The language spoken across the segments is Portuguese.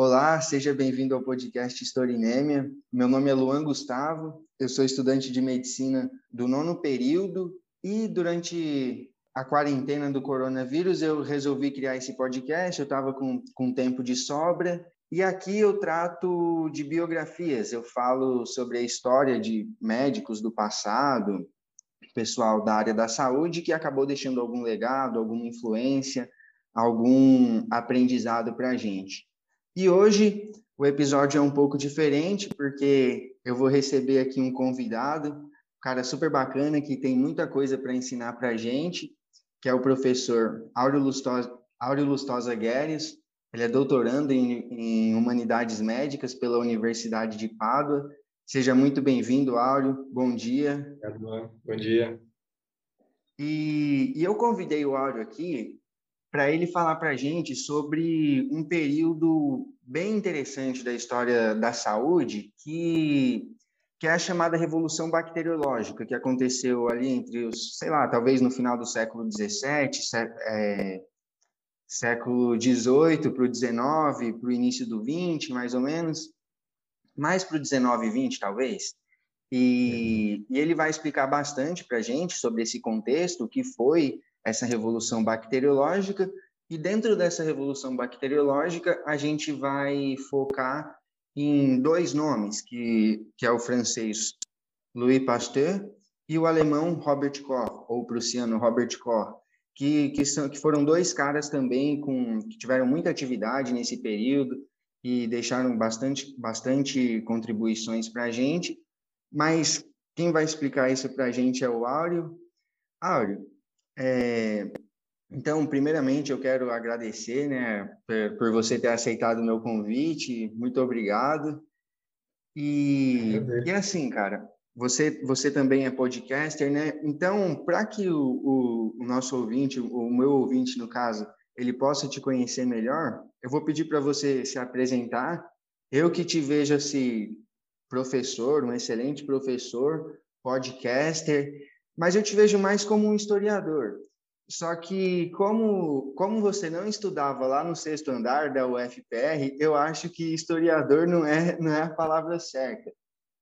Olá, seja bem-vindo ao podcast Historinémia. Meu nome é Luan Gustavo, eu sou estudante de medicina do nono período e durante a quarentena do coronavírus eu resolvi criar esse podcast. Eu estava com, com tempo de sobra e aqui eu trato de biografias. Eu falo sobre a história de médicos do passado, pessoal da área da saúde que acabou deixando algum legado, alguma influência, algum aprendizado para a gente. E hoje o episódio é um pouco diferente, porque eu vou receber aqui um convidado, um cara super bacana, que tem muita coisa para ensinar para a gente, que é o professor Áureo Lustosa, Áureo Lustosa Guedes. Ele é doutorando em, em Humanidades Médicas pela Universidade de Pádua. Seja muito bem-vindo, Áureo. Bom dia. Obrigado, Bom dia. E, e eu convidei o Áureo aqui para ele falar para a gente sobre um período bem interessante da história da saúde, que, que é a chamada Revolução Bacteriológica, que aconteceu ali entre os, sei lá, talvez no final do século XVII, é, século XVIII para o XIX, para o início do XX, mais ou menos, mais para o XIX e XX, talvez. E, e ele vai explicar bastante para a gente sobre esse contexto, que foi essa revolução bacteriológica, e dentro dessa revolução bacteriológica, a gente vai focar em dois nomes, que, que é o francês Louis Pasteur e o alemão Robert Koch, ou prussiano Robert Koch, que, que, são, que foram dois caras também com, que tiveram muita atividade nesse período e deixaram bastante, bastante contribuições para a gente. Mas quem vai explicar isso para a gente é o Áureo. Áureo, é, então, primeiramente, eu quero agradecer, né, por, por, você ter aceitado o meu convite. Muito obrigado. E, e assim, cara, você, você também é podcaster, né? Então, para que o, o, o, nosso ouvinte, o meu ouvinte, no caso, ele possa te conhecer melhor, eu vou pedir para você se apresentar. Eu que te vejo assim, professor, um excelente professor, podcaster, mas eu te vejo mais como um historiador. Só que como como você não estudava lá no sexto andar da UFPR, eu acho que historiador não é não é a palavra certa.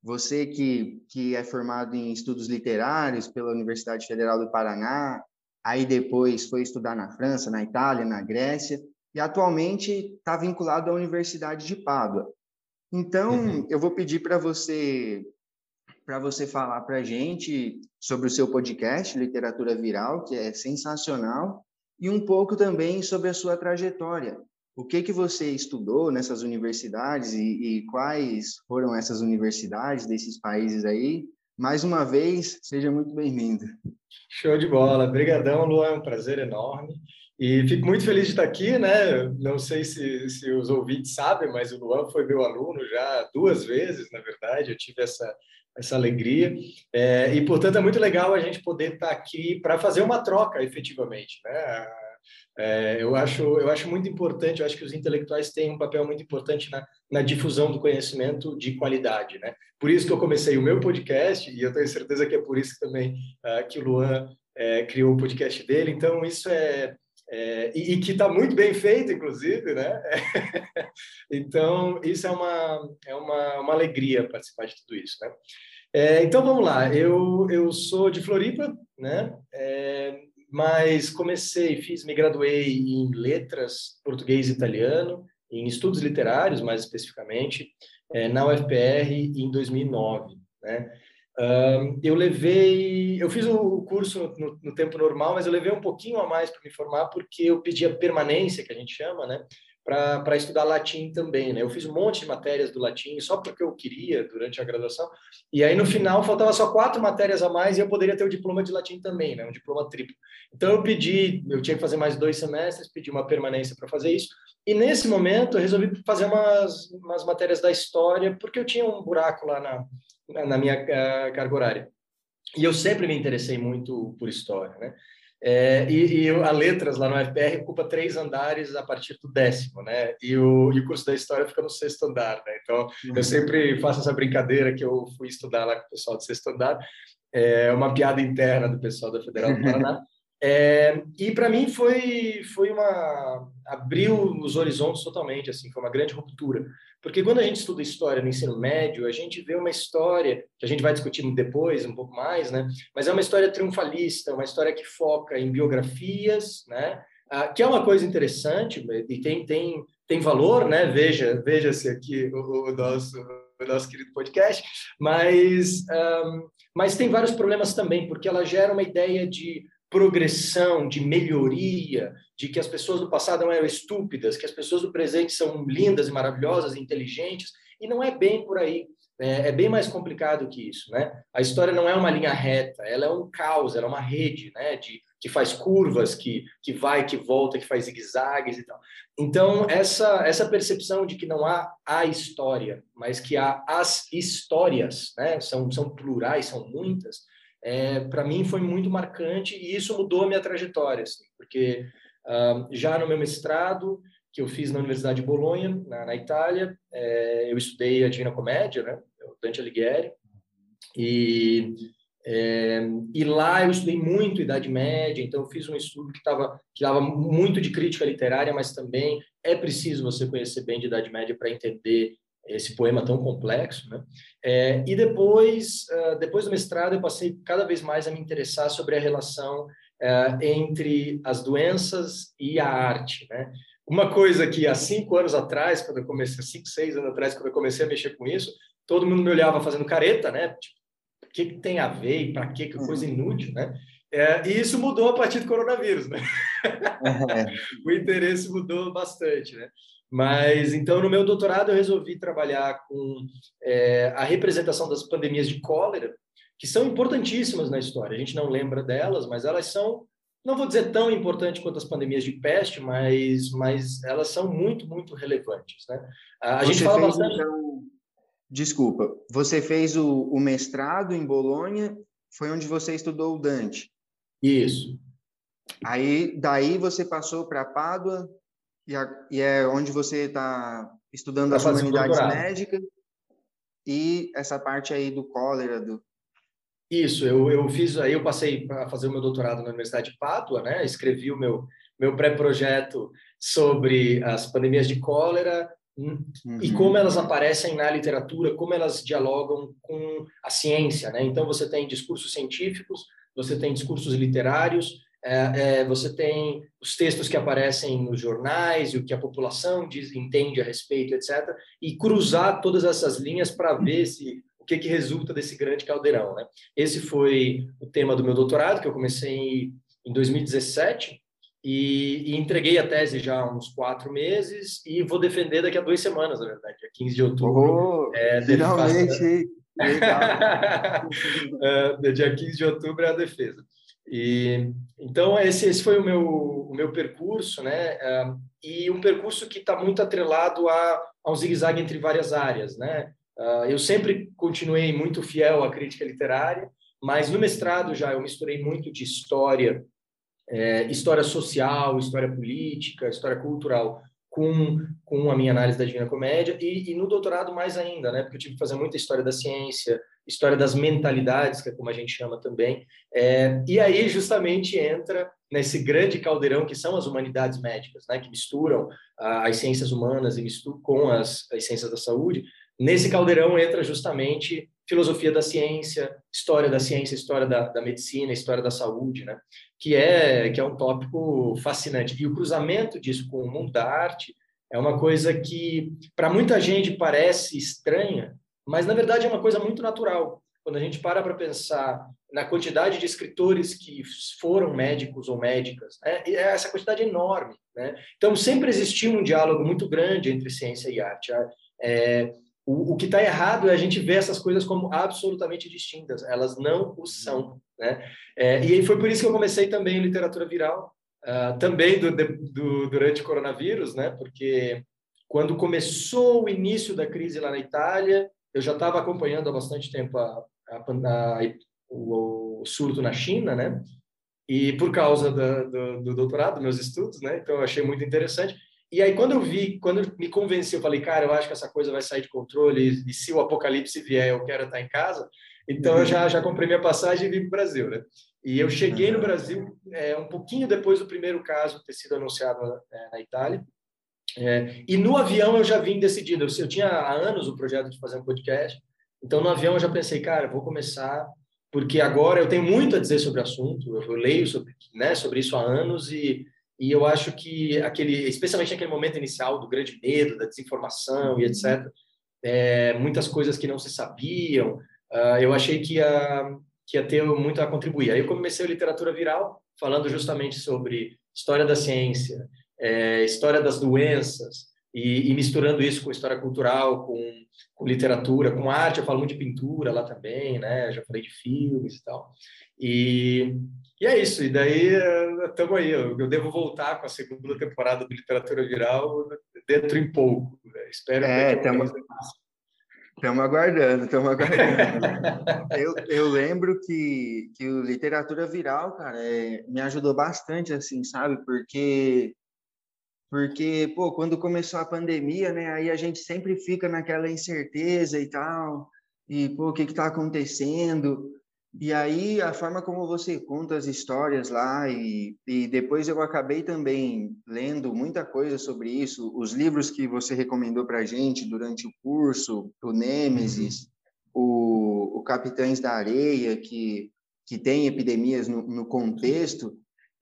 Você que que é formado em estudos literários pela Universidade Federal do Paraná, aí depois foi estudar na França, na Itália, na Grécia e atualmente está vinculado à Universidade de Pádua. Então, uhum. eu vou pedir para você para você falar para a gente sobre o seu podcast, Literatura Viral, que é sensacional, e um pouco também sobre a sua trajetória. O que que você estudou nessas universidades e, e quais foram essas universidades desses países aí? Mais uma vez, seja muito bem-vindo. Show de bola. Obrigadão, Luan. É um prazer enorme. E fico muito feliz de estar aqui, né? Não sei se, se os ouvintes sabem, mas o Luan foi meu aluno já duas vezes, na verdade. Eu tive essa essa alegria. É, e, portanto, é muito legal a gente poder estar aqui para fazer uma troca, efetivamente. Né? É, eu, acho, eu acho muito importante, eu acho que os intelectuais têm um papel muito importante na, na difusão do conhecimento de qualidade. Né? Por isso que eu comecei o meu podcast, e eu tenho certeza que é por isso também uh, que o Luan é, criou o podcast dele. Então, isso é, é, e, e, que está muito bem feito, inclusive, né? então, isso é uma, é uma, uma alegria participar de tudo isso, né? É, então, vamos lá. Eu, eu sou de Floripa, né? É, mas comecei, fiz, me graduei em letras, português e italiano, em estudos literários, mais especificamente, é, na UFPR em 2009, né? Eu levei, eu fiz o curso no, no, tempo normal, mas eu levei um pouquinho a mais para me formar porque eu pedi a permanência, que a gente chama, né, para estudar latim também, né? Eu fiz um monte de matérias do latim só porque eu queria durante a graduação. E aí no final faltava só quatro matérias a mais e eu poderia ter o diploma de latim também, né? Um diploma triplo. Então eu pedi, eu tinha que fazer mais dois semestres, pedi uma permanência para fazer isso. E nesse momento eu resolvi fazer umas, umas matérias da história porque eu tinha um buraco lá na na minha uh, carga horária. E eu sempre me interessei muito por história, né? É, e, e a letras lá no FPR ocupa três andares a partir do décimo, né? E o, e o curso da história fica no sexto andar, né? Então eu sempre faço essa brincadeira que eu fui estudar lá com o pessoal do sexto andar, é uma piada interna do pessoal da Federal do Paraná. É, e para mim foi foi uma abriu os horizontes totalmente assim foi uma grande ruptura. Porque quando a gente estuda história no ensino médio a gente vê uma história que a gente vai discutir depois um pouco mais né? Mas é uma história triunfalista uma história que foca em biografias né? Ah, que é uma coisa interessante e tem tem tem valor né? Veja veja se aqui o, o nosso o nosso querido podcast. Mas um, mas tem vários problemas também porque ela gera uma ideia de progressão, de melhoria, de que as pessoas do passado não eram estúpidas, que as pessoas do presente são lindas e maravilhosas, inteligentes, e não é bem por aí. É, é, bem mais complicado que isso, né? A história não é uma linha reta, ela é um caos, ela é uma rede, né? De, que faz curvas, que, que vai, que volta, que faz zigue-zagues e tal. Então, essa, essa percepção de que não há a história, mas que há as histórias, né? São, são plurais, são muitas, é, para mim foi muito marcante e isso mudou a minha trajetória, assim, porque uh, já no meu mestrado, que eu fiz na Universidade de Bolonha, na, na Itália, é, eu estudei a Divina Comédia, né, o Dante Alighieri, e, é, e lá eu estudei muito Idade Média, então eu fiz um estudo que estava que dava muito de crítica literária, mas também é preciso você conhecer bem de Idade Média para entender esse poema tão complexo, né? É, e depois, uh, depois do mestrado, eu passei cada vez mais a me interessar sobre a relação uh, entre as doenças e a arte, né? Uma coisa que há cinco anos atrás, quando eu comecei, cinco, seis anos atrás, quando eu comecei a mexer com isso, todo mundo me olhava fazendo careta, né? Tipo, o que, que tem a ver e para que coisa uhum. inútil, né? É, e isso mudou a partir do coronavírus, né? o interesse mudou bastante, né? Mas então no meu doutorado eu resolvi trabalhar com é, a representação das pandemias de cólera, que são importantíssimas na história. A gente não lembra delas, mas elas são, não vou dizer tão importantes quanto as pandemias de peste, mas, mas elas são muito, muito relevantes. Né? A, gente fala fez, bastante. Então, desculpa, você fez o, o mestrado em Bolonha, foi onde você estudou o Dante. Isso. Aí, daí você passou para Pádua, e, a, e é onde você está estudando as humanidades médicas e essa parte aí do cólera, do... Isso, eu, eu fiz, aí eu passei para fazer o meu doutorado na Universidade de Pádua, né? Escrevi o meu, meu pré-projeto sobre as pandemias de cólera hum, uhum. e como elas aparecem na literatura, como elas dialogam com a ciência, né? Então você tem discursos científicos, você tem discursos literários, é, é, você tem os textos que aparecem nos jornais e o que a população diz, entende a respeito, etc. E cruzar todas essas linhas para ver se o que, que resulta desse grande caldeirão. Né? Esse foi o tema do meu doutorado, que eu comecei em 2017, e, e, entreguei a tese já há uns quatro meses e vou defender daqui a duas semanas, na verdade, dia 15 de outubro. Oh, é, finalmente! Legal. é, dia 15 de outubro é a defesa. E então esse, esse foi o meu o meu percurso, né? Uh, e um percurso que está muito atrelado a, a um zigue-zague entre várias áreas, né? Uh, eu sempre continuei muito fiel à crítica literária, mas no mestrado já eu misturei muito de história, é, história social, história política, história cultural com, com a minha análise da Divina Comédia e, e no doutorado mais ainda, né? Porque eu tive que fazer muita história da ciência, história das mentalidades, que é como a gente chama também. É, e aí, justamente, entra nesse grande caldeirão que são as humanidades médicas, né, que misturam ah, as ciências humanas e misturam com as, as ciências da saúde. Nesse caldeirão entra justamente filosofia da ciência, história da ciência, história da, da medicina, história da saúde, né, que é que é um tópico fascinante. E o cruzamento disso com o mundo da arte é uma coisa que para muita gente parece estranha, mas na verdade é uma coisa muito natural. Quando a gente para para pensar na quantidade de escritores que foram médicos ou médicas, né? essa quantidade é enorme. Né? Então sempre existiu um diálogo muito grande entre ciência e arte. É, o, o, que está errado é a gente ver essas coisas como absolutamente distintas. Elas não o são. Né? É, e foi por isso que eu comecei também em literatura viral, uh, também do, do, durante o coronavírus, né? porque quando começou o início da crise lá na Itália, eu já estava acompanhando há bastante tempo a, a, a, o, surto na China, né? E por causa do, do, do, doutorado, meus estudos, né? Então eu achei muito interessante. E aí quando eu vi, quando me convenci, eu falei, cara, eu acho que essa coisa vai sair de controle e, e se o apocalipse vier, eu quero estar em casa. Então eu já já comprei minha passagem e vim para o Brasil, né? E eu cheguei no Brasil é, um pouquinho depois do primeiro caso ter sido anunciado é, na Itália. É, e no avião eu já vim decidido. Eu, eu, tinha há anos o projeto de fazer um podcast. Então no avião eu já pensei, cara, vou começar porque agora eu tenho muito a dizer sobre o assunto. Eu, eu leio sobre, né, sobre isso há anos e e eu acho que aquele, especialmente naquele momento inicial do grande medo, da desinformação e etc, é, muitas coisas que não se sabiam, uh, eu achei que ia, que ia ter muito a contribuir. Aí eu comecei a literatura viral, falando justamente sobre história da ciência, é, história das doenças, e, e, misturando isso com história cultural, com, com, literatura, com arte. Eu falo muito de pintura lá também, né? Já falei de filmes e tal. E, e é isso. E daí estamos aí. Eu, eu, devo voltar com a segunda temporada do Literatura Viral dentro em pouco. Né? Espero é, que Estamos aguardando, estamos aguardando. eu, eu lembro que, que o Literatura Viral, cara, é, me ajudou bastante, assim, sabe? Porque porque, pô, quando começou a pandemia, né, aí a gente sempre fica naquela incerteza e tal, e, pô, o que que tá acontecendo? E aí, a forma como você conta as histórias lá, e, e depois eu acabei também lendo muita coisa sobre isso, os livros que você recomendou para gente durante o curso, o Nêmesis, uhum. o, o Capitães da Areia, que, que tem epidemias no, no contexto,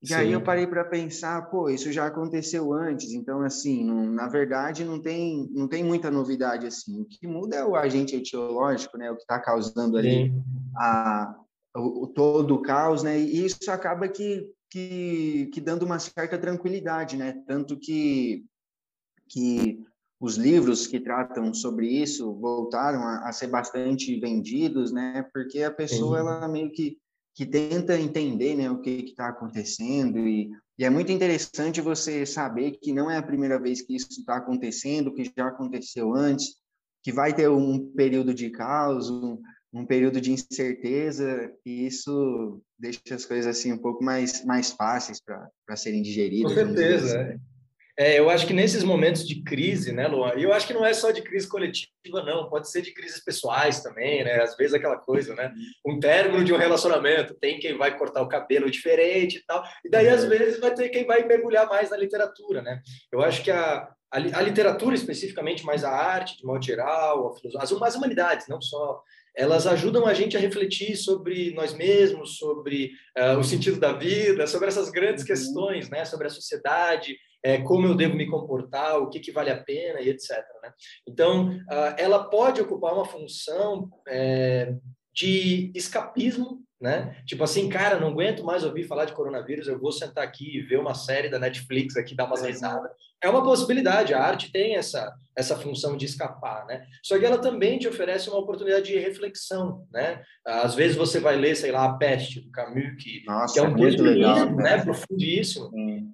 e Sim. aí eu parei para pensar, pô, isso já aconteceu antes, então assim, não, na verdade não tem não tem muita novidade assim. O que muda é o agente etiológico, né, o que está causando ali a, o, o, todo o caos, né? E isso acaba que, que que dando uma certa tranquilidade, né? Tanto que que os livros que tratam sobre isso voltaram a, a ser bastante vendidos, né? Porque a pessoa Sim. ela meio que que tenta entender né, o que está acontecendo e, e, é muito interessante você saber que não é a primeira vez que isso está acontecendo, que já aconteceu antes, que vai ter um período de caos, um, um período de incerteza e isso deixa as coisas assim um pouco mais mais fáceis para serem digeridas. Com certeza. Assim. É, eu acho que nesses momentos de crise, né, Luan? E eu acho que não é só de crise coletiva, não. Pode ser de crises pessoais também, né? Às vezes aquela coisa, né? Um término de um relacionamento, tem quem vai cortar o cabelo diferente e tal. E daí, às uhum. vezes, vai ter quem vai mergulhar mais na literatura, né? Eu acho que a, a, a literatura, especificamente, mais a arte, de modo geral, a filosofia, as, as humanidades, não só elas ajudam a gente a refletir sobre nós mesmos, sobre uh, o sentido da vida, sobre essas grandes uhum. questões, né? Sobre a sociedade, é, como eu devo me comportar, o que, que vale a pena e etc. Né? Então, uh, ela pode ocupar uma função é, de escapismo, né? Tipo assim, cara, não aguento mais ouvir falar de coronavírus, eu vou sentar aqui e ver uma série da Netflix aqui, dar umas risadas. É uma possibilidade, a arte tem essa, essa função de escapar, né? Só que ela também te oferece uma oportunidade de reflexão, né? Às vezes você vai ler, sei lá, A Peste, do Camus, que, Nossa, que é um texto legal, né? profundíssimo. Hum.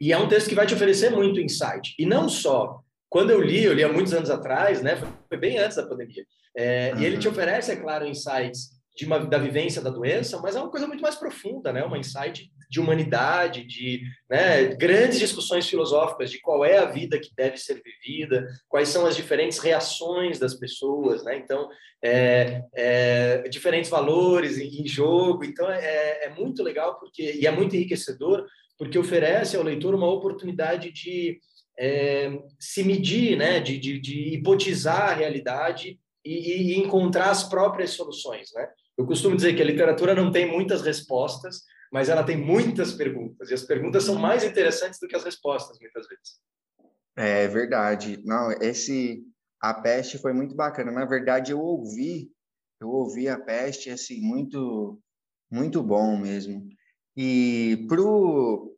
E é um texto que vai te oferecer muito insight. E não só. Quando eu li, eu li há muitos anos atrás, né? Foi bem antes da pandemia. É, uhum. E ele te oferece, é claro, insights de uma, da vivência da doença, mas é uma coisa muito mais profunda, né? Uma insight de humanidade, de né, grandes discussões filosóficas de qual é a vida que deve ser vivida, quais são as diferentes reações das pessoas, né? Então, é, é, diferentes valores em, em jogo. Então, é, é muito legal porque e é muito enriquecedor porque oferece ao leitor uma oportunidade de é, se medir, né, de, de, de hipotizar a realidade e, e, encontrar as próprias soluções. Né? Eu costumo dizer que a literatura não tem muitas respostas, mas ela tem muitas perguntas, e as perguntas são mais interessantes do que as respostas, muitas vezes. É verdade. Não, esse a peste foi muito bacana. Na verdade, eu ouvi, eu ouvi a peste assim muito muito bom mesmo. E para o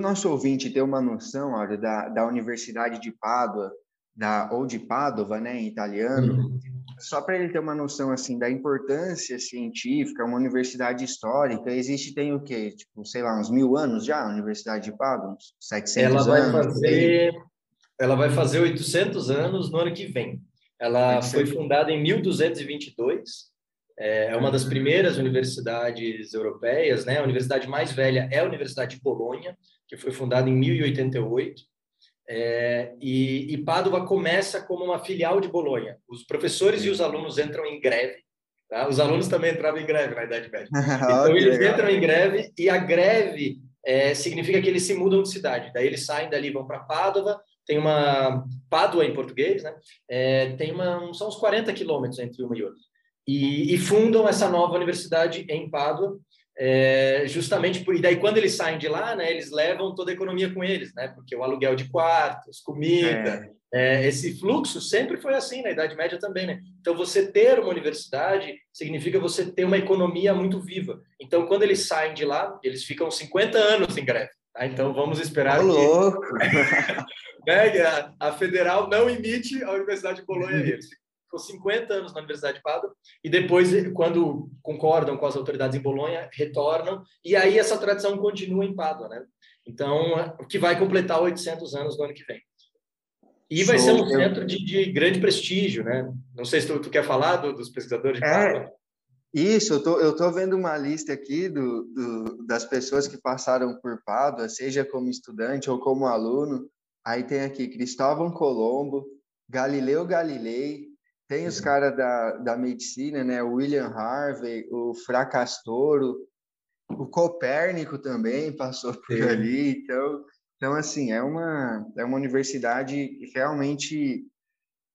nosso ouvinte ter uma noção olha, da, da Universidade de Pádua, da, ou de Padova, né, em italiano, uhum. só para ele ter uma noção assim da importância científica, uma universidade histórica, existe tem o quê? Tipo, sei lá, uns mil anos já a Universidade de Pádua, uns 700 ela vai anos. Fazer, ela vai fazer 800 anos no ano que vem. Ela foi fundada em 1222 é, é uma das primeiras universidades europeias, né? A universidade mais velha é a Universidade de Bolonha, que foi fundada em 1088. É, e, e Pádua começa como uma filial de Bolonha. Os professores e os alunos entram em greve Tá? Os alunos também entravam em greve na Idade Média. Então, eles entram em greve e a greve é, significa que eles se mudam de cidade. Daí eles saem dali, vão para Pádua, tem uma... Pádua em português, né? É, tem uma... São uns 40 quilômetros entre uma e outra. E, e fundam essa nova universidade em Pádua, é, justamente por, e daí quando eles saem de lá, né, eles levam toda a economia com eles, né, porque o aluguel de quartos, comida, é. É, esse fluxo sempre foi assim na Idade Média também, né? Então você ter uma universidade significa você ter uma economia muito viva. Então quando eles saem de lá, eles ficam 50 anos em greve. Tá? Então vamos esperar que louco. né, a, a, federal não imite a Universidade de Bolonha eles ficou 50 anos na Universidade de Padua e depois, quando concordam com as autoridades em Bolonha, retornam e aí essa tradição continua em Padua, né? Então, que vai completar 800 anos no ano que vem. E vai Show. ser um centro de, de, grande prestígio, né? Não sei se tu, tu quer falar do, dos pesquisadores de Padua. É, isso, eu tô, eu tô vendo uma lista aqui do, do, das pessoas que passaram por Padua, seja como estudante ou como aluno. Aí tem aqui Cristóvão Colombo, Galileu Galilei, tem os caras da, da medicina, né? O William Harvey, o Fracastoro, o Copérnico também passou por ali. Então, então, assim, é uma, é uma universidade realmente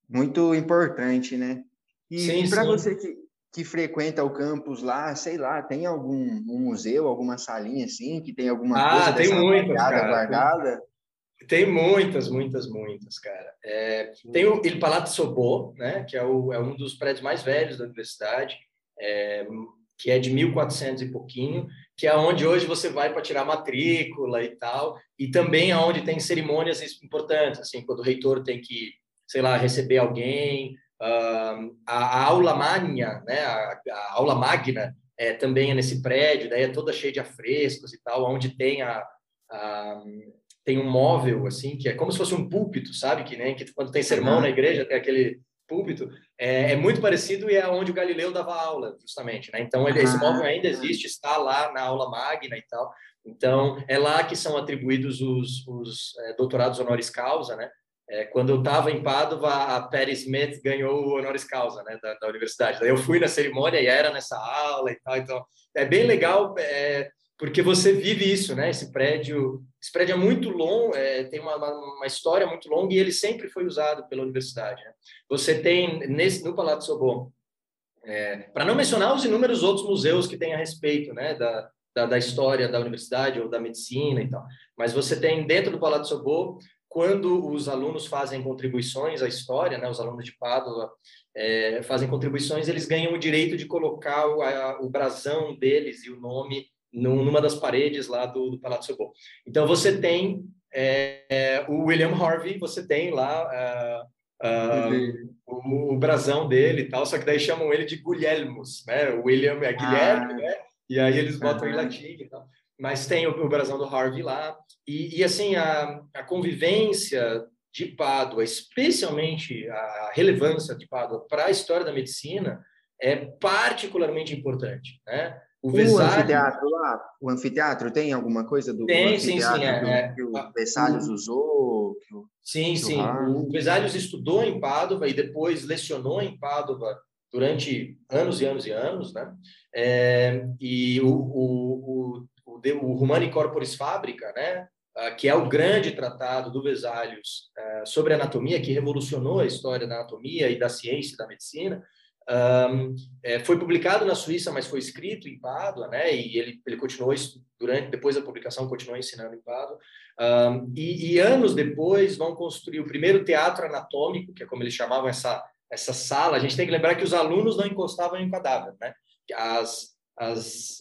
muito importante, né? E para você que, que frequenta o campus lá, sei lá, tem algum um museu, alguma salinha assim, que tem alguma ah, coisa tem muitas, cara. guardada? Tem muitas, muitas, muitas, cara. É, tem o Il Palazzo Sobor, né, que é, o, é, um dos prédios mais velhos da universidade, é, que é de 1400 e pouquinho, que é onde hoje você vai para tirar matrícula e tal, e também aonde tem cerimônias importantes, assim, quando o reitor tem que, sei lá, receber alguém, uh, a, a, aula magna, né, a, a aula magna é, também é nesse prédio, daí é toda cheia de afrescos e tal, onde tem a, a tem um móvel assim que é como se fosse um púlpito, sabe? Que nem que quando tem sermão uhum. na igreja tem aquele púlpito. É, é, muito parecido e é onde o Galileu dava aula, justamente, né? Então ele, esse móvel ainda existe, está lá na aula magna e tal. Então é lá que são atribuídos os, os é, doutorados honoris causa, né? É, quando eu estava em Padova, a Perry Smith ganhou o honoris causa né, da, da, universidade. Daí eu fui na cerimônia e era nessa aula e tal. Então, é bem legal é, porque você vive isso, né? Esse prédio, esse prédio é muito longo, é, tem uma, uma, história muito longa e ele sempre foi usado pela universidade. Né? Você tem nesse no Palácio Sorbonne, é, para não mencionar os inúmeros outros museus que tem a respeito, né? Da, da, da, história da universidade ou da medicina e tal. Mas você tem dentro do Palácio Sorbonne, quando os alunos fazem contribuições à história, né? Os alunos de Pádua é, fazem contribuições, eles ganham o direito de colocar o, a, o brasão deles e o nome numa das paredes lá do, do Palácio Sorbonne. Então, você tem é, é, o William Harvey, você tem lá uh, uh, o, o, brasão dele e tal, só que daí chamam ele de Guilhermos, né? O William é Guilherme, ah. né? E aí eles botam em latim e tal. Mas tem o, o brasão do Harvey lá. E, e assim, a, a convivência de Pádua, especialmente a relevância de Pádua para a história da medicina, é particularmente importante, né? O, o anfiteatro lá, o anfiteatro tem alguma coisa do tem, sim, sim, é, que, o Vesalius o, usou? O, sim, sim. O Vesalius estudou em Pádua e depois lecionou em Pádua durante anos e anos e anos, né? É, e o, o, o, o, o Humani Corporis Fabrica, né? Ah, que é o grande tratado do Vesalius uh, sobre anatomia, que revolucionou a história da anatomia e da ciência e da medicina, um, é, foi publicado na Suíça, mas foi escrito em Pádua, né? E ele, ele continuou durante depois da publicação continuou ensinando em Pádua. Um, e, e, anos depois vão construir o primeiro teatro anatômico, que é como eles chamavam essa essa sala. A gente tem que lembrar que os alunos não encostavam em cadáver, né? As as,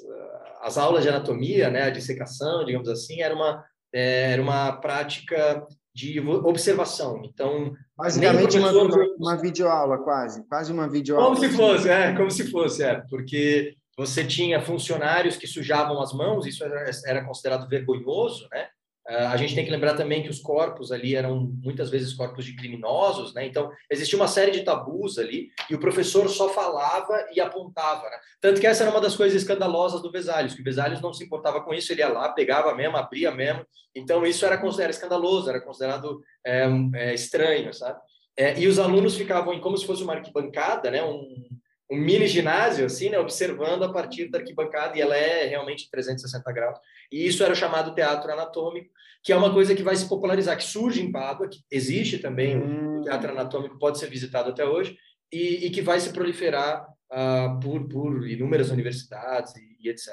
as aulas de anatomia, né, a dissecação, digamos assim, era uma é, era uma prática de observação. Então, basicamente professor... uma, uma videoaula quase, quase uma videoaula. Como se fosse, é, como se fosse, é, porque você tinha funcionários que sujavam as mãos, isso era, era considerado vergonhoso, né? Ah, a gente tem que lembrar também que os corpos ali eram muitas vezes corpos de criminosos, né? Então, existia uma série de tabus ali e o professor só falava e apontava, né? Tanto que essa era uma das coisas escandalosas do Vesalius, que o Vesalius não se importava com isso, ele ia lá, pegava mesmo, abria mesmo. Então, isso era considerado escandaloso, era considerado é, é, estranho, sabe? É, e os alunos ficavam como se fosse uma arquibancada, né? Um, um mini ginásio, assim, né, observando a partir da arquibancada, e ela é realmente 360 graus. E isso era chamado teatro anatômico, que é uma coisa que vai se popularizar, que surge em Pádua, que existe também hum. o teatro anatômico, pode ser visitado até hoje, e, e que vai se proliferar uh, por, por inúmeras universidades e, e, etc.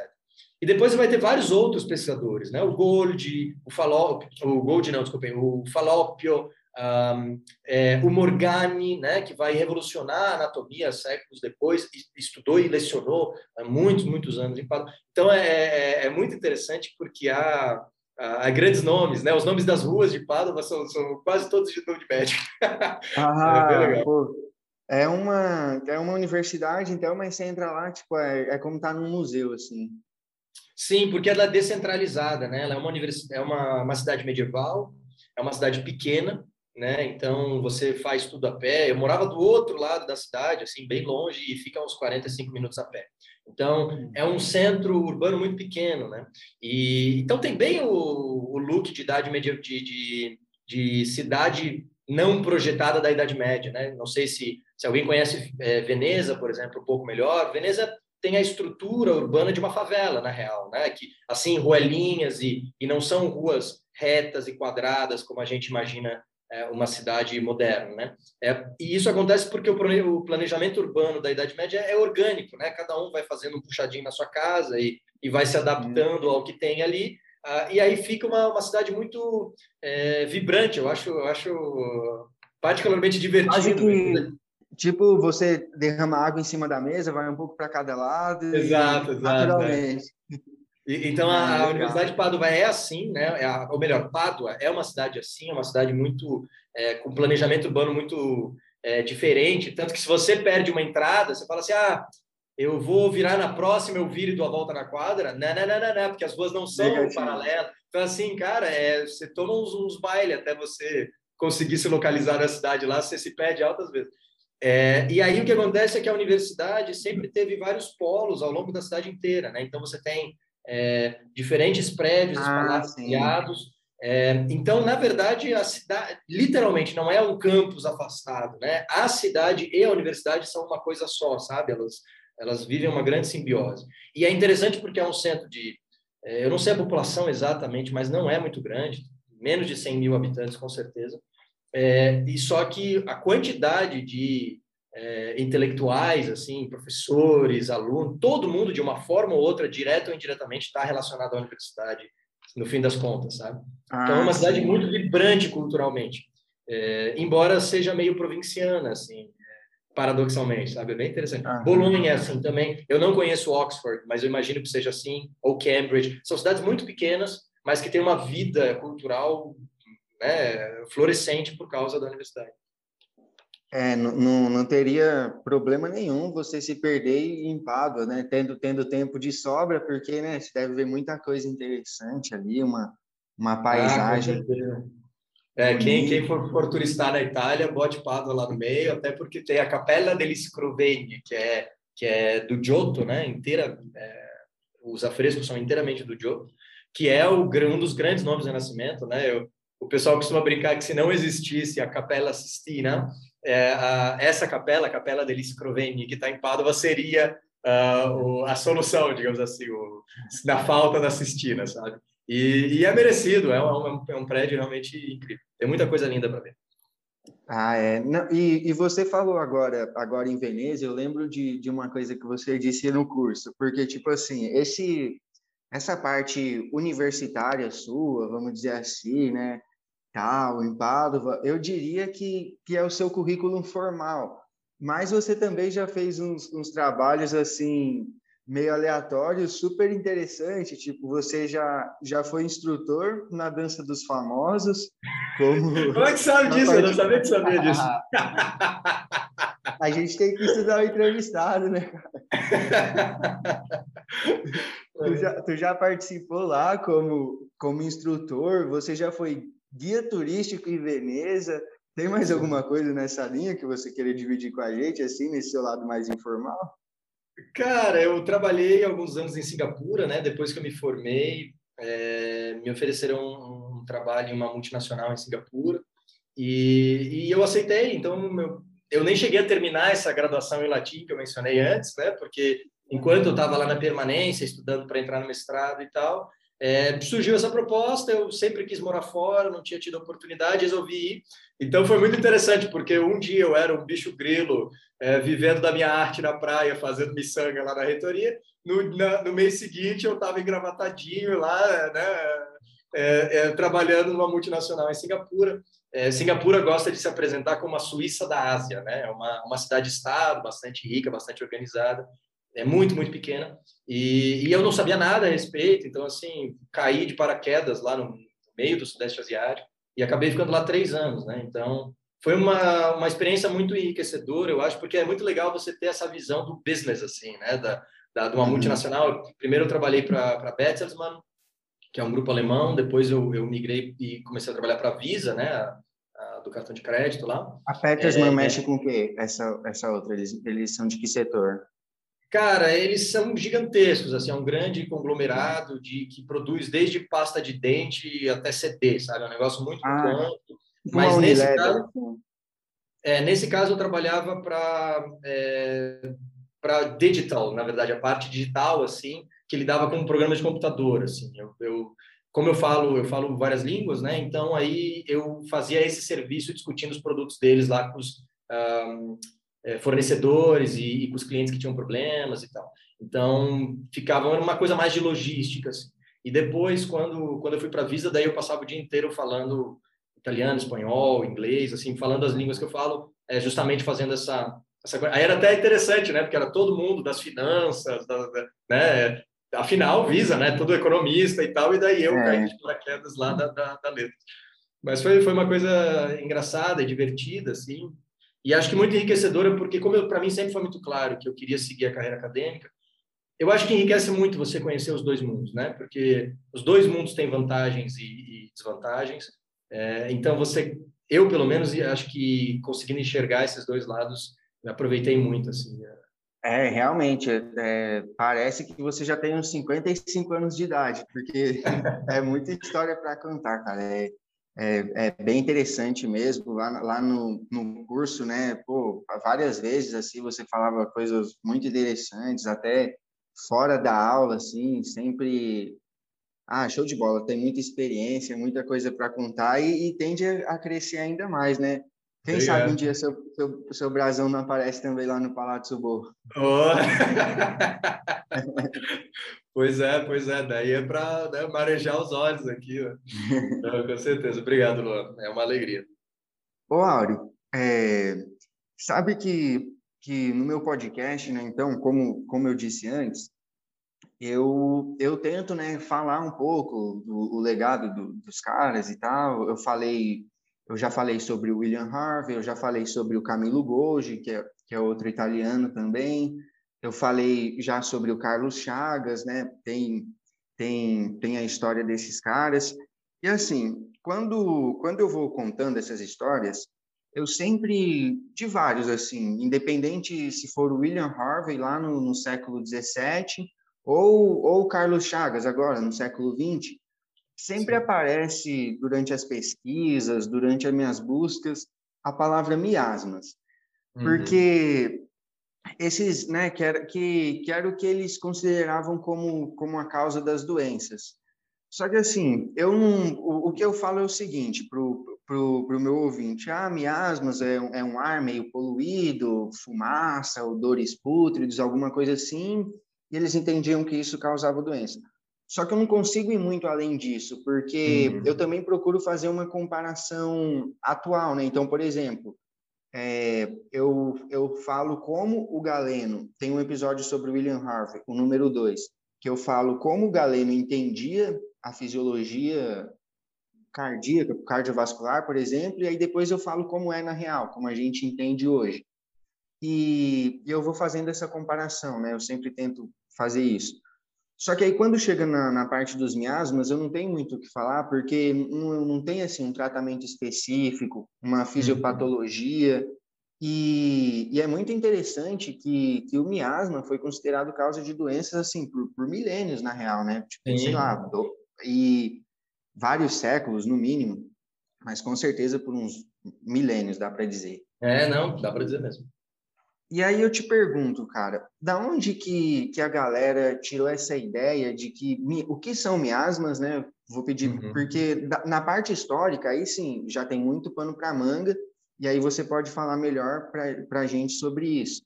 E depois vai ter vários outros pesquisadores, né? O Gold, o Falópio, o Gold não, desculpem, o Falópio, um, é, o Morgani, né, que vai revolucionar a anatomia séculos depois, estudou e lecionou há muitos, muitos anos em Padua. Então é, é, é muito interessante porque há, há, grandes nomes, né? Os nomes das ruas de Padua são, são quase todos de nome de médico. Ah, é. Pô, é uma é uma universidade, então, mas você entra lá, tipo, é, é como estar tá num museu, assim. Sim, porque ela é descentralizada, né? Ela é uma universidade, é uma, uma cidade medieval, é uma cidade pequena, né? Então você faz tudo a pé. Eu morava do outro lado da cidade, assim, bem longe, e fica uns 45 minutos a pé. Então é um centro urbano muito pequeno, né? E então tem bem o, o look de idade média de, de, de, cidade não projetada da Idade Média, né? Não sei se, se alguém conhece é, Veneza, por exemplo, um pouco melhor. Veneza tem a estrutura urbana de uma favela, na real, né? Que assim ruelinhas e, e não são ruas retas e quadradas como a gente imagina uma cidade moderna, né? É, e isso acontece porque o, planejamento urbano da Idade Média é orgânico, né? Cada um vai fazendo um puxadinho na sua casa e, e vai se adaptando ao que tem ali. Uh, e aí fica uma, uma cidade muito é, vibrante, eu acho, eu acho particularmente divertido. Acho que, tipo, você derrama água em cima da mesa, vai um pouco para cada lado. Exato, e, exato. Naturalmente. É. E, então, a, a Universidade de Padua é assim, né? É a, ou melhor, Pádua é uma cidade assim, é uma cidade muito é, com planejamento urbano muito é, diferente. Tanto que se você perde uma entrada, você fala assim: ah, eu vou virar na próxima, eu viro e dou a volta na quadra. Não, não, não, não, não porque as ruas não são paralelas. Então, assim, cara, é, você toma uns, uns bailes até você conseguir se localizar na cidade lá, você se perde altas vezes. É, e aí o que acontece é que a universidade sempre teve vários polos ao longo da cidade inteira, né? Então você tem é, diferentes prédios ah, espalhados. É, então, na verdade, a cidade, literalmente, não é um campus afastado, né? A cidade e a universidade são uma coisa só, sabe? Elas, elas vivem uma grande simbiose. E é interessante porque é um centro de, é, eu não sei a população exatamente, mas não é muito grande, menos de 100 mil habitantes, com certeza. É, e só que a quantidade de é, intelectuais, assim, professores, alunos, todo mundo de uma forma ou outra, direto ou indiretamente, está relacionado à universidade, no fim das contas, sabe? Ah, então é uma cidade muito vibrante culturalmente, é, embora seja meio provinciana, assim, paradoxalmente, sabe? É bem interessante. Ah, Bolonha é assim também. Eu não conheço Oxford, mas eu imagino que seja assim, ou Cambridge. São cidades muito pequenas, mas que têm uma vida cultural né, florescente por causa da universidade. É, não, não teria problema nenhum você se perder em Pádua, né? Tendo, tendo tempo de sobra, porque né, você deve ver muita coisa interessante ali, uma, uma ah, paisagem. Ah, é, quem, quem for, for turistar na Itália, bote Pádua lá no meio, até porque tem a Capella degli Scrovegni, que é, que é do Giotto, né? Inteira, é, os afrescos são inteiramente do Giotto, que é o, um dos grandes nomes do Renascimento, né? Eu, o pessoal costuma brincar que se não existisse a Capela Sistina, é, a, essa capela, a Capela degli Scrovegni, que está em Padova, seria uh, o, a solução, digamos assim, o, da falta da Sistina, sabe? E, e é merecido, é um, é um prédio realmente incrível. Tem muita coisa linda para ver. Ah, é. Não, e, e você falou agora, agora em Veneza, eu lembro de, de uma coisa que você disse no curso, porque, tipo assim, esse, essa parte universitária sua, vamos dizer assim, né? Tal, em Padova, eu diria que, que é o seu currículo formal. Mas você também já fez uns, uns trabalhos assim meio aleatórios, super interessante. Tipo, você já já foi instrutor na dança dos famosos, como. Como é que sabe disso? Parte... Eu não sabia que sabia disso. A gente tem que estudar o entrevistado, né? tu, já, tu já participou lá como como instrutor? Você já foi guia turístico em Veneza. Tem mais alguma coisa nessa linha que você queria dividir com a gente, assim, nesse seu lado mais informal? Cara, eu trabalhei alguns anos em Singapura, né? Depois que eu me formei, é, me ofereceram um, um, trabalho em uma multinacional em Singapura e, e eu aceitei. Então, meu, eu nem cheguei a terminar essa graduação em latim que eu mencionei antes, né? Porque enquanto eu estava lá na permanência, estudando para entrar no mestrado e tal, é, surgiu essa proposta, eu sempre quis morar fora, não tinha tido oportunidade, resolvi ir. Então foi muito interessante, porque um dia eu era um bicho grilo, é, vivendo da minha arte na praia, fazendo miçanga lá na reitoria. No, na, no mês seguinte eu estava engravatadinho lá, né, é, é, trabalhando numa multinacional em Singapura. É, Singapura gosta de se apresentar como a Suíça da Ásia, né? É uma, uma cidade-estado bastante rica, bastante organizada é muito, muito pequena. E, e, eu não sabia nada a respeito, então, assim, caí de paraquedas lá no meio do Sudeste Asiático e acabei ficando lá três anos, né? Então, foi uma, uma experiência muito enriquecedora, eu acho, porque é muito legal você ter essa visão do business, assim, né? Da, da de uma uhum. multinacional. Primeiro eu trabalhei para a Bertelsmann, que é um grupo alemão, depois eu, eu migrei e comecei a trabalhar para a Visa, né? A, a, do cartão de crédito lá. A Bertelsmann é, mexe com o quê? Essa, essa outra? Eles, eles são de que setor? Cara, eles são gigantescos, assim, é um grande conglomerado de que produz desde pasta de dente até CD, sabe? É um negócio muito ah, amplo. Mas nesse caso, é, nesse caso eu trabalhava para é, para digital, na verdade, a parte digital, assim, que lidava com programas de computador, assim. Eu, eu, como eu falo, eu falo várias línguas, né? Então aí eu fazia esse serviço discutindo os produtos deles lá com os um, fornecedores e, e, com os clientes que tinham problemas e tal. Então, ficavam era uma coisa mais de logística. Assim. E depois, quando, quando eu fui para a Visa, daí eu passava o dia inteiro falando italiano, espanhol, inglês, assim, falando as línguas que eu falo, é, justamente fazendo essa, essa coisa. Aí era até interessante, né? Porque era todo mundo das finanças, da, da, né? Afinal, Visa, né? Todo economista e tal, e daí eu é. caí de paraquedas lá da, da, da letra. Mas foi, foi uma coisa engraçada e divertida, assim. E acho que muito enriquecedora, porque, como para mim sempre foi muito claro que eu queria seguir a carreira acadêmica, eu acho que enriquece muito você conhecer os dois mundos, né? Porque os dois mundos têm vantagens e, e desvantagens. É, então, você, eu pelo menos, acho que conseguindo enxergar esses dois lados, aproveitei muito, assim. É, realmente, é, parece que você já tem uns 55 anos de idade, porque é muita história para contar, cara. É, é, é, bem interessante mesmo. Lá, lá no, no curso, né, pô, várias vezes, assim, você falava coisas muito interessantes, até fora da aula, assim, sempre... Ah, show de bola, tem muita experiência, muita coisa para contar e, e, tende a crescer ainda mais, né? Quem Obrigado. sabe um dia seu, seu, seu brasão não aparece também lá no Palácio Borro. Oh. Pois é, pois é. Daí é para né, marejar os olhos aqui. Então, com certeza. Obrigado, Luan. É uma alegria. Ô, Áureo, é, sabe que, que no meu podcast, né, então, como, como eu disse antes, eu, eu tento né, falar um pouco do legado do, dos caras e tal. Eu falei, eu já falei sobre o William Harvey, eu já falei sobre o Camilo Golgi, que é, que é outro italiano também. Eu falei já sobre o Carlos Chagas, né? Tem, tem, tem a história desses caras. E assim, quando, quando eu vou contando essas histórias, eu sempre, de vários, assim, independente se for o William Harvey lá no, no século XVII ou, ou o Carlos Chagas agora, no século XX, sempre Sim. aparece durante as pesquisas, durante as minhas buscas, a palavra miasmas. Uhum. Porque esses, né, que era, que, que era o que eles consideravam como, como a causa das doenças. Só que, assim, eu não, o, o que eu falo é o seguinte para o meu ouvinte: ah, miasmas é, é um ar meio poluído, fumaça, odores pútridos, alguma coisa assim, e eles entendiam que isso causava doença. Só que eu não consigo ir muito além disso, porque uhum. eu também procuro fazer uma comparação atual, né? Então, por exemplo, é, eu, eu falo como o Galeno, tem um episódio sobre William Harvey, o número 2, que eu falo como o Galeno entendia a fisiologia cardíaca, cardiovascular, por exemplo, e aí depois eu falo como é na real, como a gente entende hoje. E, eu vou fazendo essa comparação, né? Eu sempre tento fazer isso. Só que aí quando chega na, na, parte dos miasmas, eu não tenho muito o que falar, porque não, não tem assim um tratamento específico, uma uhum. fisiopatologia, e, e, é muito interessante que, que o miasma foi considerado causa de doenças assim por, por milênios na real, né? Tipo, sei lá, do, e vários séculos no mínimo, mas com certeza por uns milênios dá para dizer. É, não, dá para dizer mesmo. E aí eu te pergunto, cara, da onde que, que a galera tirou essa ideia de que o que são miasmas, né? Vou pedir, uhum. porque na parte histórica, aí sim, já tem muito pano para manga, e aí você pode falar melhor para a gente sobre isso.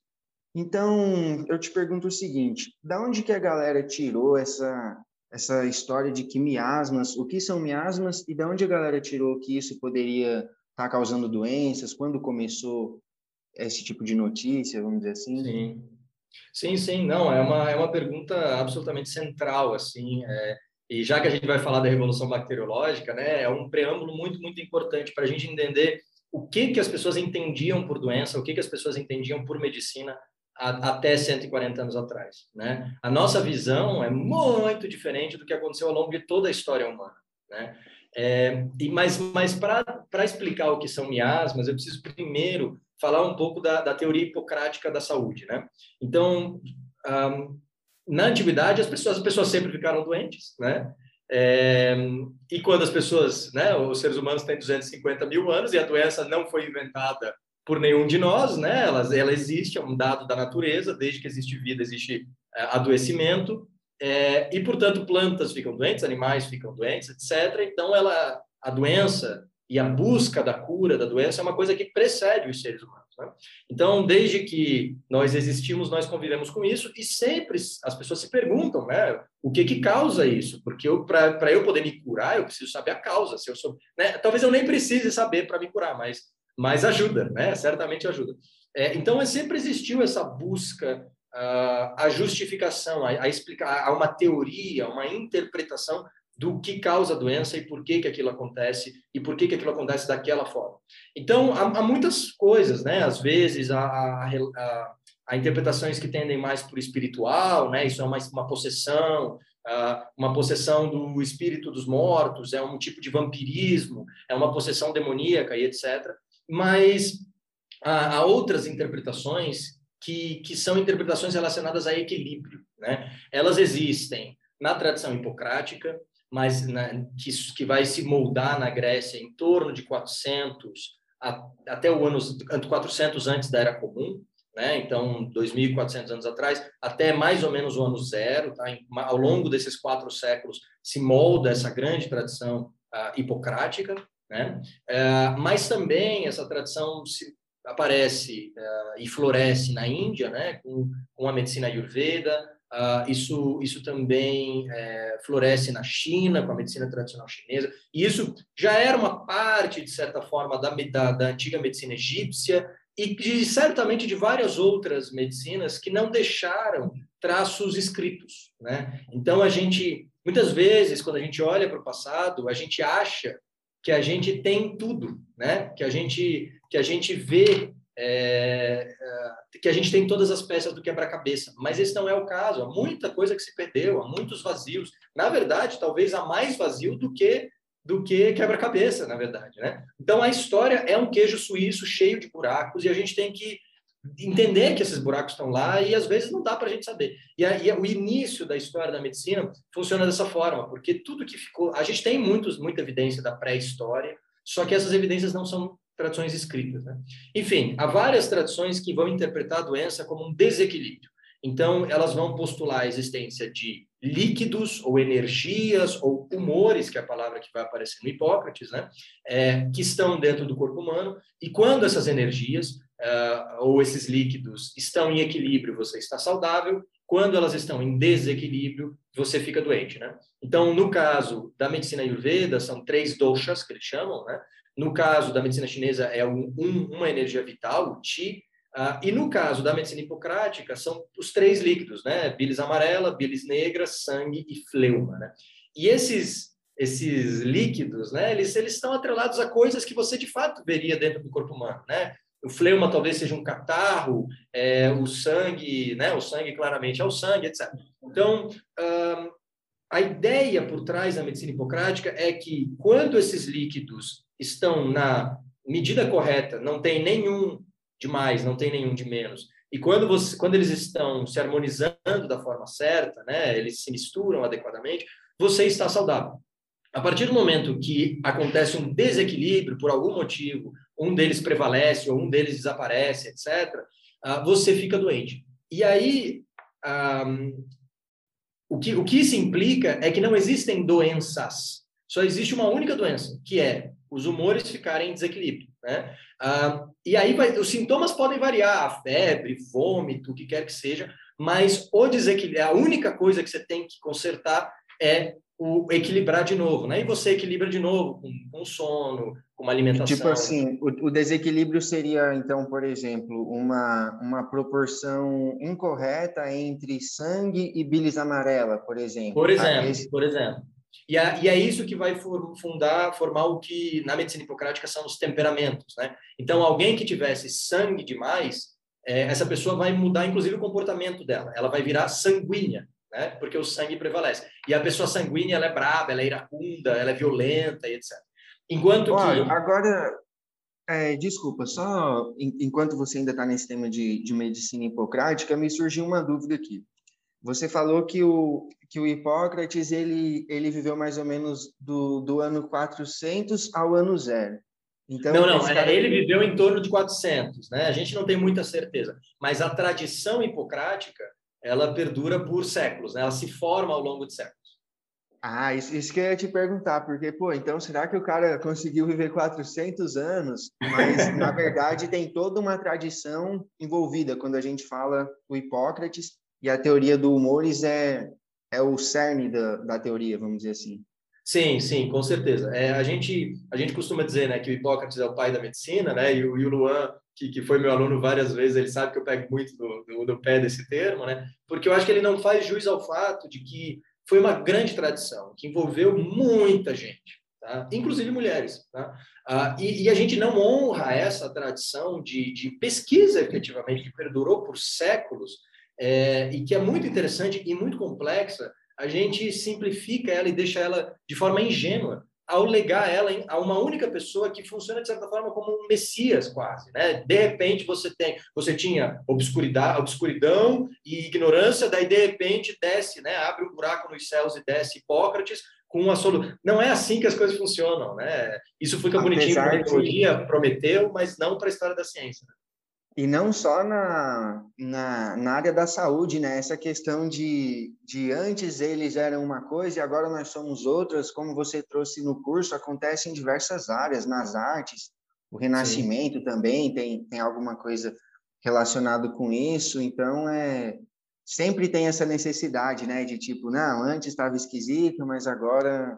Então, eu te pergunto o seguinte, da onde que a galera tirou essa, essa história de que miasmas, o que são miasmas, e da onde a galera tirou que isso poderia estar tá causando doenças, quando começou esse tipo de notícia, vamos dizer assim? Sim, sim, sim. Não, é uma, é uma pergunta absolutamente central, assim, é, e já que a gente vai falar da revolução bacteriológica, né, é um preâmbulo muito, muito importante para a gente entender o que, que as pessoas entendiam por doença, o que, que as pessoas entendiam por medicina a, até 140 anos atrás, né? A nossa visão é muito diferente do que aconteceu ao longo de toda a história humana, né? É, e, mas mas para explicar o que são miasmas, eu preciso primeiro falar um pouco da, da teoria hipocrática da saúde, né? Então, um, na antiguidade, as pessoas, as pessoas sempre ficaram doentes, né? É, e quando as pessoas, né, os seres humanos têm 250 mil anos e a doença não foi inventada por nenhum de nós, né? Ela, ela existe, é um dado da natureza, desde que existe vida existe é, adoecimento é, e portanto plantas ficam doentes, animais ficam doentes, etc. Então ela, a doença e a busca da cura da doença é uma coisa que precede os seres humanos. Né? Então, desde que nós existimos, nós convivemos com isso e sempre as pessoas se perguntam, né, o que que causa isso? Porque para eu poder me curar, eu preciso saber a causa. Se eu sou, né, talvez eu nem precise saber para me curar, mas mas ajuda, né? Certamente ajuda. É, então, sempre existiu essa busca uh, a justificação, a, a explicar, a uma teoria, uma interpretação do que causa a doença e por que, que aquilo acontece e por que, que aquilo acontece daquela forma. Então, há, há muitas coisas, né? Às vezes, há, há, há, interpretações que tendem mais para o espiritual, né? Isso é uma, uma possessão, uh, uma possessão do espírito dos mortos, é um tipo de vampirismo, é uma possessão demoníaca e etc. Mas há, há outras interpretações que, que são interpretações relacionadas a equilíbrio, né? Elas existem na tradição hipocrática, mas né, que, que vai se moldar na Grécia em torno de 400 a, até o ano 400 antes da Era Comum, né? Então 2.400 anos atrás até mais ou menos o ano zero, tá? Ao longo desses quatro séculos se molda essa grande tradição uh, hipocrática, né? Uh, mas também essa tradição se, aparece uh, e floresce na Índia, né? Com, com a medicina ayurveda, Uh, isso, isso também é, floresce na China, com a medicina tradicional chinesa, e isso já era uma parte, de certa forma, da, da, da antiga medicina egípcia e de, certamente de várias outras medicinas que não deixaram traços escritos. Né? Então, a gente, muitas vezes, quando a gente olha para o passado, a gente acha que a gente tem tudo, né? que, a gente, que a gente vê é, é, que a gente tem todas as peças do quebra-cabeça, mas esse não é o caso. Há muita coisa que se perdeu, há muitos vazios. Na verdade, talvez há mais vazio do que do que quebra-cabeça, na verdade, né? Então a história é um queijo suíço cheio de buracos e a gente tem que entender que esses buracos estão lá e às vezes não dá para a gente saber. E aí o início da história da medicina funciona dessa forma, porque tudo que ficou, a gente tem muitos, muita evidência da pré-história, só que essas evidências não são tradições escritas. Né? Enfim, há várias tradições que vão interpretar a doença como um desequilíbrio. Então, elas vão postular a existência de líquidos ou energias ou humores, que é a palavra que vai aparecer no Hipócrates, né? É, que estão dentro do corpo humano. E quando essas energias uh, ou esses líquidos estão em equilíbrio, você está saudável. Quando elas estão em desequilíbrio, você fica doente, né? Então, no caso da medicina ayurveda, são três doshas que eles chamam, né? No caso da medicina chinesa, é um, um, uma energia vital, o Qi. Uh, e no caso da medicina hipocrática, são os três líquidos, né? Bilis amarela, bilis negra, sangue e fleuma, né? E esses, esses líquidos, né? Eles, eles estão atrelados a coisas que você de fato veria dentro do corpo humano, né? O fleuma talvez seja um catarro, é, o sangue, né? O sangue claramente é o sangue, etc. Então, uh, a ideia por trás da medicina hipocrática é que quando esses líquidos estão na medida correta, não tem nenhum de mais, não tem nenhum de menos. E quando, você, quando eles estão se harmonizando da forma certa, né, eles se misturam adequadamente, você está saudável. A partir do momento que acontece um desequilíbrio por algum motivo, um deles prevalece ou um deles desaparece, etc., uh, você fica doente. E aí, um, o, que, o que isso implica é que não existem doenças, só existe uma única doença, que é os humores ficarem em desequilíbrio. Né? Uh, e aí vai, os sintomas podem variar, a febre, vômito, o que quer que seja, mas o desequilíbrio, a única coisa que você tem que consertar é o equilibrar de novo, né? E você equilibra de novo com, com sono, com uma alimentação. Tipo assim, o, o, desequilíbrio seria, então, por exemplo, uma, uma proporção incorreta entre sangue e bilis amarela, por exemplo. Por exemplo, esse... por exemplo. E, a, e é isso que vai fundar, formar o que na medicina hipocrática são os temperamentos, né? Então, alguém que tivesse sangue demais, é, essa pessoa vai mudar, inclusive, o comportamento dela. Ela vai virar sanguínea, né? Porque o sangue prevalece. E a pessoa sanguínea, ela é braba, ela é iracunda, ela é violenta e etc. Enquanto Olha, que... Agora, é, desculpa, só enquanto você ainda está nesse tema de, de medicina hipocrática, me surgiu uma dúvida aqui. Você falou que o, que o Hipócrates ele, ele viveu mais ou menos do, do ano 400 ao ano zero. Então, não, não, cara... ele viveu em torno de 400, né? A gente não tem muita certeza, mas a tradição hipocrática ela perdura por séculos, né? ela se forma ao longo de séculos. Ah, isso, isso que eu ia te perguntar, porque, pô, então será que o cara conseguiu viver 400 anos, mas na verdade tem toda uma tradição envolvida quando a gente fala o Hipócrates e a teoria do humores é, é o cerne da, da teoria, vamos dizer assim. Sim, sim, com certeza. É, a, gente, a gente costuma dizer né, que o Hipócrates é o pai da medicina, né, e, o, e o Luan que, que foi meu aluno várias vezes, ele sabe que eu pego muito do, do, do, pé desse termo, né? Porque eu acho que ele não faz jus ao fato de que foi uma grande tradição, que envolveu muita gente, tá? inclusive mulheres. Tá? Ah, e, e, a gente não honra essa tradição de, de pesquisa, efetivamente, que perdurou por séculos é, e que é muito interessante e muito complexa. A gente simplifica ela e deixa ela de forma ingênua ao legar ela a uma única pessoa que funciona de certa forma como um messias quase, né? De repente você tem, você tinha obscuridade, obscuridão e ignorância, daí de repente desce, né? Abre um buraco nos céus e desce Hipócrates com uma solução. Não é assim que as coisas funcionam, né? Isso fica bonitinho para a teoria, prometeu, mas não para a história da ciência. E não só na, na, na, área da saúde, né? Essa questão de, de antes eles eram uma coisa e agora nós somos outras, como você trouxe no curso, acontece em diversas áreas, nas artes, o Renascimento Sim. também tem, tem alguma coisa relacionado com isso, então é sempre tem essa necessidade, né, de tipo, não, antes estava esquisito, mas agora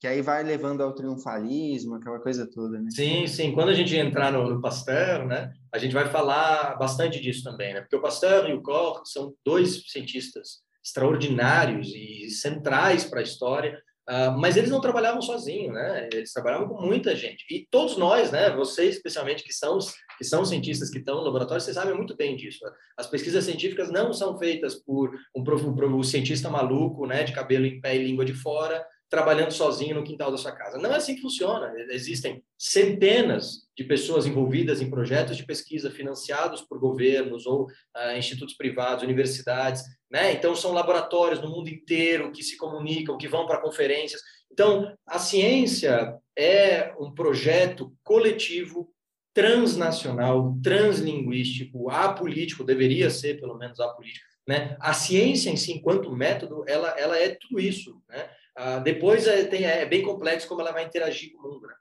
que aí vai levando ao triunfalismo, aquela coisa toda, né? Sim, sim. Quando a gente entrar no, no, Pasteur, né, a gente vai falar bastante disso também, né? Porque o Pasteur e o Koch são dois cientistas extraordinários e centrais para a história, uh, mas eles não trabalhavam sozinhos, né? Eles trabalhavam com muita gente. E todos nós, né, vocês especialmente que são que são cientistas que estão no laboratório, vocês sabem muito bem disso. Né? As pesquisas científicas não são feitas por um, um, um cientista maluco, né, de cabelo em pé e língua de fora, trabalhando sozinho no quintal da sua casa. Não é assim que funciona. Existem centenas de pessoas envolvidas em projetos de pesquisa financiados por governos ou uh, institutos privados, universidades, né? Então são laboratórios no mundo inteiro que se comunicam, que vão para conferências. Então a ciência é um projeto coletivo transnacional, translinguístico, apolítico, deveria ser pelo menos apolítico, né? A ciência em si, enquanto método, ela, ela é tudo isso, né? Ah, depois é, tem, é bem complexo como ela vai interagir com o mundo. Né?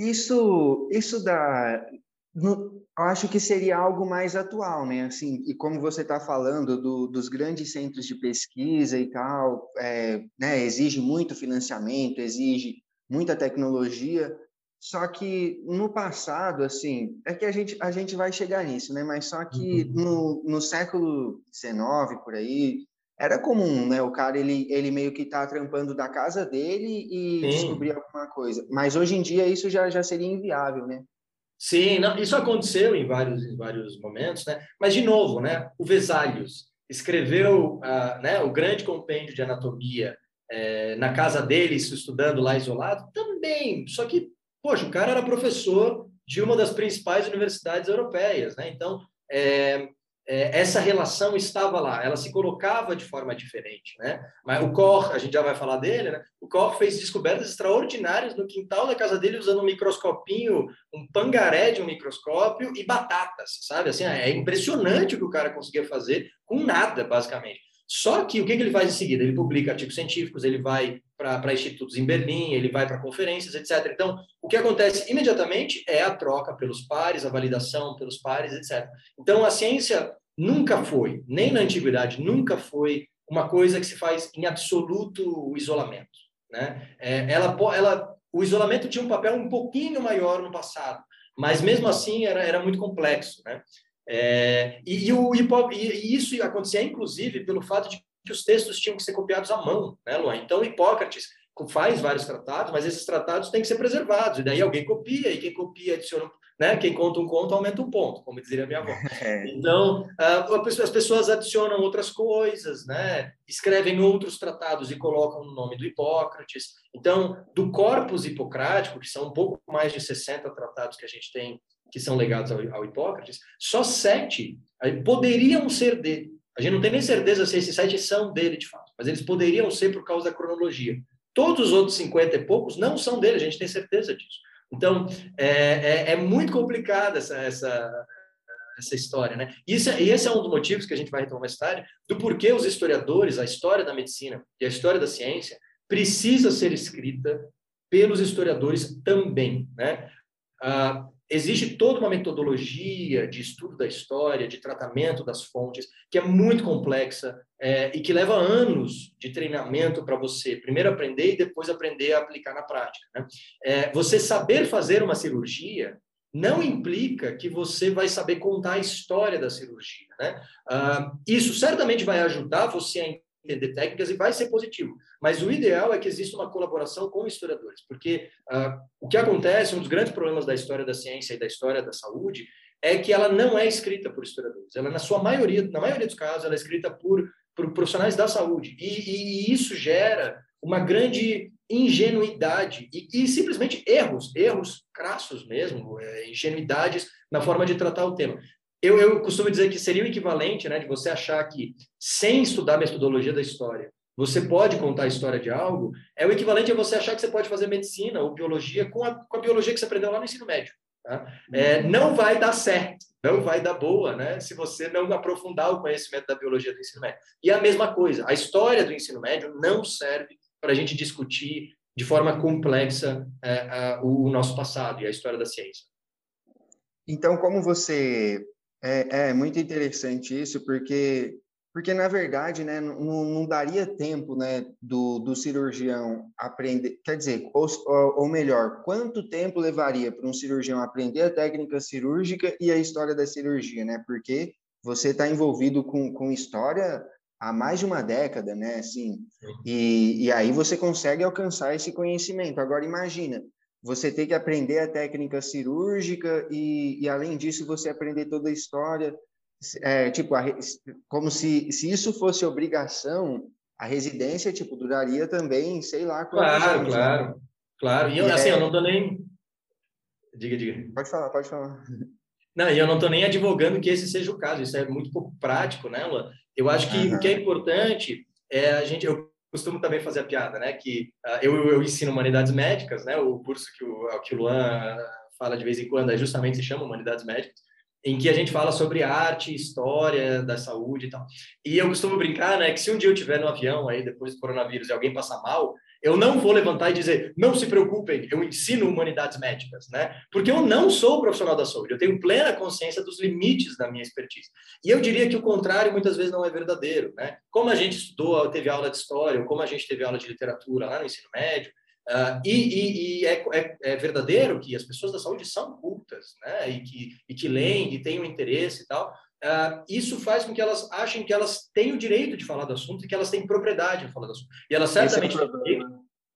Isso, isso dá. No, eu acho que seria algo mais atual, né? Assim, e como você está falando do, dos grandes centros de pesquisa e tal, é, né? Exige muito financiamento, exige muita tecnologia. Só que no passado, assim, é que a gente, a gente vai chegar nisso, né? Mas só que uhum. no, no século XIX, por aí, era comum, né? O cara ele, ele meio que tá trampando da casa dele e Sim. descobrir alguma coisa. Mas hoje em dia isso já, já seria inviável, né? Sim, não, isso aconteceu em vários, em vários momentos, né? Mas de novo, né? O Vesalius escreveu uh, né, o grande compêndio de anatomia é, na casa dele, estudando lá isolado, também. Só que, poxa, o cara era professor de uma das principais universidades europeias, né? Então, é, essa relação estava lá, ela se colocava de forma diferente, né? Mas o Koch, a gente já vai falar dele, né? O Koch fez descobertas extraordinárias no quintal da casa dele usando um microscopinho, um pangaré de um microscópio e batatas, sabe? Assim, é impressionante o que o cara conseguia fazer com nada, basicamente. Só que o que, que ele faz em seguida? Ele publica artigos científicos, ele vai para institutos em Berlim, ele vai para conferências, etc. Então, o que acontece imediatamente é a troca pelos pares, a validação pelos pares, etc. Então, a ciência nunca foi, nem na antiguidade, nunca foi uma coisa que se faz em absoluto isolamento. Né? É, ela, ela, o isolamento tinha um papel um pouquinho maior no passado, mas mesmo assim era, era muito complexo. Né? É, e, e, o, e, isso acontecia, inclusive, pelo fato de que os textos tinham que ser copiados à mão, né, Luan? Então, Hipócrates faz vários tratados, mas esses tratados têm que ser preservados, e daí alguém copia, e quem copia adiciona né? Quem conta um conto aumenta um ponto, como dizia minha avó. É. Então, as pessoas adicionam outras coisas, né? Escrevem outros tratados e colocam o nome do Hipócrates. Então, do corpus hipocrático, que são um pouco mais de 60 tratados que a gente tem que são legados ao, ao Hipócrates, só sete poderiam ser dele. A gente não tem nem certeza se esses sete são dele de fato, mas eles poderiam ser por causa da cronologia. Todos os outros 50 e poucos não são dele, a gente tem certeza disso. Então, é, é, é muito complicada essa, essa, essa história, né? Isso, é, e esse é um dos motivos que a gente vai retomar mais tarde, do porquê os historiadores, a história da medicina e a história da ciência precisa ser escrita pelos historiadores também, né? Ah, existe toda uma metodologia de estudo da história, de tratamento das fontes, que é muito complexa é, e que leva anos de treinamento para você primeiro aprender e depois aprender a aplicar na prática. Né? É, você saber fazer uma cirurgia não implica que você vai saber contar a história da cirurgia. Né? Ah, isso certamente vai ajudar você a entender técnicas e vai ser positivo. Mas o ideal é que exista uma colaboração com historiadores, porque uh, o que acontece, um dos grandes problemas da história da ciência e da história da saúde, é que ela não é escrita por historiadores. Ela, na sua maioria, na maioria dos casos, ela é escrita por, por profissionais da saúde. E, e isso gera uma grande ingenuidade e, e, simplesmente erros, erros crassos mesmo, é, ingenuidades na forma de tratar o tema eu, eu costumo dizer que seria o equivalente né, de você achar que, sem estudar metodologia da história, você pode contar a história de algo, é o equivalente a você achar que você pode fazer medicina ou biologia com a, com a biologia que você aprendeu lá no ensino médio. Tá? É, não vai dar certo, não vai dar boa, né? Se você não aprofundar o conhecimento da biologia do ensino médio. E a mesma coisa, a história do ensino médio não serve para a gente discutir de forma complexa é, a, o nosso passado e a história da ciência. Então, como você é, é muito interessante isso, porque, porque na verdade, né, não, não daria tempo, né, do, do cirurgião aprender, quer dizer, ou, ou melhor, quanto tempo levaria para um cirurgião aprender a técnica cirúrgica e a história da cirurgia, né? Porque você está envolvido com, com história há mais de uma década, né? Assim, e, e aí você consegue alcançar esse conhecimento. Agora, imagina, você tem que aprender a técnica cirúrgica e, e além disso, você aprender toda a história. É, tipo, a, como se, se isso fosse obrigação, a residência, tipo, duraria também, sei lá... Claro, anos, claro, né? claro. E, eu, assim, é... eu não tô nem... Diga, diga. Pode falar, pode falar. Não, e eu não estou nem advogando que esse seja o caso, isso é muito pouco prático, né, Luan? Eu acho que uhum. o que é importante é a gente, eu costumo também fazer a piada, né? Que uh, eu, eu ensino humanidades médicas, né? O curso que o, que o Luan fala de vez em quando é justamente se chama humanidades médicas, em que a gente fala sobre arte, história da saúde e tal. E eu costumo brincar, né? Que se um dia eu estiver no avião aí depois do coronavírus e alguém passar mal, eu não vou levantar e dizer, não se preocupem, eu ensino humanidades médicas, né? Porque eu não sou profissional da saúde, eu tenho plena consciência dos limites da minha expertise. E eu diria que o contrário muitas vezes não é verdadeiro, né? Como a gente estudou, teve aula de história, ou como a gente teve aula de literatura lá no ensino médio, Uh, e, e, e é, é, é, verdadeiro que as pessoas da saúde são cultas, né? E que, e que leem, e têm um interesse e tal, Uh, isso faz com que elas achem que elas têm o direito de falar do assunto e que elas têm propriedade de falar do assunto. E elas é certamente, é têm,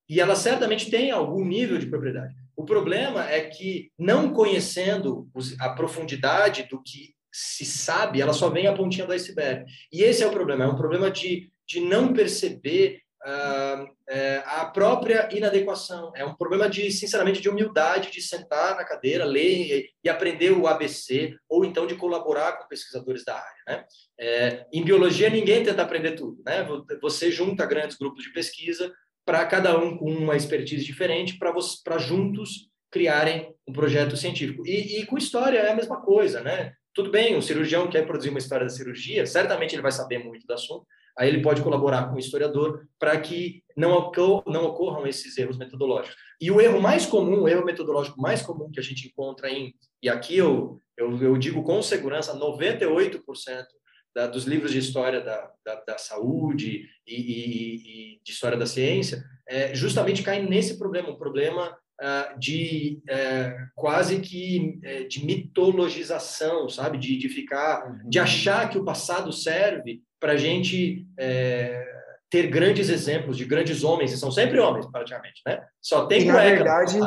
e elas certamente têm algum nível de propriedade. O problema é que, não conhecendo a profundidade do que se sabe, ela só vem a pontinha do iceberg. E esse é o problema. É um problema de, de não perceber a própria inadequação. É um problema de, sinceramente, de humildade, de sentar na cadeira, ler e aprender o ABC, ou então de colaborar com pesquisadores da área. Né? É, em biologia, ninguém tenta aprender tudo. Né? Você junta grandes grupos de pesquisa para cada um com uma expertise diferente, para juntos criarem um projeto científico. E, e com história é a mesma coisa, né? Tudo bem, o cirurgião quer produzir uma história da cirurgia, certamente ele vai saber muito do assunto, aí ele pode colaborar com o historiador para que não, ocor não ocorram esses erros metodológicos. E o erro mais comum, o erro metodológico mais comum que a gente encontra em, e aqui eu, eu, eu digo com segurança, 98% da, dos livros de história da, da, da saúde e, e, e, de história da ciência, é, justamente caem nesse problema, um problema uh, de uh, quase que uh, de mitologização, sabe? De, de ficar, uhum. de achar que o passado serve para a gente é, ter grandes exemplos de grandes homens, e são sempre homens, praticamente, né? Só tem e, Na verdade,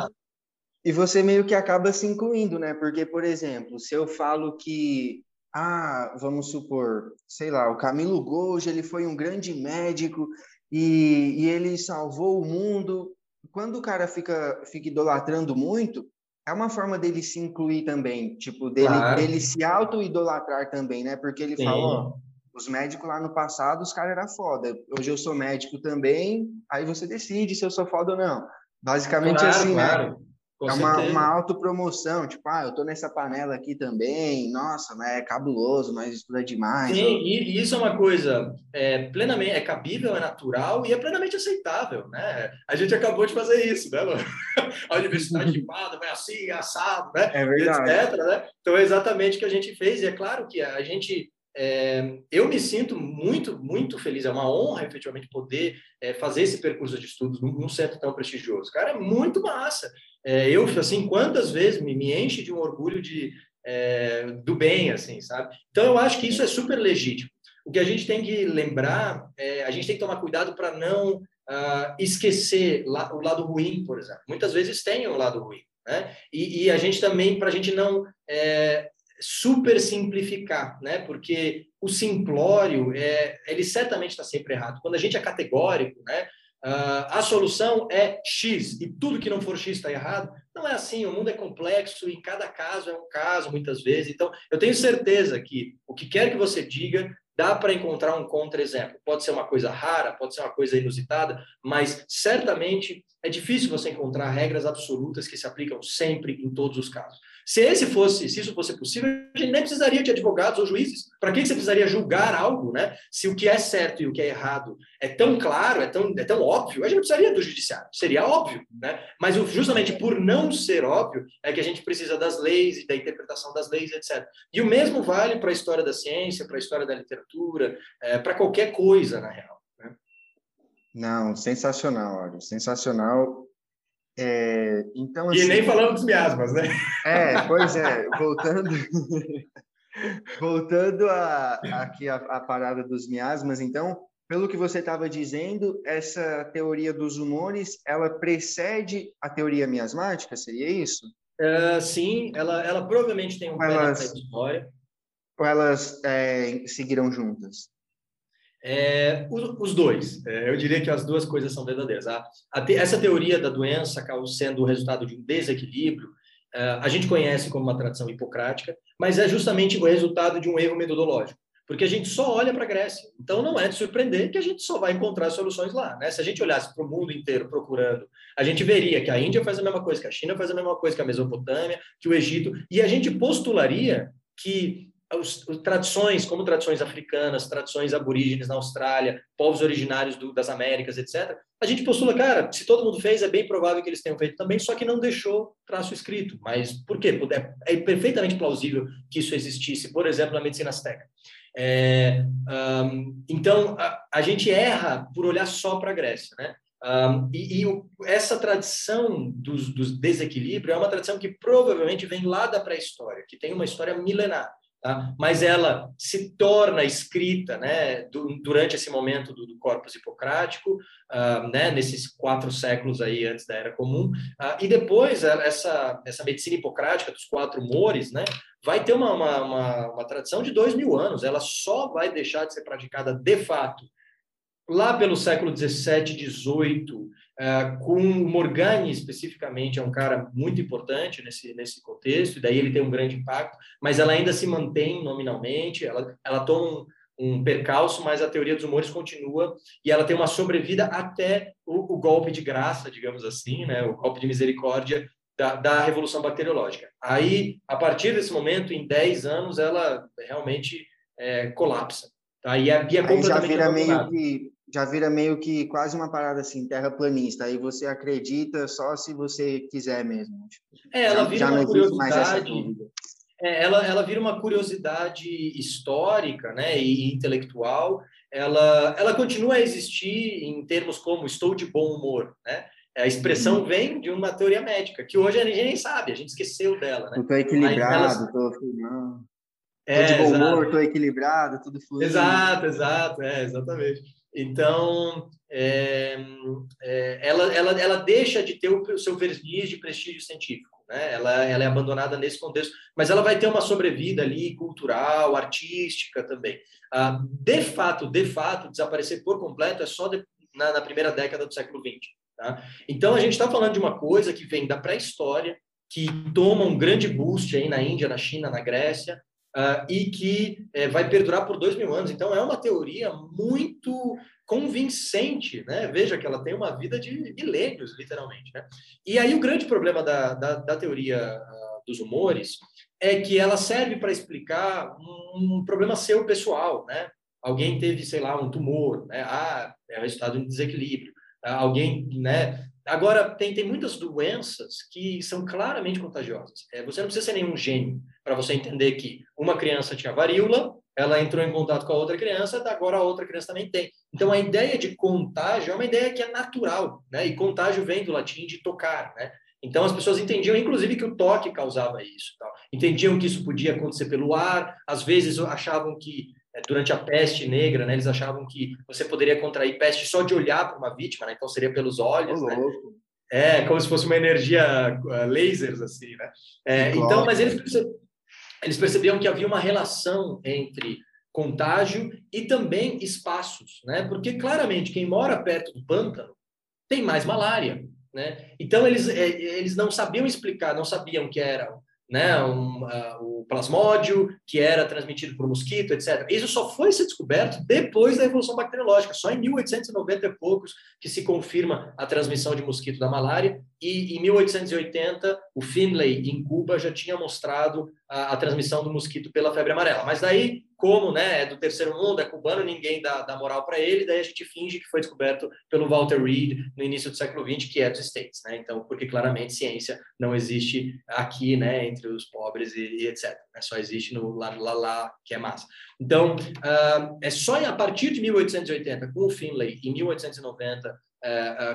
e você meio que acaba se incluindo, né? Porque, por exemplo, se eu falo que, ah, vamos supor, sei lá, o Camilo Gouge, ele foi um grande médico e, e ele salvou o mundo. Quando o cara fica, fica idolatrando muito, é uma forma dele se incluir também, tipo, dele, claro. dele se auto-idolatrar também, né? Porque ele Sim. fala, ó, os médicos lá no passado, os caras eram foda. Hoje eu sou médico também, aí você decide se eu sou foda ou não. Basicamente claro, assim, né? claro. né? Com é uma, uma autopromoção, tipo, ah, eu tô nessa panela aqui também, nossa, né, é cabuloso, mas estuda demais. Sim, ou... e isso é uma coisa é, plenamente, é cabível, é natural e é plenamente aceitável, né? A gente acabou de fazer isso, né? A Universidade de Pada vai assim, assado, né? É verdade. Etc, né? Então é exatamente o que a gente fez, e é claro que a gente é, eu me sinto muito, muito feliz. É uma honra, efetivamente, poder é, fazer esse percurso de estudos num, num, centro tão prestigioso. Cara, é muito massa. É, eu, assim, quantas vezes me, me enche de um orgulho de, é, do bem, assim, sabe? Então, eu acho que isso é super legítimo. O que a gente tem que lembrar, é, a gente tem que tomar cuidado para não uh, esquecer la, o lado ruim, por exemplo. Muitas vezes tem um lado ruim. Né? E, e a gente também, para a gente não é, super simplificar, né? Porque o simplório é, ele certamente está sempre errado. Quando a gente é categórico, né? Uh, a solução é X e tudo que não for X está errado. Não é assim, o mundo é complexo e cada caso é um caso, muitas vezes. Então, eu tenho certeza que o que quer que você diga, dá para encontrar um contra-exemplo. Pode ser uma coisa rara, pode ser uma coisa inusitada, mas certamente é difícil você encontrar regras absolutas que se aplicam sempre em todos os casos. Se esse fosse, se isso fosse possível, a gente nem precisaria de advogados ou juízes. Para que você precisaria julgar algo, né? Se o que é certo e o que é errado é tão claro, é tão, é tão óbvio, a gente não precisaria do judiciário. Seria óbvio, né? Mas justamente por não ser óbvio é que a gente precisa das leis e da interpretação das leis, etc. E o mesmo vale para a história da ciência, para a história da literatura, é, para qualquer coisa, na real. Né? Não, sensacional, olha, sensacional. É, então, assim, e nem falando dos miasmas, né? É, pois é, voltando, voltando a, aqui a, a parada dos miasmas, então, pelo que você estava dizendo, essa teoria dos humores, ela precede a teoria miasmática, seria isso? Uh, sim, ela, ela provavelmente tem um pé na história. Ou elas é, seguiram juntas? É, os, dois. É, eu diria que as duas coisas são verdadeiras. A, a te, essa teoria da doença sendo o resultado de um desequilíbrio. É, a gente conhece como uma tradição hipocrática, mas é justamente o resultado de um erro metodológico. Porque a gente só olha para a Grécia. Então não é de surpreender que a gente só vai encontrar soluções lá. Né? Se a gente olhasse para o mundo inteiro procurando, a gente veria que a Índia faz a mesma coisa, que a China faz a mesma coisa, que a Mesopotâmia, que o Egito, e a gente postularia que os, os, tradições, como tradições africanas, tradições aborígenes na Austrália, povos originários do, das Américas, etc., a gente postula, cara, se todo mundo fez, é bem provável que eles tenham feito também, só que não deixou traço escrito. Mas por quê? É, é perfeitamente plausível que isso existisse, por exemplo, na medicina azteca. É, um, então, a, a, gente erra por olhar só para a Grécia, né? Um, e, e o, essa tradição dos, dos desequilíbrios é uma tradição que provavelmente vem lá da pré-história, que tem uma história milenar. Tá? Mas ela se torna escrita né, durante esse momento do, corpus hipocrático, uh, né, nesses quatro séculos aí antes da Era Comum, uh, e depois essa, essa medicina hipocrática dos quatro humores né, vai ter uma, uma, uma, uma tradição de dois mil anos, ela só vai deixar de ser praticada de fato lá pelo século 17, 18, Uh, com o Morgani especificamente é um cara muito importante nesse nesse contexto e daí ele tem um grande impacto mas ela ainda se mantém nominalmente ela ela toma um, um percalço mas a teoria dos humores continua e ela tem uma sobrevida até o, o golpe de graça digamos assim né o golpe de misericórdia da, da revolução bacteriológica. Aí a partir desse momento em 10 anos ela realmente é, colapsa tá? E a, e é completamente já vira meio que já vira meio que quase uma parada assim, terraplanista. Aí você acredita só se você quiser mesmo. É, ela vira já uma curiosidade. É, ela, ela vira uma curiosidade histórica, né, e intelectual. Ela, ela continua a existir em termos como estou de bom humor, né? A expressão uhum. vem de uma teoria médica que hoje a gente nem sabe, a gente esqueceu dela, né? Estou equilibrado, estou ela... É, de bom humor, estou equilibrado, tudo fluindo. Exato, exato, é, exatamente. Então, é, é, ela, ela, ela deixa de ter o seu verniz de prestígio científico, né? ela, ela é abandonada nesse contexto, mas ela vai ter uma sobrevida ali cultural, artística também. Ah, de fato, de fato, desaparecer por completo é só de, na, na, primeira década do século XX. Tá? Então, a gente está falando de uma coisa que vem da pré-história, que toma um grande boost aí na Índia, na China, na Grécia, uh, e que uh, vai perdurar por dois mil anos. Então, é uma teoria muito convincente, né? Veja que ela tem uma vida de milênios, literalmente, né? E aí o grande problema da, da, da teoria uh, dos humores é que ela serve para explicar um, um, problema seu pessoal, né? Alguém teve, sei lá, um tumor, né? Ah, é resultado de desequilíbrio. Ah, alguém, né? Agora, tem, tem muitas doenças que são claramente contagiosas. É, você não precisa ser nenhum gênio para você entender que uma criança tinha varíola, ela entrou em contato com a outra criança, agora a outra criança também tem. Então, a ideia de contágio é uma ideia que é natural, né? E contágio vem do latim de tocar, né? Então, as pessoas entendiam, inclusive, que o toque causava isso. Tal. Entendiam que isso podia acontecer pelo ar, às vezes achavam que é, durante a peste negra, né, eles achavam que você poderia contrair peste só de olhar para uma vítima, né, então seria pelos olhos, oh, né? É, como se fosse uma energia uh, lasers, assim, né? É, então, mas eles, eles percebiam que havia uma relação entre contágio e também espaços, né? Porque claramente quem mora perto do pântano tem mais malária, né? Então eles é, eles não sabiam explicar, não sabiam que era né, um, uh, o plasmódio, que era transmitido por mosquito, etc. Isso só foi ser descoberto depois da evolução bacteriológica, só em 1890 e poucos que se confirma a transmissão de mosquito da malária, e em 1880 o Finlay, em Cuba, já tinha mostrado a, a transmissão do mosquito pela febre amarela. Mas daí como né, é do terceiro mundo, é cubano, ninguém dá, dá moral para ele, daí a gente finge que foi descoberto pelo Walter Reed no início do século XX, que é dos States. Né? Então, porque claramente ciência não existe aqui, né, entre os pobres e, e etc. Né? Só existe no lá, lá, lá, que é massa. Então, uh, é só a partir de 1880, com o Finlay, em 1890, uh, uh,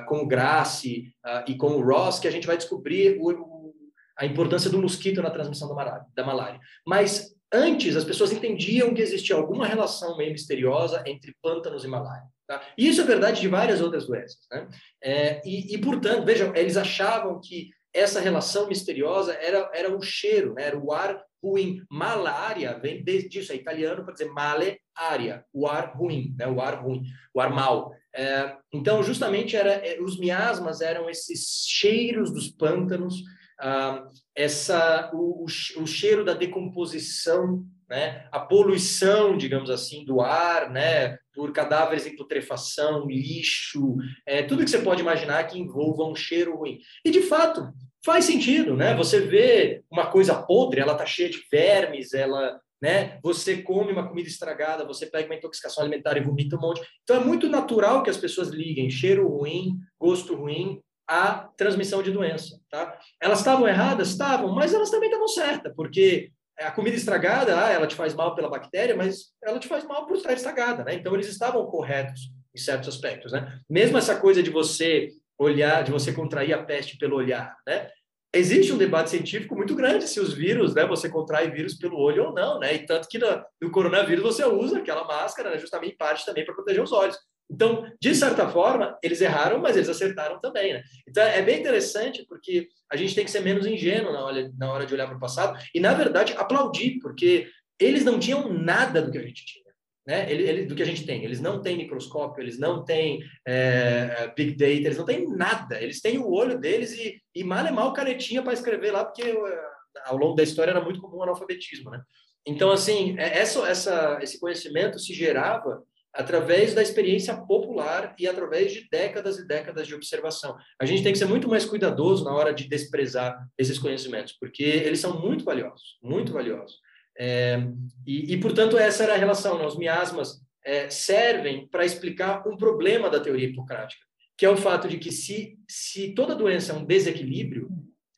com o Gracie uh, e com o Ross, que a gente vai descobrir o, a importância do mosquito na transmissão da malária. Mas Antes, as pessoas entendiam que existia alguma relação meio misteriosa entre pântanos e malária. Tá? E isso é verdade de várias outras doenças. Né? É, e, e, portanto, vejam, eles achavam que essa relação misteriosa era, era o cheiro, né? era o ar ruim. Malária vem disso, é italiano para dizer male aria, o ar ruim, né? o ar ruim, o ar mau. É, então, justamente, era, é, os miasmas eram esses cheiros dos pântanos ah, essa, o, o, cheiro da decomposição, né, a poluição, digamos assim, do ar, né, por cadáveres em putrefação, lixo, é, tudo que você pode imaginar que envolva um cheiro ruim. E, de fato, faz sentido, né? Você vê uma coisa podre, ela está cheia de vermes, ela né? Você come uma comida estragada, você pega uma intoxicação alimentar e vomita um monte. Então é muito natural que as pessoas liguem cheiro ruim, gosto ruim a transmissão de doença. Tá? Elas estavam erradas? Estavam, mas elas também estavam certas, porque a comida estragada, ah, ela te faz mal pela bactéria, mas ela te faz mal por estar estragada. Né? Então, eles estavam corretos em certos aspectos. Né? Mesmo essa coisa de você olhar, de você contrair a peste pelo olhar, né? Existe um debate científico muito grande se os vírus, né, você contrai vírus pelo olho ou não, né? E tanto que no, no coronavírus você usa aquela máscara, né, justamente em parte também para proteger os olhos. Então, de certa forma, eles erraram, mas eles acertaram também, né? Então, é bem interessante porque a gente tem que ser menos ingênuo na hora, na hora de olhar para o passado e, na verdade, aplaudir, porque eles não tinham nada do que a gente tinha. Né? Ele, ele, do que a gente tem. Eles não têm microscópio, eles não têm é, big data, eles não têm nada. Eles têm o olho deles e, e mal é mal canetinha para escrever lá, porque é, ao longo da história era muito comum o analfabetismo, né? Então, assim, é, essa, essa, esse conhecimento se gerava através da experiência popular e através de décadas e décadas de observação. A gente tem que ser muito mais cuidadoso na hora de desprezar esses conhecimentos, porque eles são muito valiosos, muito valiosos. É, e, e, portanto, essa era a relação. Né? Os miasmas é, servem para explicar um problema da teoria hipocrática, que é o fato de que se, se toda doença é um desequilíbrio,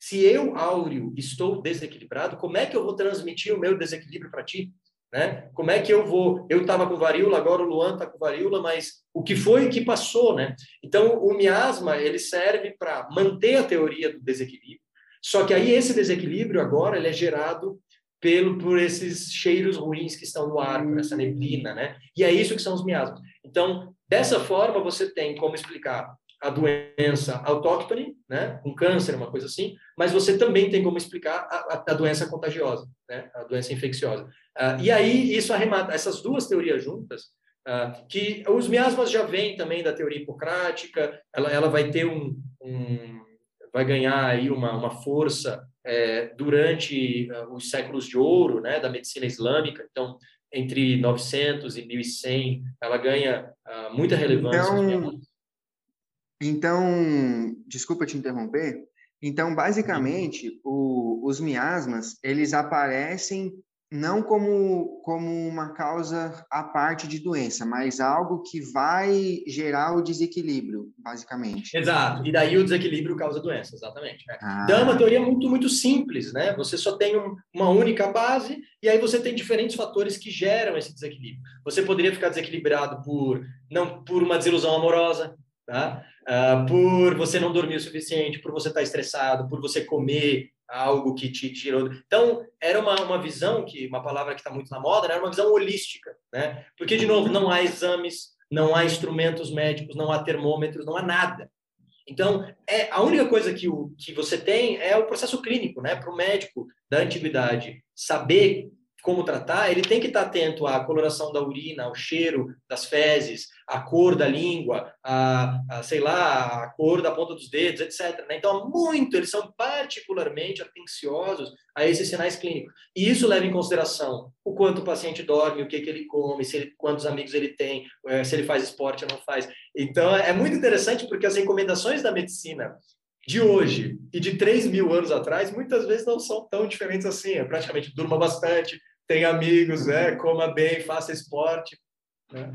se eu, áureo, estou desequilibrado, como é que eu vou transmitir o meu desequilíbrio para ti? Né? Como é que eu vou? Eu estava com varíola, agora o Luan está com varíola, mas o que foi que passou, né? Então, o miasma ele serve para manter a teoria do desequilíbrio. Só que aí esse desequilíbrio agora ele é gerado pelo por esses cheiros ruins que estão no ar, por essa hum. neblina, né? E é isso que são os miasmas. Então, dessa forma, você tem como explicar a doença autóctone, né? Um câncer, uma coisa assim, mas você também tem como explicar a, a doença contagiosa, né? A doença infecciosa. Uh, e aí, isso arremata, essas duas teorias juntas, uh, que os miasmas já vêm também da teoria hipocrática, ela, ela vai ter um, um vai ganhar aí uma, uma força é, durante uh, os séculos de ouro né, da medicina islâmica. Então, entre 900 e 1100, ela ganha uh, muita relevância. Então, então, desculpa te interromper. Então, basicamente, o, os miasmas, eles aparecem não como, como uma causa à parte de doença, mas algo que vai gerar o desequilíbrio, basicamente. Exato. E daí o desequilíbrio causa doença, exatamente. É. Ah. Então é uma teoria muito, muito simples, né? Você só tem um, uma única base e aí você tem diferentes fatores que geram esse desequilíbrio. Você poderia ficar desequilibrado por não por uma desilusão amorosa, tá? Uh, por você não dormir o suficiente, por você estar estressado, por você comer algo que te tirou. Então, era uma, uma visão que, uma palavra que está muito na moda, né? era uma visão holística, né? Porque, de novo, não há exames, não há instrumentos médicos, não há termômetros, não há nada. Então, é a única coisa que, o, que você tem é o processo clínico, né? Para o médico da antiguidade saber como tratar, ele tem que estar atento à coloração da urina, ao cheiro das fezes, à cor da língua, a, sei lá, a cor da ponta dos dedos, etc. Né? Então, muito, eles são particularmente atenciosos a esses sinais clínicos. E isso leva em consideração o quanto o paciente dorme, o que, que ele come, se ele, quantos amigos ele tem, eh, se ele faz esporte ou não faz. Então, é muito interessante porque as recomendações da medicina de hoje e de 3 mil anos atrás, muitas vezes não são tão diferentes assim. É praticamente durma bastante, tem amigos, né? coma bem, faça esporte. Né?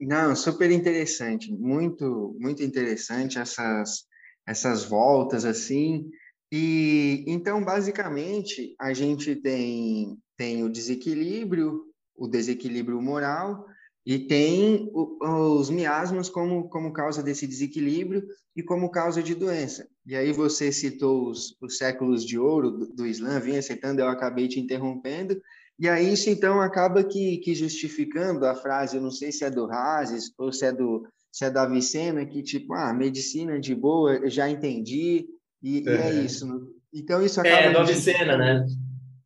Não, super interessante, muito, muito interessante essas, essas voltas assim. E então, basicamente, a gente tem, tem o desequilíbrio, o desequilíbrio moral, e tem os miasmas como, como causa desse desequilíbrio e como causa de doença. E aí você citou os, os séculos de ouro do, do Islã, vinha citando, eu acabei te interrompendo, e aí isso então acaba que, que justificando a frase, eu não sei se é do Razes ou se é do se é da Avicena, que tipo, ah, medicina de boa, eu já entendi, e, é. e é isso. Então isso acaba... É, do Avicena, né?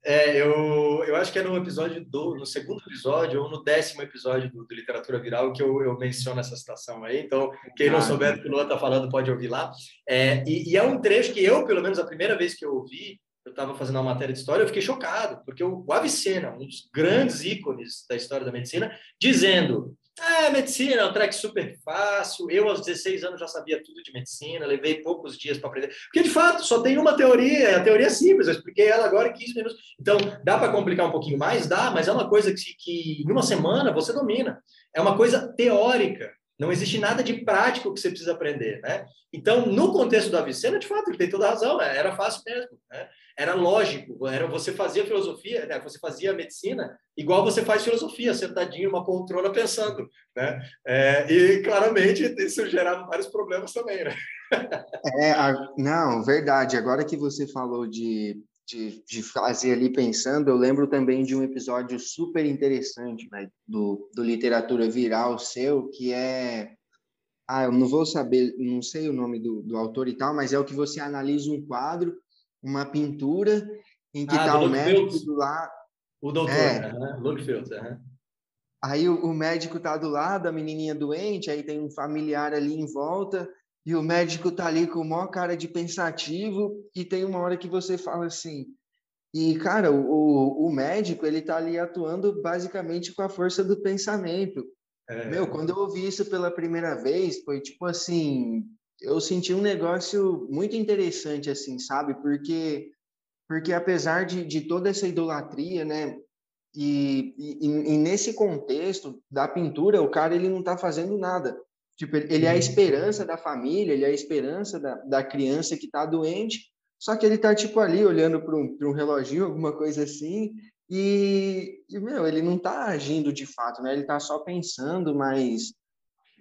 É, eu, eu acho que é no episódio do, no segundo episódio ou no décimo episódio do, do Literatura Viral que eu, eu menciono essa citação aí. Então, quem não ah, souber do que o Luan está falando pode ouvir lá. É, e, e, é um trecho que eu, pelo menos a primeira vez que eu ouvi, eu estava fazendo uma matéria de história, eu fiquei chocado, porque o Avicena, um dos grandes ícones da história da medicina, dizendo ah, medicina é um track super fácil. Eu, aos 16 anos, já sabia tudo de medicina, levei poucos dias para aprender. Porque, de fato, só tem uma teoria, a teoria é simples, eu expliquei ela agora em 15 minutos. Então, dá para complicar um pouquinho mais? Dá, mas é uma coisa que, que em uma semana você domina. É uma coisa teórica. Não existe nada de prático que você precisa aprender, né? Então, no contexto da Avicena, de fato, ele tem toda a razão, né? era fácil mesmo, né? Era lógico, era você fazia filosofia, né? você fazia medicina igual você faz filosofia, sentadinho numa poltrona pensando, né? É, e claramente isso gerava vários problemas também, né? é, a, não, verdade. Agora que você falou de, de, de, fazer ali pensando, eu lembro também de um episódio super interessante né, do, do literatura viral seu, que é ah, eu não vou saber, não sei o nome do, do autor e tal, mas é o que você analisa um quadro uma pintura em que ah, o médico do lado. O doutor, é. Luke Fields, Aí o, o médico tá do lado, a menininha doente, aí tem um familiar ali em volta, e o médico tá ali com o maior cara de pensativo, e tem uma hora que você fala assim, e, cara, o, o médico, ele tá ali atuando basicamente com a força do pensamento. É. Meu, quando eu ouvi isso pela primeira vez, foi tipo assim, eu senti um negócio muito interessante, assim, sabe? Porque, porque apesar de, de toda essa idolatria, né? E, e, e, nesse contexto da pintura, o cara ele não está fazendo nada. Tipo, ele é a uhum. esperança da família, ele é a esperança da, da criança que está doente, só que ele está tipo ali olhando para um, um reloginho, alguma coisa assim, e, e, meu, ele não está agindo de fato, né? Ele está só pensando, mas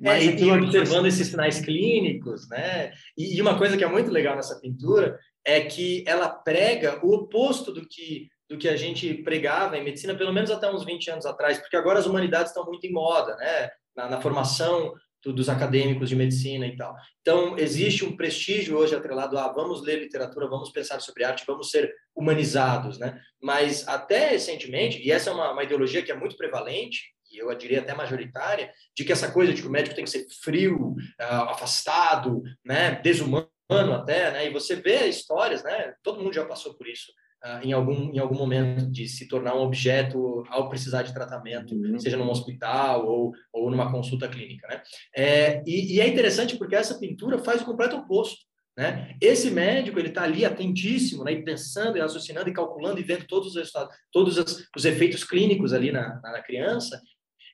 é, e, observando esses sinais clínicos, né? E, e, uma coisa que é muito legal nessa pintura é que ela prega o oposto do que do que a gente pregava em medicina, pelo menos até uns 20 anos atrás, porque agora as humanidades estão muito em moda, né? Na, na formação do, dos acadêmicos de medicina e tal. Então, existe um prestígio hoje atrelado a vamos ler literatura, vamos pensar sobre arte, vamos ser humanizados, né? Mas até recentemente, e essa é uma, uma ideologia que é muito prevalente, e eu diria até majoritária, de que essa coisa de que o médico tem que ser frio, uh, afastado, né, desumano até, né, e você vê histórias, né, todo mundo já passou por isso, uh, em, algum, em algum momento de se tornar um objeto ao precisar de tratamento, uhum. seja num hospital ou, ou numa consulta clínica, né, é, e, e é interessante porque essa pintura faz o completo oposto, né? Esse médico ele está ali atentíssimo, né? E pensando, e raciocinando, e calculando e vendo todos os resultados, todos os, os efeitos clínicos ali na, na, criança.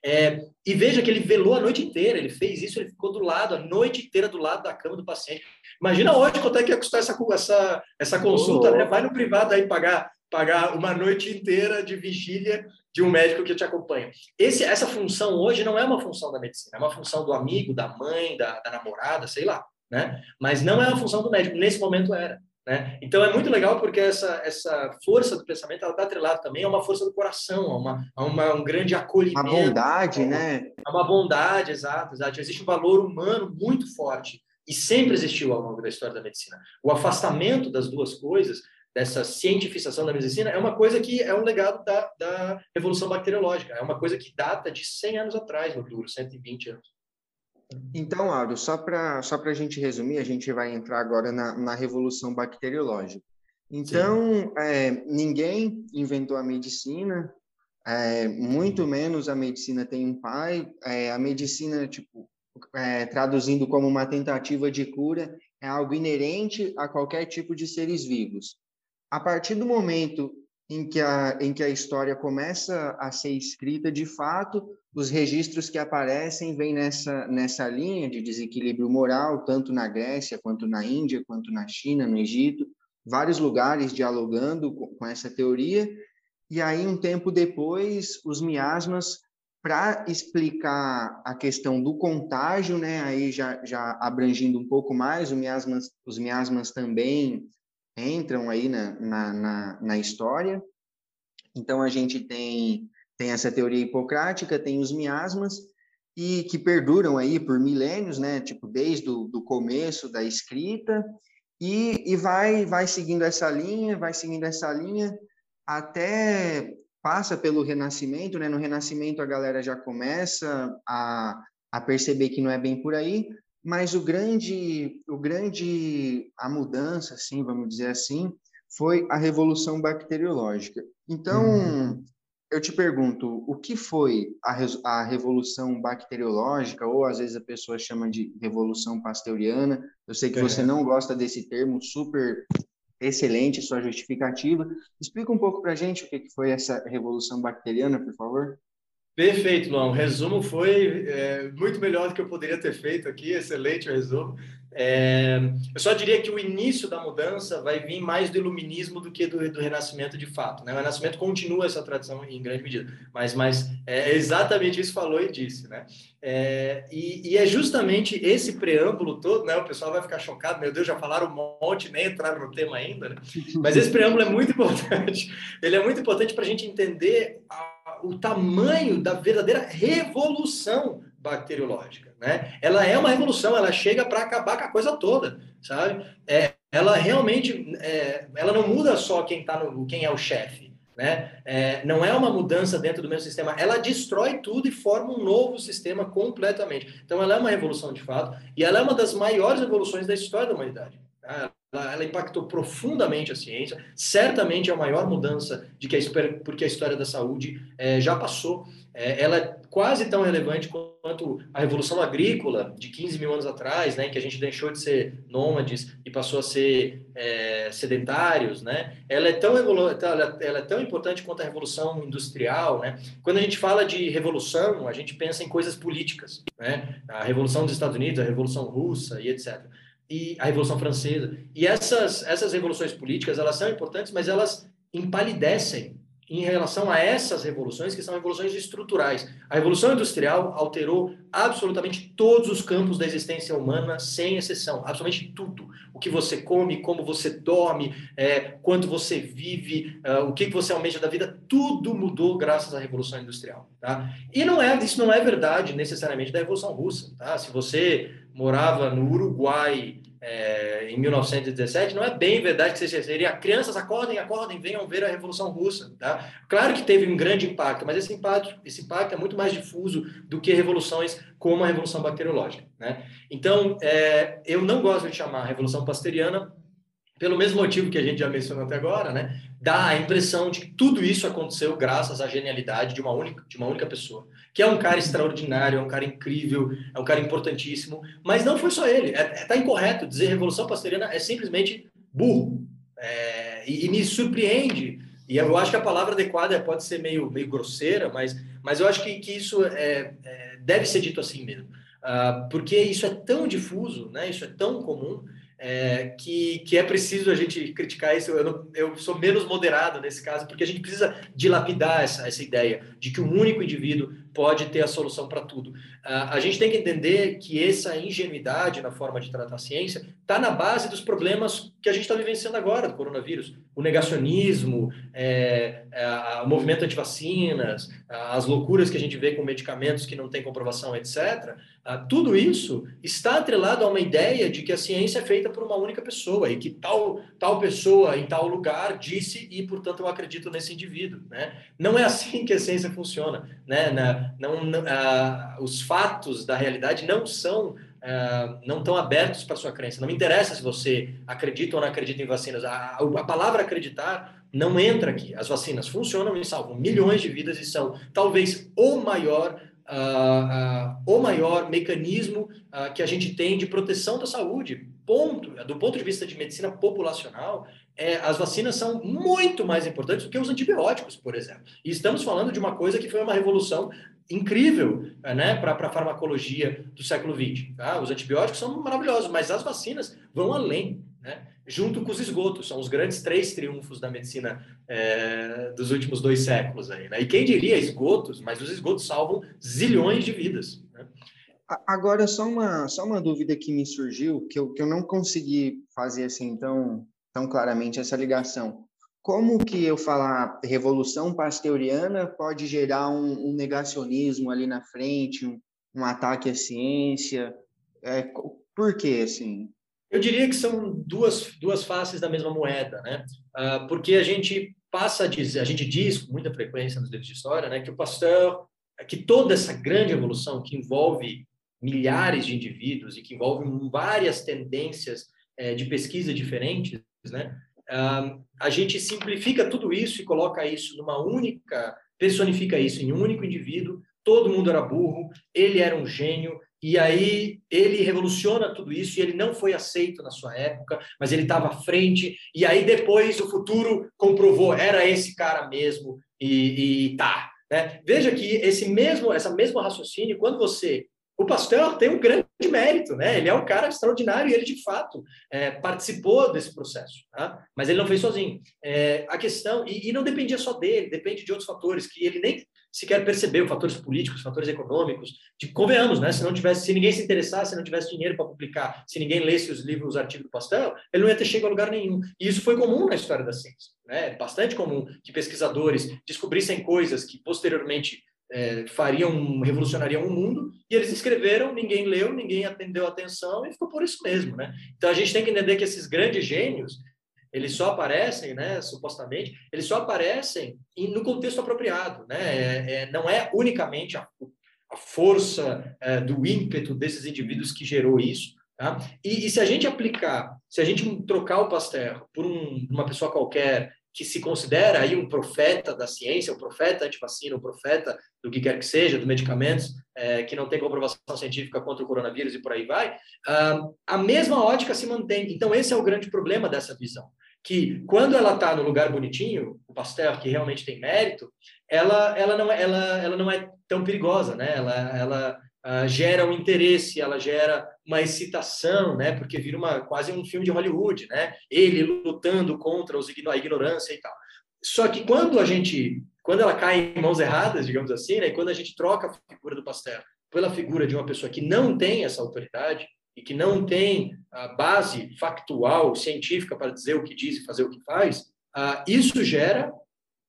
É, e veja que ele velou a noite inteira, ele fez isso, ele ficou do lado, a noite inteira do lado da cama do paciente. Imagina hoje quanto é que ia custar essa, essa, essa consulta, né? Vai no privado aí pagar, pagar uma noite inteira de vigília de um médico que te acompanha. Esse, essa função hoje não é uma função da medicina, é uma função do amigo, da mãe, da, da namorada, sei lá, né? Mas não é uma função do médico, nesse momento era. Né? Então é muito legal porque essa, essa força do pensamento está atrelada também a uma força do coração, a, uma, a uma, um grande acolhimento. A bondade, a uma, né? A uma bondade, exato, exato. Existe um valor humano muito forte e sempre existiu ao longo da história da medicina. O afastamento das duas coisas, dessa cientificação da medicina, é uma coisa que é um legado da, da Revolução Bacteriológica, é uma coisa que data de 100 anos atrás, no duro, 120 anos. Então, Auro, só para só a gente resumir, a gente vai entrar agora na, na revolução bacteriológica. Então, é, ninguém inventou a medicina, é, muito menos a medicina tem um pai. É, a medicina, tipo, é, traduzindo como uma tentativa de cura, é algo inerente a qualquer tipo de seres vivos. A partir do momento em que a, em que a história começa a ser escrita de fato, os registros que aparecem vêm nessa, nessa linha de desequilíbrio moral, tanto na Grécia, quanto na Índia, quanto na China, no Egito, vários lugares dialogando com, com essa teoria. E aí, um tempo depois, os miasmas, para explicar a questão do contágio, né, aí já, já abrangindo um pouco mais, os miasmas, os miasmas também entram aí na, na, na, na história. Então, a gente tem tem essa teoria hipocrática, tem os miasmas, e que perduram aí por milênios, né? Tipo, desde o do começo da escrita, e, e vai, vai seguindo essa linha, vai seguindo essa linha, até passa pelo Renascimento, né? No Renascimento a galera já começa a, a perceber que não é bem por aí, mas o grande, o grande, a mudança, assim, vamos dizer assim, foi a revolução bacteriológica. Então, uhum eu te pergunto, o que foi a, a, revolução bacteriológica, ou às vezes a pessoa chama de revolução pasteuriana? Eu sei que você não gosta desse termo, super excelente sua justificativa. Explica um pouco para a gente o que foi essa revolução bacteriana, por favor. Perfeito, Luan. O resumo foi é, muito melhor do que eu poderia ter feito aqui. Excelente o resumo. É, eu só diria que o início da mudança vai vir mais do iluminismo do que do, do renascimento de fato. Né? O renascimento continua essa tradição em grande medida, mas, mas é exatamente isso falou e disse. Né? É, e, e, é justamente esse preâmbulo todo, né? o pessoal vai ficar chocado, meu Deus, já falaram um monte, nem entraram no tema ainda, né? mas esse preâmbulo é muito importante. Ele é muito importante para a gente entender o tamanho da verdadeira revolução bacteriológica, né? Ela é uma revolução, ela chega para acabar com a coisa toda, sabe? É, ela realmente, é, ela não muda só quem tá no, quem é o chefe, Né? É, não é uma mudança dentro do mesmo sistema, ela destrói tudo e forma um novo sistema completamente. Então, ela é uma revolução de fato e ela é uma das maiores revoluções da história da humanidade. Tá? Ela, ela, impactou profundamente a ciência, certamente é a maior mudança de que a, porque a história da saúde é, já passou. É, ela é quase tão relevante quanto a revolução agrícola de 15 mil anos atrás, né, que a gente deixou de ser nômades e passou a ser é, sedentários, né? Ela é tão ela, ela é tão importante quanto a revolução industrial, né? Quando a gente fala de revolução, a gente pensa em coisas políticas, né? A revolução dos Estados Unidos, a revolução russa e etc e a Revolução Francesa. E essas, essas revoluções políticas, elas são importantes, mas elas empalidecem em relação a essas revoluções, que são revoluções estruturais. A Revolução Industrial alterou absolutamente todos os campos da existência humana, sem exceção, absolutamente tudo. O que você come, como você dorme, é, quanto você vive, uh, o que você almeja da vida, tudo mudou graças à Revolução Industrial. Tá? E não é, isso não é verdade necessariamente da Revolução Russa. Tá? Se você morava no Uruguai é, em 1917, não é bem verdade que seria crianças acordem, acordem, venham ver a Revolução Russa. Tá? Claro que teve um grande impacto, mas esse impacto, esse impacto é muito mais difuso do que revoluções como a Revolução Bacteriológica. Né? Então, é, eu não gosto de chamar a Revolução Pasteriana pelo mesmo motivo que a gente já mencionou até agora, né? dá a impressão de que tudo isso aconteceu graças à genialidade de uma única, de uma única pessoa que é um cara extraordinário, é um cara incrível, é um cara importantíssimo, mas não foi só ele. É, é tá incorreto dizer Revolução Pastoriana é simplesmente burro. É, e, e, me surpreende, e eu acho que a palavra adequada pode ser meio, meio grosseira, mas, mas eu acho que, que isso é, é deve ser dito assim mesmo. Uh, porque isso é tão difuso, né? isso é tão comum, é, que, que é preciso a gente criticar isso. Eu, não, eu sou menos moderado nesse caso, porque a gente precisa dilapidar essa, essa ideia de que um único indivíduo pode ter a solução para tudo. Uh, a gente tem que entender que essa ingenuidade na forma de tratar a ciência está na base dos problemas que a gente está vivenciando agora do coronavírus. O negacionismo, é, é, o movimento anti-vacinas, as loucuras que a gente vê com medicamentos que não têm comprovação, etc. Uh, tudo isso está atrelado a uma ideia de que a ciência é feita por uma única pessoa e que tal, tal pessoa em tal lugar disse e, portanto, eu acredito nesse indivíduo. Né? Não é assim que a ciência funciona. Né? Na, não, não uh, os fatos da realidade não são uh, não estão abertos para sua crença. Não me interessa se você acredita ou não acredita em vacinas. A, a palavra acreditar não entra aqui. As vacinas funcionam e salvam milhões de vidas e são talvez o maior Uh, uh, o maior mecanismo que a gente tem de proteção da saúde. Ponto. Do ponto de vista de medicina populacional, é, as vacinas são muito mais importantes do que os antibióticos, por exemplo. E estamos falando de uma coisa que foi uma revolução incrível né, para a farmacologia do século XX. Tá? Os antibióticos são maravilhosos, mas as vacinas vão além, né? junto com os esgotos. São os grandes três triunfos da medicina é, dos últimos dois séculos. Aí, né? E quem diria esgotos, mas os esgotos salvam zilhões de vidas. Né? Agora, só uma, só uma dúvida que me surgiu, que eu, que eu não consegui fazer assim tão, tão claramente essa ligação como que eu falar revolução pasteuriana pode gerar um, um negacionismo ali na frente, um, um ataque à ciência? É, por quê, assim? Eu diria que são duas, duas faces da mesma moeda, né? Uh, porque a gente passa a dizer, a gente diz com muita frequência nos livros de história, né, que o Pasteur, que toda essa grande evolução que envolve milhares de indivíduos e que envolve várias tendências é, de pesquisa diferentes, né, a gente simplifica tudo isso e coloca isso numa única, personifica isso em um único indivíduo. Todo mundo era burro, ele era um gênio, e aí ele revoluciona tudo isso e ele não foi aceito na sua época, mas ele estava à frente. E aí depois o futuro comprovou era esse cara mesmo e, e tá. Né? Veja que esse mesmo essa mesmo raciocínio quando você o Pasteur tem um grande mérito, né? Ele é um cara extraordinário e ele, de fato, é, participou desse processo, tá? mas ele não fez sozinho. É, a questão, e, e, não dependia só dele, depende de outros fatores que ele nem sequer percebeu, fatores políticos, fatores econômicos, de, convenhamos, né? Se não tivesse, se ninguém se interessasse, se não tivesse dinheiro para publicar, se ninguém lesse os livros, os artigos do Pasteur, ele não ia ter chegado a lugar nenhum. E isso foi comum na história da ciência, né? Bastante comum que pesquisadores descobrissem coisas que posteriormente é, fariam, revolucionariam o mundo, e eles escreveram, ninguém leu, ninguém atendeu atenção, e ficou por isso mesmo, né? Então a gente tem que entender que esses grandes gênios, eles só aparecem, né, supostamente, eles só aparecem no contexto apropriado, né? É, é, não é unicamente a, a força é, do ímpeto desses indivíduos que gerou isso, tá? E, e, se a gente aplicar, se a gente trocar o Pasteur por um, uma pessoa qualquer que se considera aí um profeta da ciência, um profeta antivacina, um profeta do que quer que seja, dos medicamentos, é, que não tem comprovação científica contra o coronavírus e por aí vai, uh, a mesma ótica se mantém. Então, esse é o grande problema dessa visão. Que quando ela está no lugar bonitinho, o Pasteur, que realmente tem mérito, ela, ela, não, é, ela, ela não é tão perigosa, né? Ela, ela uh, gera um interesse, ela gera uma excitação, né? Porque vira uma, quase um filme de Hollywood, né? Ele lutando contra os, a ignorância e tal. Só que quando a gente quando ela cai em mãos erradas, digamos assim, né, e quando a gente troca a figura do Pasteur pela figura de uma pessoa que não tem essa autoridade e que não tem a base factual, científica para dizer o que diz e fazer o que faz, uh, isso gera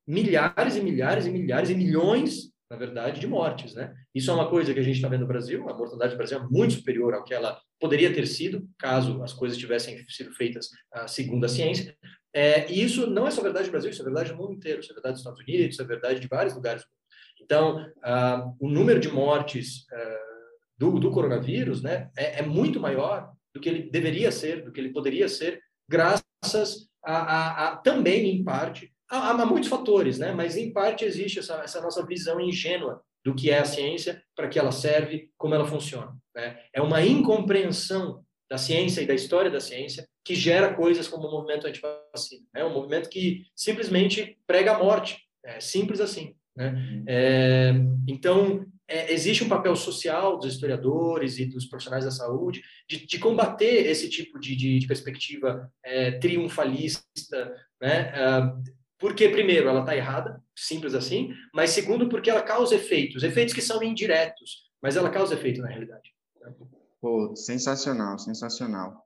milhares e milhares e milhares e milhões, na verdade, de mortes. Né? Isso é uma coisa que a gente está vendo no Brasil, a mortalidade do Brasil é muito superior ao que ela poderia ter sido, caso as coisas tivessem sido feitas uh, segundo a ciência. É, e isso não é só verdade do Brasil, isso é verdade do mundo inteiro, isso é verdade dos Estados Unidos, isso é verdade de vários lugares. Então, ah, o número de mortes ah, do, do, coronavírus né, é, é, muito maior do que ele deveria ser, do que ele poderia ser, graças a, a, a também, em parte, a, muitos fatores, né, mas em parte existe essa, essa nossa visão ingênua do que é a ciência, para que ela serve, como ela funciona. Né? É uma incompreensão da ciência e da história da ciência que gera coisas como o movimento antivacina. É um movimento que simplesmente prega a morte, é simples assim. Né? Uhum. É, então, é, existe um papel social dos historiadores e dos profissionais da saúde de, de combater esse tipo de, de, de perspectiva é, triunfalista, né? Porque, primeiro, ela está errada, simples assim, mas, segundo, porque ela causa efeitos, efeitos que são indiretos, mas ela causa efeito na realidade. Pô, sensacional, sensacional.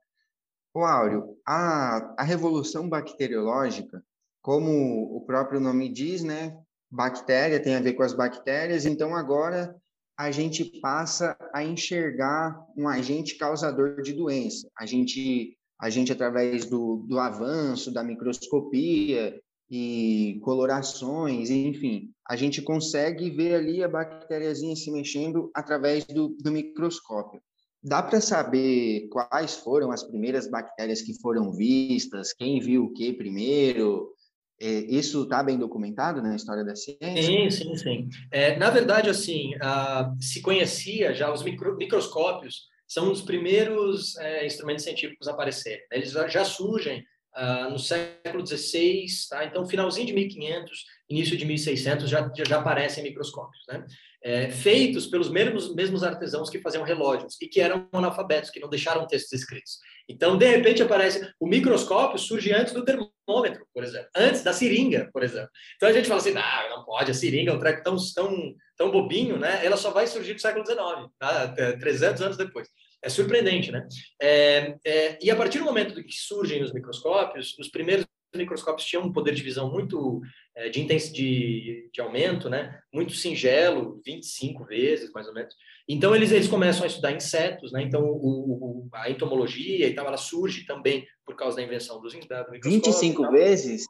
O Áureo, a, a revolução bacteriológica, como o próprio nome diz, né? Bactéria tem a ver com as bactérias, então agora a gente passa a enxergar um agente causador de doença. A gente, a gente através do, do avanço da microscopia e colorações, enfim, a gente consegue ver ali a bactériazinha se mexendo através do, do microscópio. Dá para saber quais foram as primeiras bactérias que foram vistas, quem viu o que primeiro? É, isso está bem documentado na história da ciência? Sim, sim, sim. É, na verdade, assim, uh, se conhecia já os micro, microscópios são dos primeiros é, instrumentos científicos a aparecer. Eles já surgem uh, no século XVI, tá? Então, finalzinho de 1500, início de 1600 já já, já aparecem microscópios, né? é, feitos pelos mesmos, mesmos artesãos que faziam relógios e que eram analfabetos, que não deixaram textos escritos. Então, de repente, aparece o microscópio surge antes do termômetro, por exemplo, antes da seringa, por exemplo. Então a gente fala assim, ah, não pode, a seringa é um treco tão, tão, tão bobinho, né? Ela só vai surgir no século XIX, tá? 300 anos depois. É surpreendente, né? É, é, e a partir do momento que surgem os microscópios, os primeiros microscópios tinham um poder de visão muito é, de, de, de aumento, né? Muito singelo, 25 vezes mais ou menos. Então eles eles começam a estudar insetos, né? Então o, o, a entomologia e tal ela surge também por causa da invenção dos da, do 25 vezes?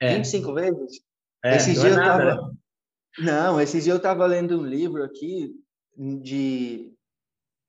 É. 25 vezes? É, esses não, é dias é nada, tava... né? não, esses dias eu estava lendo um livro aqui de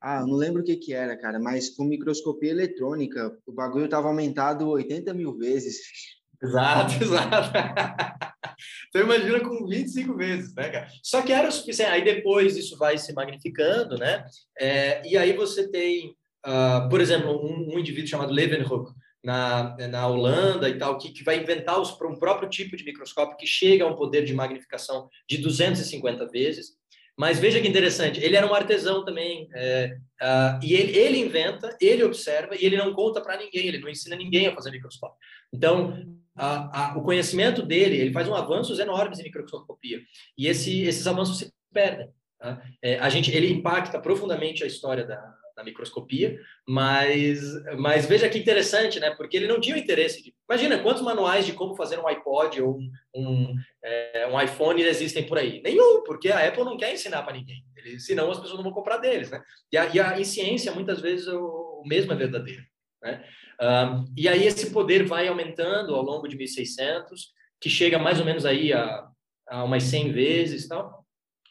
ah, não lembro o que que era, cara, mas com microscopia eletrônica, o bagulho estava aumentado 80 mil vezes. Exato, exato. então imagina com 25 vezes, né, cara? Só que era o suficiente. Aí depois isso vai se magnificando, né? É, e aí você tem, uh, por exemplo, um, um, indivíduo chamado Leeuwenhoek na, na Holanda e tal, que, que vai inventar os, um próprio tipo de microscópio que chega a um poder de magnificação de 250 vezes. Mas veja que interessante, ele era um artesão também, é, uh, e ele, ele inventa, ele observa, e ele não conta para ninguém, ele não ensina ninguém a fazer microscópio. Então, a, a, o conhecimento dele, ele faz um avanços enormes em microscopia, e esse, esses avanços se perdem. Tá? É, a gente, ele impacta profundamente a história da, da microscopia, mas, mas veja que interessante, né? Porque ele não tinha o interesse de. Imagina quantos manuais de como fazer um iPod ou um, um, é, um iPhone existem por aí? Nenhum, porque a Apple não quer ensinar para ninguém. Ele, senão as pessoas não vão comprar deles, né? E, a, e a, em ciência, muitas vezes, o, o mesmo é verdadeiro. Né? Uh, e aí esse poder vai aumentando ao longo de 1600, que chega mais ou menos aí a, a umas 100 vezes, tal.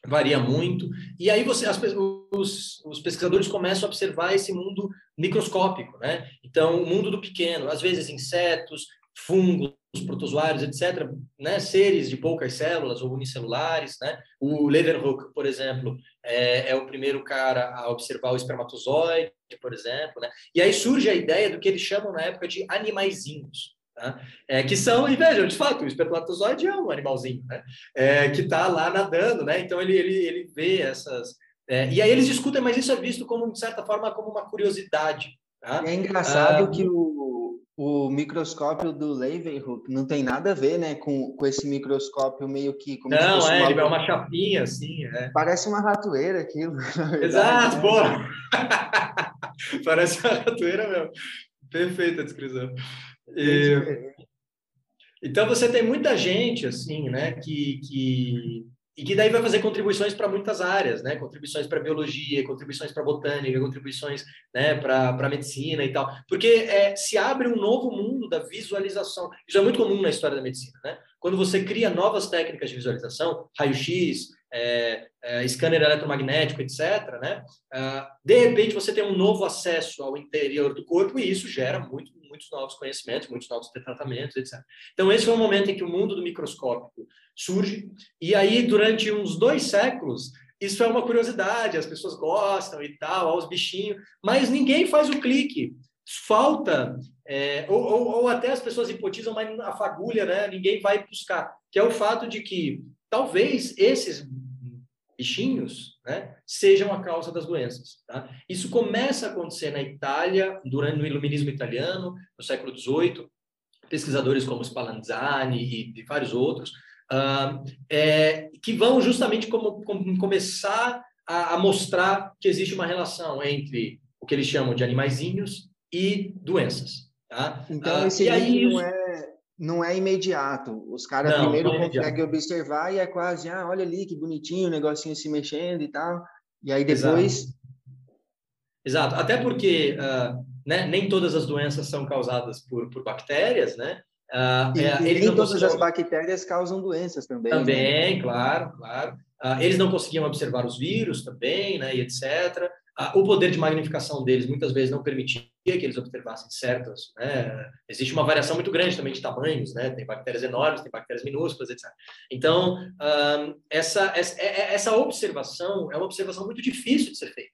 Varia muito. E aí você, as, os, os pesquisadores começam a observar esse mundo microscópico, né? Então, o mundo do pequeno, às vezes insetos, fungos, protozoários, etc., né, seres de poucas células ou unicelulares, né? O Leeuwenhoek, por exemplo, é, é, o primeiro cara a observar o espermatozoide, por exemplo, né? E aí surge a ideia do que eles chamam na época de animaizinhos? É, que são, e vejam, de fato, o espermatozoide é um animalzinho, né? É, que está lá nadando, né? Então ele, ele, ele vê essas... É, e aí eles discutem, mas isso é visto como, de certa forma, como uma curiosidade, Tá? É engraçado ah, que o, o microscópio do Leeuwenhoek não tem nada a ver, né, com, com esse microscópio meio que como não se é, uma... ele é uma chapinha assim, é. Parece uma ratoeira aquilo. Exato, né? boa. Parece uma ratoeira mesmo. Perfeita a descrição. E... Então você tem muita gente assim, né, que, que e que daí vai fazer contribuições para muitas áreas, né? Contribuições para biologia, contribuições para botânica, contribuições né, para medicina e tal. Porque é, se abre um novo mundo da visualização. Isso é muito comum na história da medicina, né? Quando você cria novas técnicas de visualização, raio-x, é, é, scanner eletromagnético, etc., né? Uh, de repente você tem um novo acesso ao interior do corpo e isso gera muito, muitos novos conhecimentos, muitos novos tratamentos, etc. Então esse foi o momento em que o mundo do microscópico surge. E aí, durante uns dois séculos, isso é uma curiosidade, as pessoas gostam e tal, aos bichinhos, mas ninguém faz o clique. Falta, é, ou, ou, ou, até as pessoas hipotizam, mas a fagulha, né? Ninguém vai buscar, que é o fato de que talvez esses bichinhos né, sejam a causa das doenças. Tá? Isso começa a acontecer na Itália, durante no iluminismo italiano, no século XVIII, pesquisadores como Spallanzani e, e vários outros uh, é, que vão justamente como, como começar a, a, mostrar que existe uma relação entre o que eles chamam de animaizinhos e doenças. Tá? Então, uh, esse aí, não, é, não é imediato. Os caras não, primeiro não é conseguem observar e é quase, ah, olha ali que bonitinho o negocinho se mexendo e tal. E aí depois. Exato. Exato. Até porque uh, né, nem todas as doenças são causadas por, por bactérias, né? Uh, e, é, e nem todas as bactérias causam doenças também. Né? Também, né? claro, claro. Uh, eles não conseguiam observar os vírus também, né, e etc. O poder de magnificação deles muitas vezes não permitia que eles observassem certas. Né? Existe uma variação muito grande também de tamanhos, né? Tem bactérias enormes, tem bactérias minúsculas, etc. Então, essa, essa, é, é, essa observação é uma observação muito difícil de ser feita.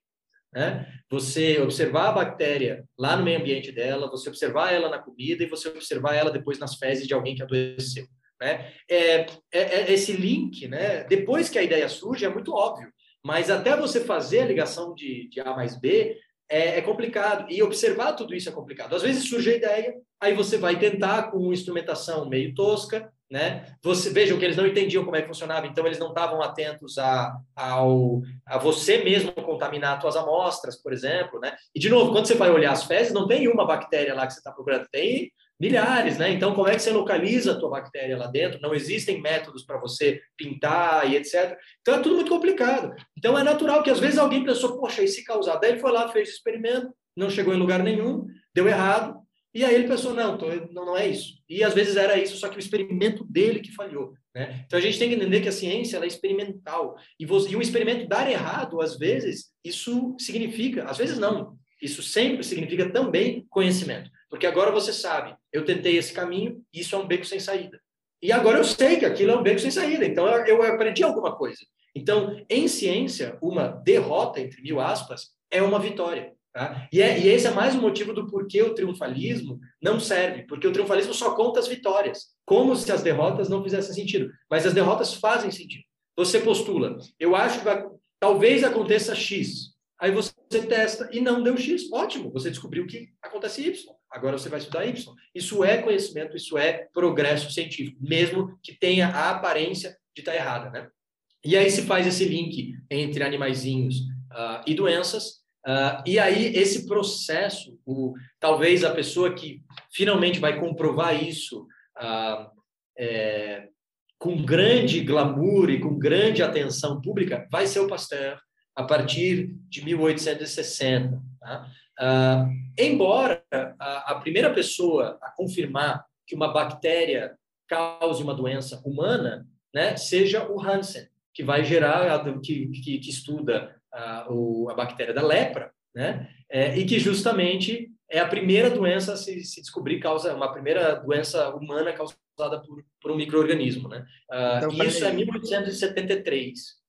Né? Você observar a bactéria lá no meio ambiente dela, você observar ela na comida e você observar ela depois nas fezes de alguém que adoeceu. Né? É, é, é esse link, né? depois que a ideia surge, é muito óbvio, mas até você fazer a ligação de, de A mais B é, é, complicado. E observar tudo isso é complicado. Às vezes surge a ideia, aí você vai tentar com instrumentação meio tosca, né? Você, vejam que eles não entendiam como é que funcionava, então eles não estavam atentos a, ao, a você mesmo contaminar suas amostras, por exemplo. Né? E, de novo, quando você vai olhar as fezes, não tem uma bactéria lá que você está procurando, tem milhares, né? Então, como é que você localiza a tua bactéria lá dentro? Não existem métodos para você pintar e etc. Então, é tudo muito complicado. Então, é natural que, às vezes, alguém pensou, poxa, e se causar? Daí ele foi lá, fez o experimento, não chegou em lugar nenhum, deu errado, e aí ele pensou, não, tô, não, não é isso. E às vezes era isso, só que o experimento dele que falhou. Né? Então a gente tem que entender que a ciência é experimental. E, você, e o experimento dar errado, às vezes, isso significa, às vezes não, isso sempre significa também conhecimento. Porque agora você sabe, eu tentei esse caminho, isso é um beco sem saída. E agora eu sei que aquilo é um beco sem saída, então eu, aprendi alguma coisa. Então, em ciência, uma derrota, entre mil aspas, é uma vitória. Tá? E, é, e esse é mais um motivo do porquê o triunfalismo não serve, porque o triunfalismo só conta as vitórias, como se as derrotas não fizessem sentido. Mas as derrotas fazem sentido. Você postula, eu acho que vai, talvez aconteça X. Aí você testa e não deu X. Ótimo, você descobriu que acontece Y. Agora você vai estudar Y. Isso é conhecimento, isso é progresso científico, mesmo que tenha a aparência de estar errada. Né? E aí se faz esse link entre animaizinhos uh, e doenças, Uh, e aí, esse processo, o, talvez a pessoa que finalmente vai comprovar isso uh, é, com grande glamour e com grande atenção pública, vai ser o Pasteur, a partir de 1860. Tá? Uh, embora a, a, primeira pessoa a confirmar que uma bactéria cause uma doença humana né, seja o Hansen, que vai gerar, que, que, que estuda a, o, a bactéria da lepra, né, é, e que justamente é a primeira doença a se, se descobrir causa, uma primeira doença humana causada por, por um microorganismo, né? Uh, então, isso é 1873.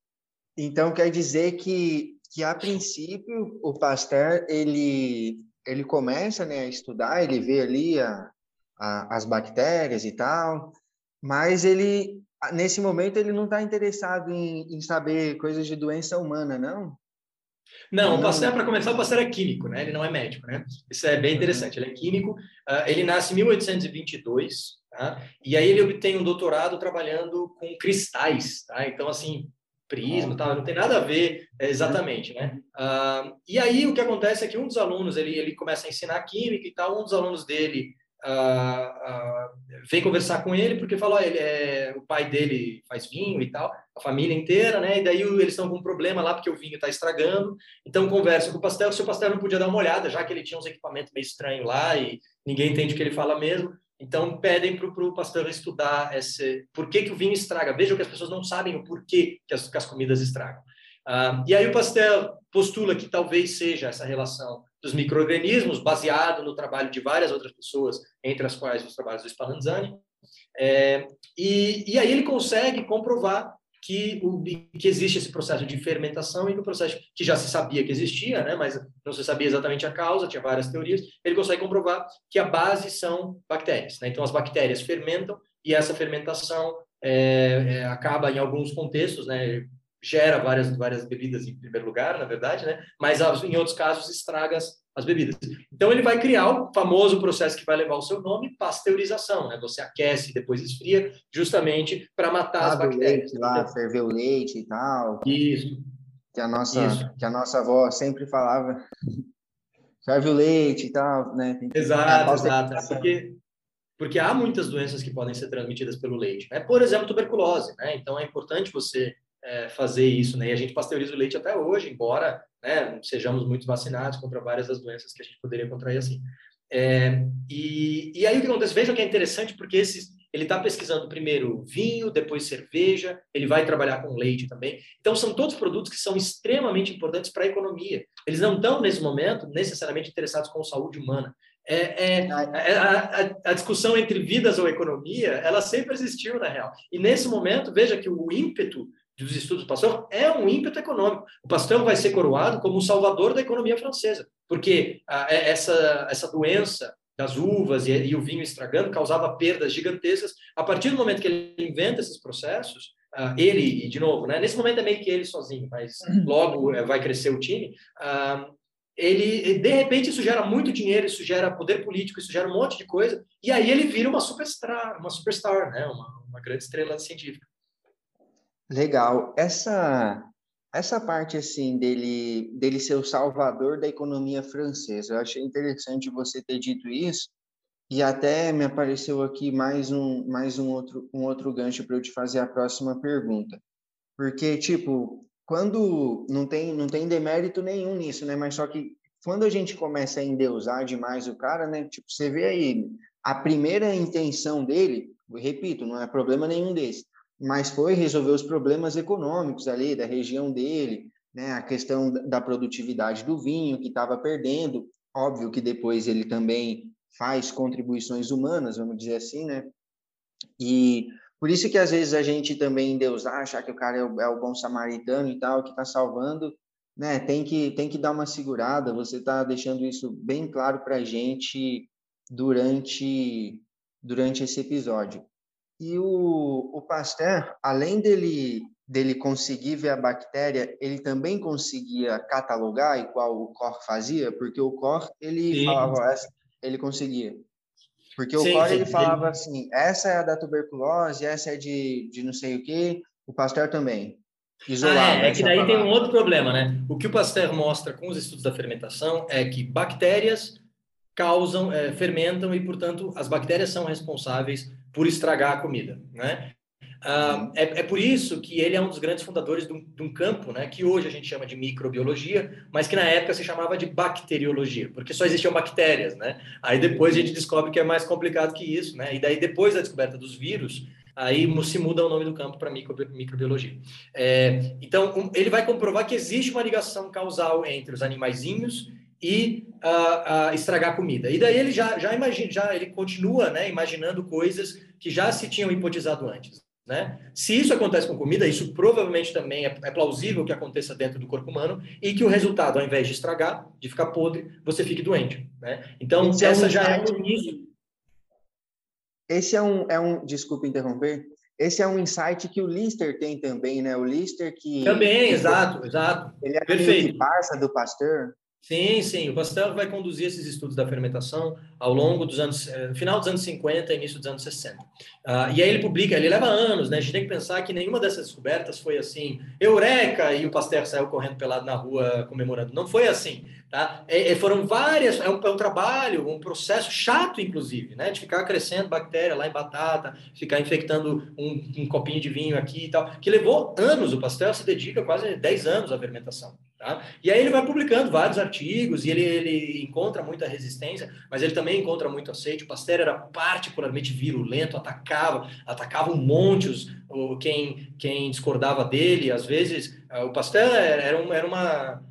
Então quer dizer que que a princípio o Pasteur ele ele começa né, a estudar, ele vê ali a, a, as bactérias e tal, mas ele nesse momento ele não está interessado em, em, saber coisas de doença humana, não? Não, o Pasteur, para começar, o Pasteur é químico, né? Ele não é médico, né? Isso é bem uhum. interessante. Ele é químico. Uh, ele nasce em 1822, tá? E aí ele obtém um doutorado trabalhando com cristais, tá? Então, assim, prisma, tal, não tem nada a ver é, exatamente, né? Uh, e aí o que acontece é que um dos alunos ele ele começa a ensinar química e tal, um dos alunos dele uh, uh, vem conversar com ele porque falou, ele é o pai dele faz vinho e tal, a família inteira, né? E daí eles estão com um problema lá porque o vinho está estragando, então conversa com o pastel, o pastel não podia dar uma olhada, já que ele tinha uns equipamentos meio estranhos lá e ninguém entende o que ele fala mesmo. Então, pedem para o pastor estudar esse, por que, que o vinho estraga. Vejam que as pessoas não sabem o porquê que as, que as comidas estragam. Ah, e aí o Pasteur postula que talvez seja essa relação dos micro-organismos, baseado no trabalho de várias outras pessoas, entre as quais os trabalhos do Spallanzani. É, e, e aí ele consegue comprovar que, o, que existe esse processo de fermentação e no processo que já se sabia que existia, né, mas não se sabia exatamente a causa, tinha várias teorias, ele consegue comprovar que a base são bactérias. Né? Então, as bactérias fermentam e essa fermentação é, é, acaba, em alguns contextos, né, gera várias, várias bebidas em primeiro lugar, na verdade, né, mas em outros casos estraga as, as bebidas. Então ele vai criar o famoso processo que vai levar o seu nome, pasteurização, né? Você aquece e depois esfria, justamente para matar ah, as bactérias. Leite lá, ferver o leite e tal. Isso. Que a nossa, Isso. que a nossa avó sempre falava. Ferve o leite e tal, né? Exato, exato. Porque, porque há muitas doenças que podem ser transmitidas pelo leite. Né? Por exemplo, tuberculose, né? Então é importante você é, fazer isso, né? E a gente pasteuriza o leite até hoje, embora né, sejamos muito vacinados contra várias das doenças que a gente poderia contrair assim. É, e, e aí o que acontece? Vejam que é interessante porque esses, ele está pesquisando primeiro vinho, depois cerveja, ele vai trabalhar com leite também. Então, são todos produtos que são extremamente importantes para a economia. Eles não estão, nesse momento, necessariamente interessados com saúde humana. É, é, é a, a, a, discussão entre vidas ou economia, ela sempre existiu, na real. E nesse momento, veja que o ímpeto dos estudos do Pasteur é um ímpeto econômico. O Pasteur vai ser coroado como o salvador da economia francesa, porque ah, é, essa, essa doença das uvas e, e, o vinho estragando causava perdas gigantescas. A partir do momento que ele inventa esses processos, ah, ele, e de novo, né, nesse momento é meio que ele sozinho, mas logo eh, vai crescer o time, ah, ele, de repente, isso gera muito dinheiro, isso gera poder político, isso gera um monte de coisa, e aí ele vira uma superstar, uma superstar, né, uma, uma grande estrela científica. Legal. Essa essa parte assim dele dele ser o salvador da economia francesa, eu achei interessante você ter dito isso. E até me apareceu aqui mais um mais um outro um outro gancho para eu te fazer a próxima pergunta. Porque tipo, quando não tem não tem demérito nenhum nisso, né? Mas só que quando a gente começa a endeusar demais o cara, né? Tipo, você vê aí a primeira intenção dele, repito, não é problema nenhum desse mas foi resolver os problemas econômicos ali da região dele, né? A questão da produtividade do vinho que estava perdendo. Óbvio que depois ele também faz contribuições humanas, vamos dizer assim, né? E por isso que às vezes a gente também Deus acha que o cara é o, é o bom samaritano e tal, que está salvando, né? Tem que tem que dar uma segurada. Você está deixando isso bem claro para a gente durante durante esse episódio. E o, o Pasteur, além dele, dele conseguir ver a bactéria, ele também conseguia catalogar, igual o Cor fazia, porque o Cor, ele sim. falava, essa, ele conseguia. Porque sim, o Cor, ele falava assim, essa é a da tuberculose, essa é de, de não sei o quê, o Pasteur também. Isolava ah, é, é que daí palavra. tem um outro problema, né? O que o Pasteur mostra com os estudos da fermentação é que bactérias causam, é, fermentam e, portanto, as bactérias são responsáveis por estragar a comida, né? Uh, é, é, por isso que ele é um dos grandes fundadores de um, de um, campo, né, que hoje a gente chama de microbiologia, mas que na época se chamava de bacteriologia, porque só existiam bactérias, né? Aí depois a gente descobre que é mais complicado que isso, né? E daí depois da descoberta dos vírus, aí se muda o nome do campo para micro, microbiologia. É, então um, ele vai comprovar que existe uma ligação causal entre os animaizinhos e uh, uh, estragar comida. E daí ele já já imagina, já ele continua, né, imaginando coisas que já se tinham hipotizado antes. Né? Se isso acontece com comida, isso provavelmente também é, é, plausível que aconteça dentro do corpo humano e que o resultado, ao invés de estragar, de ficar podre, você fique doente. Né? Então, Esse essa é um já é o início. Esse é um, é um, desculpa interromper, esse é um insight que o Lister tem também, né? O Lister que... Também, exato, exato. Ele é Perfeito. parça do Pasteur. Sim, sim. O Pasteur vai conduzir esses estudos da fermentação ao longo dos anos, eh, final dos anos 50 e início dos anos 60. Uh, ah, e aí ele publica, ele leva anos, né? A gente tem que pensar que nenhuma dessas descobertas foi assim, eureka, e o Pasteur saiu correndo pelado na rua comemorando. Não foi assim, tá? É, é, foram várias, é um, é um, trabalho, um processo chato, inclusive, né? De ficar crescendo bactéria lá em batata, ficar infectando um, um copinho de vinho aqui e tal, que levou anos. O Pasteur se dedica quase 10 anos à fermentação. Tá? E aí ele vai publicando vários artigos e ele, ele encontra muita resistência, mas ele também encontra muito aceite. O Pasteur era particularmente virulento, atacava, atacava um monte os, o, quem, quem discordava dele. Às vezes, o Pasteur era, era uma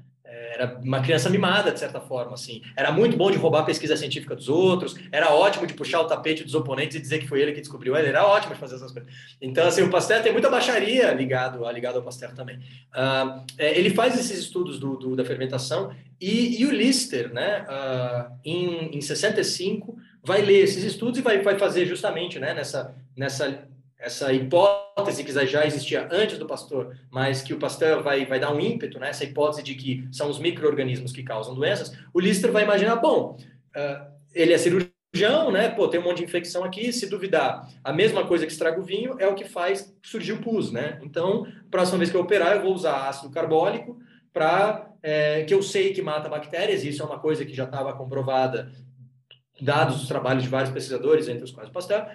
era uma criança mimada, de certa forma, assim. Era muito bom de roubar a pesquisa científica dos outros, era ótimo de puxar o tapete dos oponentes e dizer que foi ele que descobriu ele, era ótimo de fazer essas coisas. Então, assim, o Pasteur tem muita baixaria ligado, ligado ao Pasteur também. Uh, ele faz esses estudos do, do, da fermentação e, e, o Lister, né, uh, em, em 65, vai ler esses estudos e vai, vai fazer justamente, né, nessa, nessa essa hipótese que já existia antes do Pasteur, mas que o Pasteur vai, vai dar um ímpeto, né? essa hipótese de que são os micro-organismos que causam doenças, o Lister vai imaginar, bom, uh, ele é cirurgião, né? Pô, tem um monte de infecção aqui, se duvidar, a mesma coisa que estraga o vinho é o que faz surgir o pus, né? Então, próxima vez que eu operar, eu vou usar ácido carbólico para é, que eu sei que mata bactérias, isso é uma coisa que já estava comprovada, dados os trabalhos de vários pesquisadores, entre os quais o Pasteur,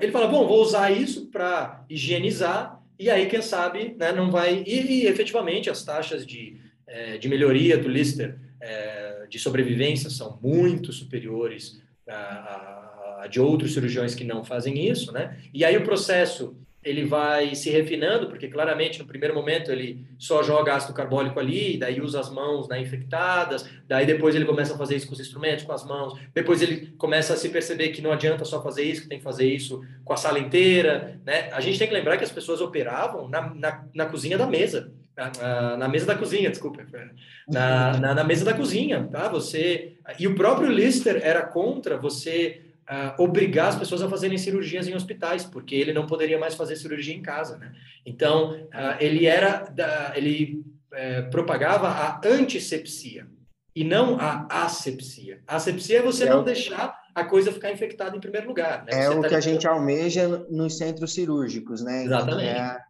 ele fala, bom, vou usar isso para higienizar e aí, quem sabe, né, não vai... E, e efetivamente, as taxas de, é, de melhoria do Lister é, de sobrevivência são muito superiores a, a, a, de outros cirurgiões que não fazem isso, né? E aí o processo ele vai se refinando, porque claramente no primeiro momento ele só joga ácido carbólico ali, daí usa as mãos né, infectadas, daí depois ele começa a fazer isso com os instrumentos, com as mãos, depois ele começa a se perceber que não adianta só fazer isso, que tem que fazer isso com a sala inteira, né? A gente tem que lembrar que as pessoas operavam na, na, na cozinha da mesa, na, na, mesa da cozinha, desculpa, na, na, na mesa da cozinha, tá? Você e o próprio Lister era contra você uh, obrigar as pessoas a fazerem cirurgias em hospitais, porque ele não poderia mais fazer cirurgia em casa, né? Então, uh, ele era, da, ele uh, propagava a antisepsia e não a asepsia. A asepsia é você é não o... deixar a coisa ficar infectada em primeiro lugar. Né? É você o tá que a gente almeja nos centros cirúrgicos, né? Exatamente. É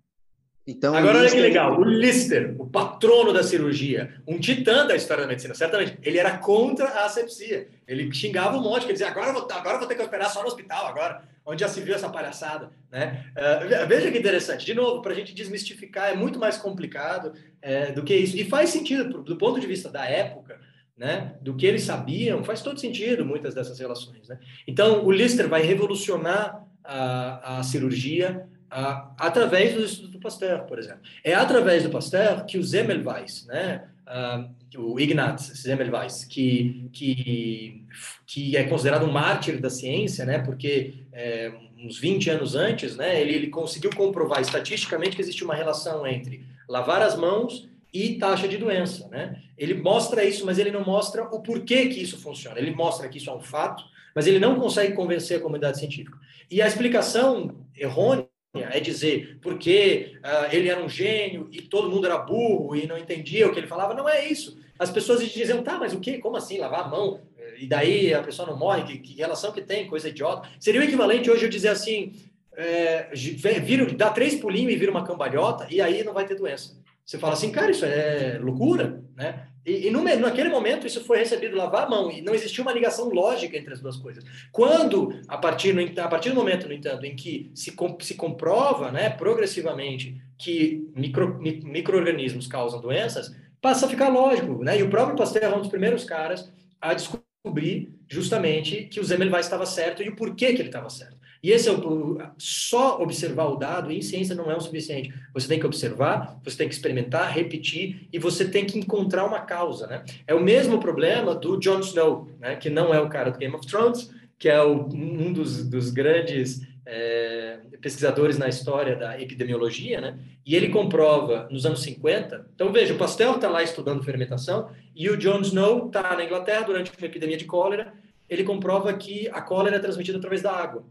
então, Agora, olha que legal, o Lister, o patrono da cirurgia, um titã da história da medicina, certamente, ele era contra a asepsia. Ele xingava um monte, quer dizer, agora vou, agora eu vou ter que operar só no hospital, agora, onde já se viu essa palhaçada. Né? Uh, veja que interessante, de novo, para a gente desmistificar, é muito mais complicado é, do que isso. E faz sentido, do ponto de vista da época, né, do que eles sabiam, faz todo sentido muitas dessas relações. Né? Então, o Lister vai revolucionar a, a cirurgia uh, através do Pasteur, por exemplo. É através do Pasteur que o Semmelweis, né, uh, o Ignaz Semmelweis, que, que, que é considerado um mártir da ciência, né, porque é, uns 20 anos antes, né, ele, ele conseguiu comprovar estatisticamente que existe uma relação entre lavar as mãos e taxa de doença, né? Ele mostra isso, mas ele não mostra o porquê que isso funciona. Ele mostra que isso é um fato, mas ele não consegue convencer a comunidade científica. E a explicação errônea é dizer porque uh, ele era um gênio e todo mundo era burro e não entendia o que ele falava. Não é isso. As pessoas diziam, tá, mas o quê? Como assim? Lavar a mão? E daí a pessoa não morre? Que, que relação que tem? Coisa idiota. Seria o equivalente hoje eu dizer assim, é, vira, dá três pulinhos e vira uma cambalhota e aí não vai ter doença. Você fala assim, cara, isso é loucura, né? E, e no, naquele momento isso foi recebido lavar a mão e não existia uma ligação lógica entre as duas coisas. Quando, a partir, no, a partir do momento, no entanto, em que se, se comprova né, progressivamente que micro, micro-organismos causam doenças, passa a ficar lógico. Né? E o próprio Pasteur é um dos primeiros caras a descobrir justamente que o Semmelweis estava certo e o porquê que ele estava certo. E esse é o, só observar o dado em ciência não é o suficiente. Você tem que observar, você tem que experimentar, repetir e você tem que encontrar uma causa, né? É o mesmo problema do Jon Snow, né? Que não é o cara do Game of Thrones, que é o, um dos, dos grandes é, pesquisadores na história da epidemiologia, né? E ele comprova nos anos 50. Então veja, o Pastel está lá estudando fermentação e o Jon Snow está na Inglaterra durante uma epidemia de cólera. Ele comprova que a cólera é transmitida através da água.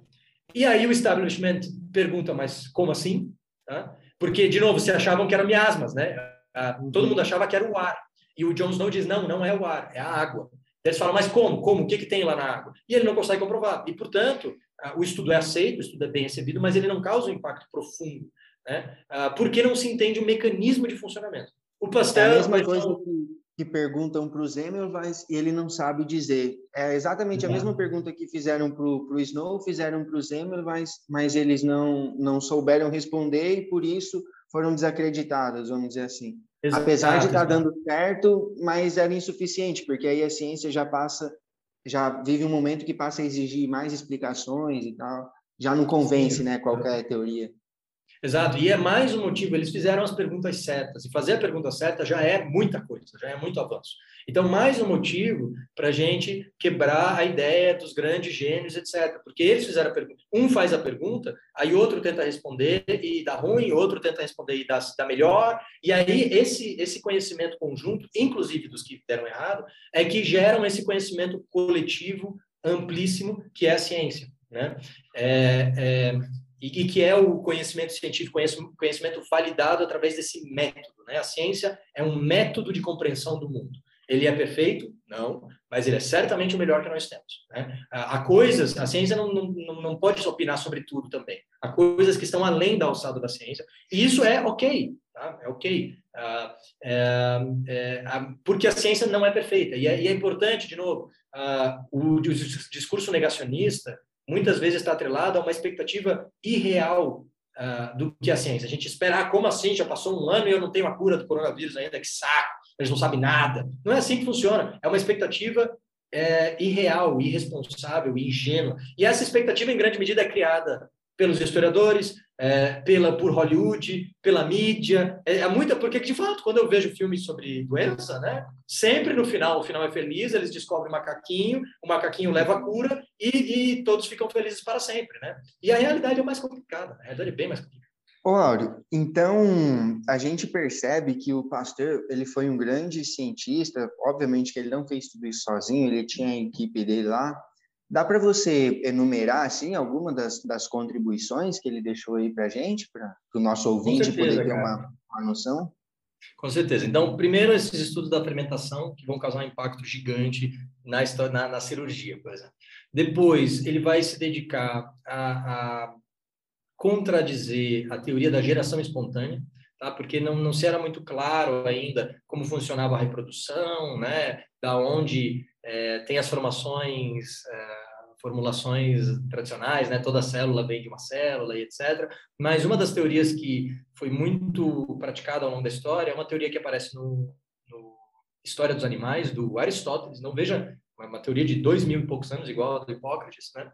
E aí o establishment pergunta, mas como assim? Tá? Porque, de novo, se achavam que eram miasmas, né? Ah, todo mundo achava que era o ar. E o Jon Snow diz, não, não é o ar, é a água. Eles falam, mas como? Como? O que, que tem lá na água? E ele não consegue comprovar. E, portanto, ah, o estudo é aceito, o estudo é bem recebido, mas ele não causa um impacto profundo. Né? Ah, porque não se entende o mecanismo de funcionamento. O pastel... É a mesma coisa que que perguntam para o Semmelweis e ele não sabe dizer. É exatamente a mesma pergunta que fizeram para o Snow, fizeram para o Semmelweis, mas eles não, não souberam responder e por isso foram desacreditados, vamos dizer assim. Exato, Apesar de estar tá dando certo, mas era insuficiente, porque aí a ciência já passa, já vive um momento que passa a exigir mais explicações e tal, já não convence, né, qualquer teoria. Exato, e é mais um motivo, eles fizeram as perguntas certas, e fazer a pergunta certa já é muita coisa, já é muito avanço. Então, mais um motivo para a gente quebrar a ideia dos grandes gênios, etc. Porque eles fizeram a pergunta, um faz a pergunta, aí outro tenta responder e dá ruim, outro tenta responder e dá, dá melhor, e aí esse, esse conhecimento conjunto, inclusive dos que deram errado, é que geram esse conhecimento coletivo amplíssimo que é a ciência. Né? É, é e, que é o conhecimento científico, conhecimento validado através desse método. Né? A ciência é um método de compreensão do mundo. Ele é perfeito? Não, mas ele é certamente o melhor que nós temos. Né? Há coisas, a ciência não, não, não pode opinar sobre tudo também. Há coisas que estão além da alçada da ciência, e isso é ok, tá? é ok. Ah, é, é, porque a ciência não é perfeita, e é, e é importante, de novo, ah, o, o discurso negacionista muitas vezes está atrelado a uma expectativa irreal uh, do que a ciência. A gente espera, ah, como assim? Já passou um ano e eu não tenho a cura do coronavírus ainda, que saco, eles não sabem nada. Não é assim que funciona. É uma expectativa é, irreal, irresponsável, ingênua. E essa expectativa, em grande medida, é criada pelos historiadores, é, pela por Hollywood, pela mídia, é, é, muita porque de fato quando eu vejo filmes sobre doença, né, sempre no final o final é feliz, eles descobrem o macaquinho, o macaquinho leva a cura e, e todos ficam felizes para sempre, né? E a realidade é mais complicada, a realidade é bem mais complicada. Ô, Áureo, então a gente percebe que o Pasteur ele foi um grande cientista, obviamente que ele não fez tudo isso sozinho, ele tinha a equipe dele lá, Dá para você enumerar assim alguma das, das contribuições que ele deixou aí para a gente, para o nosso ouvinte certeza, poder ter uma, uma noção? Com certeza. Então, primeiro, esses estudos da fermentação, que vão causar um impacto gigante na, na, na cirurgia, por exemplo. Depois, ele vai se dedicar a, a contradizer a teoria da geração espontânea, tá? porque não, não se era muito claro ainda como funcionava a reprodução, né? da onde é, tem as formações, é, formulações tradicionais, né? Toda célula vem de uma célula e etc. Mas uma das teorias que foi muito praticada ao longo da história é uma teoria que aparece no, no História dos Animais, do Aristóteles. Não veja uma teoria de dois mil e poucos anos, igual a do Hipócrates, né?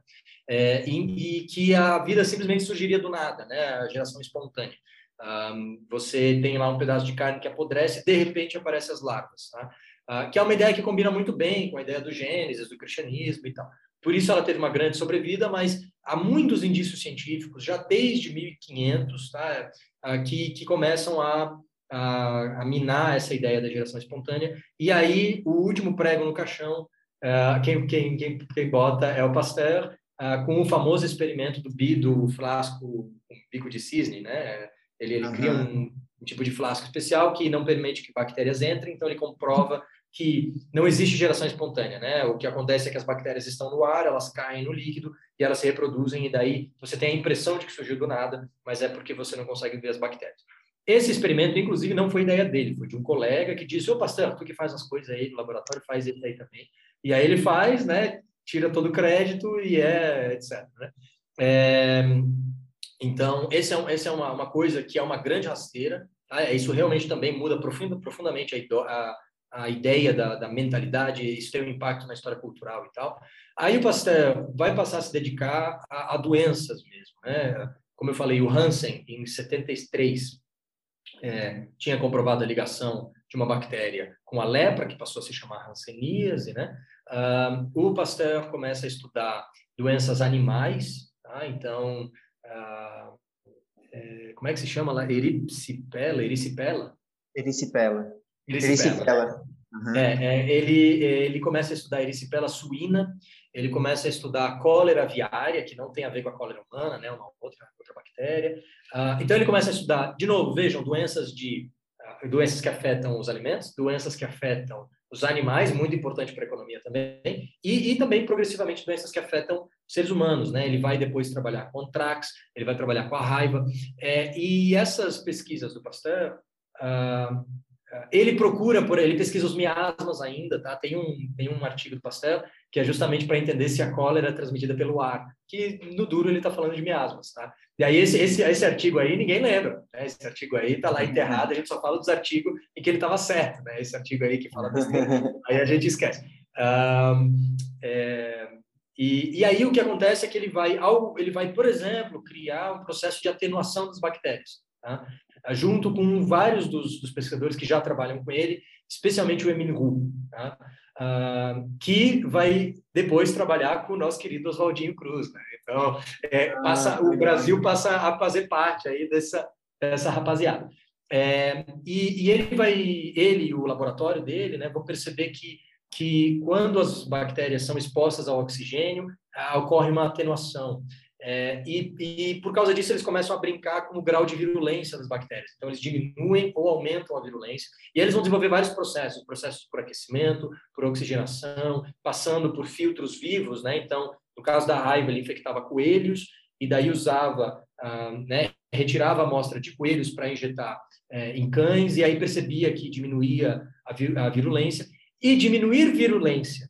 É, e, e, que a vida simplesmente surgiria do nada, né? A geração espontânea. Um, você tem lá um pedaço de carne que apodrece, de repente aparecem as larvas, tá? Uh, que é uma ideia que combina muito bem com a ideia do Gênesis, do cristianismo e tal. Por isso ela teve uma grande sobrevida, mas há muitos indícios científicos, já desde 1500, tá, uh, que, que começam a, a, a, minar essa ideia da geração espontânea. E aí, o último prego no caixão, uh, quem, quem, quem, quem, bota é o Pasteur, uh, com o famoso experimento do, bi, do flasco com bico de cisne, né? Ele, ele uhum. cria um, um tipo de flasco especial que não permite que bactérias entrem, então ele comprova que não existe geração espontânea, né? O que acontece é que as bactérias estão no ar, elas caem no líquido e elas se reproduzem e daí você tem a impressão de que surgiu do nada, mas é porque você não consegue ver as bactérias. Esse experimento, inclusive, não foi ideia dele, foi de um colega que disse: Ô, pastor, tu que faz as coisas aí no laboratório, faz ele aí também. E aí ele faz, né? Tira todo o crédito e é, etc. Né? É, então, esse é, um, esse é uma, uma coisa que é uma grande rasteira. Tá? Isso realmente também muda profunda, profundamente a, a, a ideia da, da, mentalidade, isso tem um impacto na história cultural e tal. Aí o Pasteur vai passar a se dedicar a, a doenças mesmo. Né? Como eu falei, o Hansen, em 73, é, tinha comprovado a ligação de uma bactéria com a lepra, que passou a se chamar hanseníase, né? Uh, o Pasteur começa a estudar doenças animais, tá? Então, uh, como é que se chama lá? Ericipela? Ericipela? Ericipela. Ericipela. Uhum. É, é, ele, ele começa a estudar ericipela suína, ele começa a estudar cólera aviária, que não tem a ver com a cólera humana, né, uma outra, outra bactéria. Uh, então ele começa a estudar, de novo, vejam, doenças de uh, doenças que afetam os alimentos, doenças que afetam os animais, muito importante para a economia também, e, e, também progressivamente doenças que afetam seres humanos, né? Ele vai depois trabalhar com Trax, ele vai trabalhar com a raiva, é, e essas pesquisas do Pasteur uh, ele procura por ele pesquisa os miasmas ainda, tá? Tem um tem um artigo do Pasteur que é justamente para entender se a cólera é transmitida pelo ar, que no duro ele está falando de miasmas, tá? E aí esse, esse, esse artigo aí ninguém lembra, né? Esse artigo aí está lá enterrado, a gente só fala dos artigos em que ele estava certo, né? Esse artigo aí que fala besteira, aí a gente esquece. Um, é, e, e aí o que acontece é que ele vai, ao, ele vai, por exemplo, criar um processo de atenuação das bactérias, tá? Junto com vários dos, dos pesquisadores que já trabalham com ele, especialmente o Emile Roux, tá? Uh, que vai depois trabalhar com o nosso querido Oswaldinho Cruz. Né? Então, é, ah, passa, ah, o Brasil passa a fazer parte aí dessa, dessa rapaziada. É, e, e, ele vai, ele e o laboratório dele, né, vão perceber que, que quando as bactérias são expostas ao oxigênio, ah, ocorre uma atenuação. É, e, e, por causa disso eles começam a brincar com o grau de virulência das bactérias. Então eles diminuem ou aumentam a virulência e eles vão desenvolver vários processos, processos por aquecimento, por oxigenação, passando por filtros vivos, né? Então, no caso da raiva, ele infectava coelhos e daí usava, ah, né? Retirava a amostra de coelhos para injetar é, em cães e aí percebia que diminuía a, vir, a virulência e diminuir virulência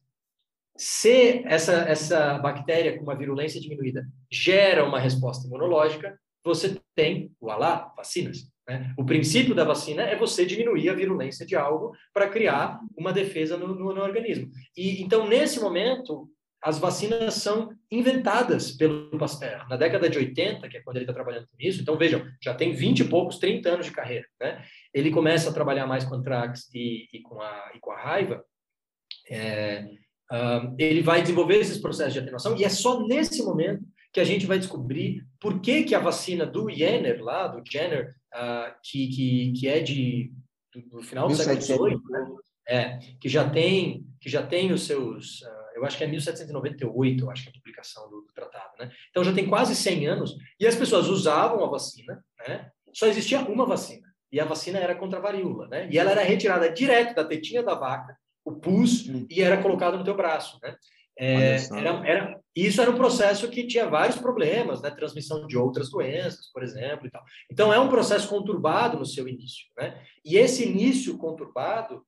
se essa, essa bactéria com uma virulência diminuída gera uma resposta imunológica, você tem, voilá, vacinas. Né? O princípio da vacina é você diminuir a virulência de algo para criar uma defesa no, no, no, organismo. E então, nesse momento, as vacinas são inventadas pelo Pasteur. Na década de 80, que é quando ele está trabalhando com isso, então vejam, já tem 20 e poucos, 30 anos de carreira. Né? Ele começa a trabalhar mais com antrax e, e, com, a, e com a raiva. É, Uh, ele vai desenvolver esses processos de atenuação e é só nesse momento que a gente vai descobrir por que, que a vacina do Jenner, lá, do Jenner, uh, que, que, que é de, do, do final do século XVIII, é, que já tem que já tem os seus, uh, eu acho que é 1798, eu acho que é a publicação do, do, tratado, né? Então já tem quase 100 anos e as pessoas usavam a vacina, né? Só existia uma vacina e a vacina era contra a varíola, né? E ela era retirada direto da tetinha da vaca o pus hum. e era colocado no teu braço, né? É, era, era, isso era um processo que tinha vários problemas, né? Transmissão de outras doenças, por exemplo, e tal. Então é um processo conturbado no seu início, né? E esse início conturbado,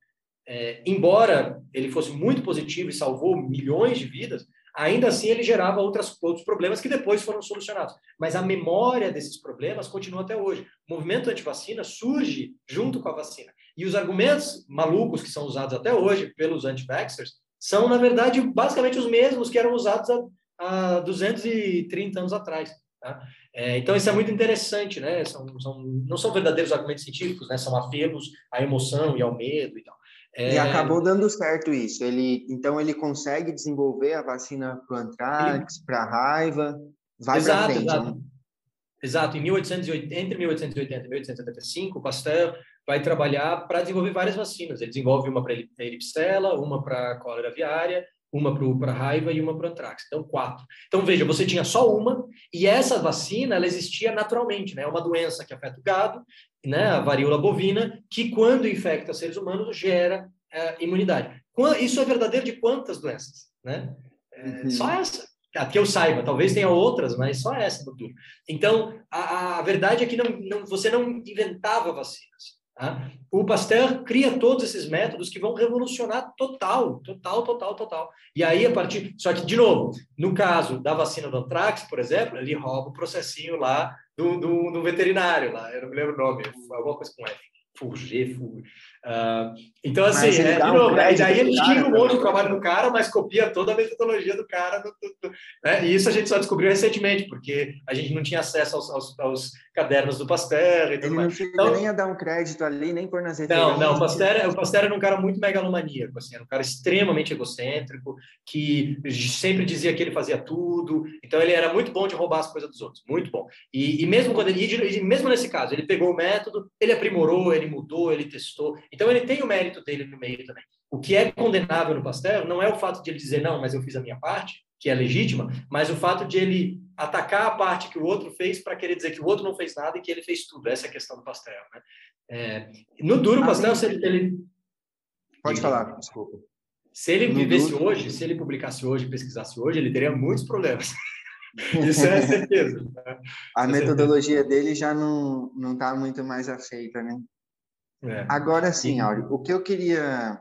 é, embora ele fosse muito positivo e salvou milhões de vidas, ainda assim ele gerava outras, outros problemas que depois foram solucionados. Mas a memória desses problemas continua até hoje. O movimento anti-vacina surge junto com a vacina. E os argumentos malucos que são usados até hoje pelos anti-vaxxers são, na verdade, basicamente os mesmos que eram usados há, há 230 anos atrás. Tá? É, então, isso é muito interessante, né? São, são, não são verdadeiros argumentos científicos, né? São apelos à emoção e ao medo e tal. É... E acabou dando certo isso. Ele, então, ele consegue desenvolver a vacina para o antrax, ele... para a raiva, vai para frente. Exato. Né? Exato. Em 1880, entre 1880 e 1875, o Pasteur vai trabalhar para desenvolver várias vacinas. Ele desenvolve uma para eripsela, uma para cólera aviária, uma para raiva e uma para antrax. Então, quatro. Então, veja, você tinha só uma, e essa vacina, ela existia naturalmente, né? É uma doença que afeta o gado, né? A varíola bovina, que quando infecta seres humanos, gera é, imunidade. Isso é verdadeiro de quantas doenças, né? É, uhum. Só essa. que eu saiba, talvez tenha outras, mas só essa no tour. Então, a, a verdade é que não, não, você não inventava vacinas. Tá? O Pasteur cria todos esses métodos que vão revolucionar total, total, total, total. E aí, a partir. Só que, de novo, no caso da vacina do Antrax, por exemplo, ele rouba o processinho lá do, do, do veterinário, lá, eu não me lembro o nome, alguma coisa com F. Fugir, Fugir. Uh, então, assim, é, de novo, um né? daí ele tira um monte do trabalho do cara, mas copia toda a metodologia do cara. Do, do, do, né? E isso a gente só descobriu recentemente, porque a gente não tinha acesso aos, aos, aos cadernos do Pasteur. E tudo ele mais. não então, nem a dar um crédito ali, nem por nas Não, não, o Pasteur, o Pasteur era um cara muito megalomaníaco, assim, era um cara extremamente egocêntrico, que sempre dizia que ele fazia tudo. Então, ele era muito bom de roubar as coisas dos outros, muito bom. E, e mesmo quando ele, e mesmo nesse caso, ele pegou o método, ele aprimorou, ele mudou, ele testou. Então, ele tem o mérito dele no meio também. O que é condenável no Pasteur não é o fato de ele dizer, não, mas eu fiz a minha parte, que é legítima, mas o fato de ele atacar a parte que o outro fez para querer dizer que o outro não fez nada e que ele fez tudo. Essa é a questão do Pasteur. Né? É, no duro, o Pasteur, se ele, ele... Pode falar, desculpa. Se ele vivesse hoje, se ele publicasse hoje, pesquisasse hoje, ele teria muitos problemas. Isso é certeza. Né? A é metodologia certeza. dele já não não está muito mais aceita, né? É. Agora sim, Áureo, o que eu queria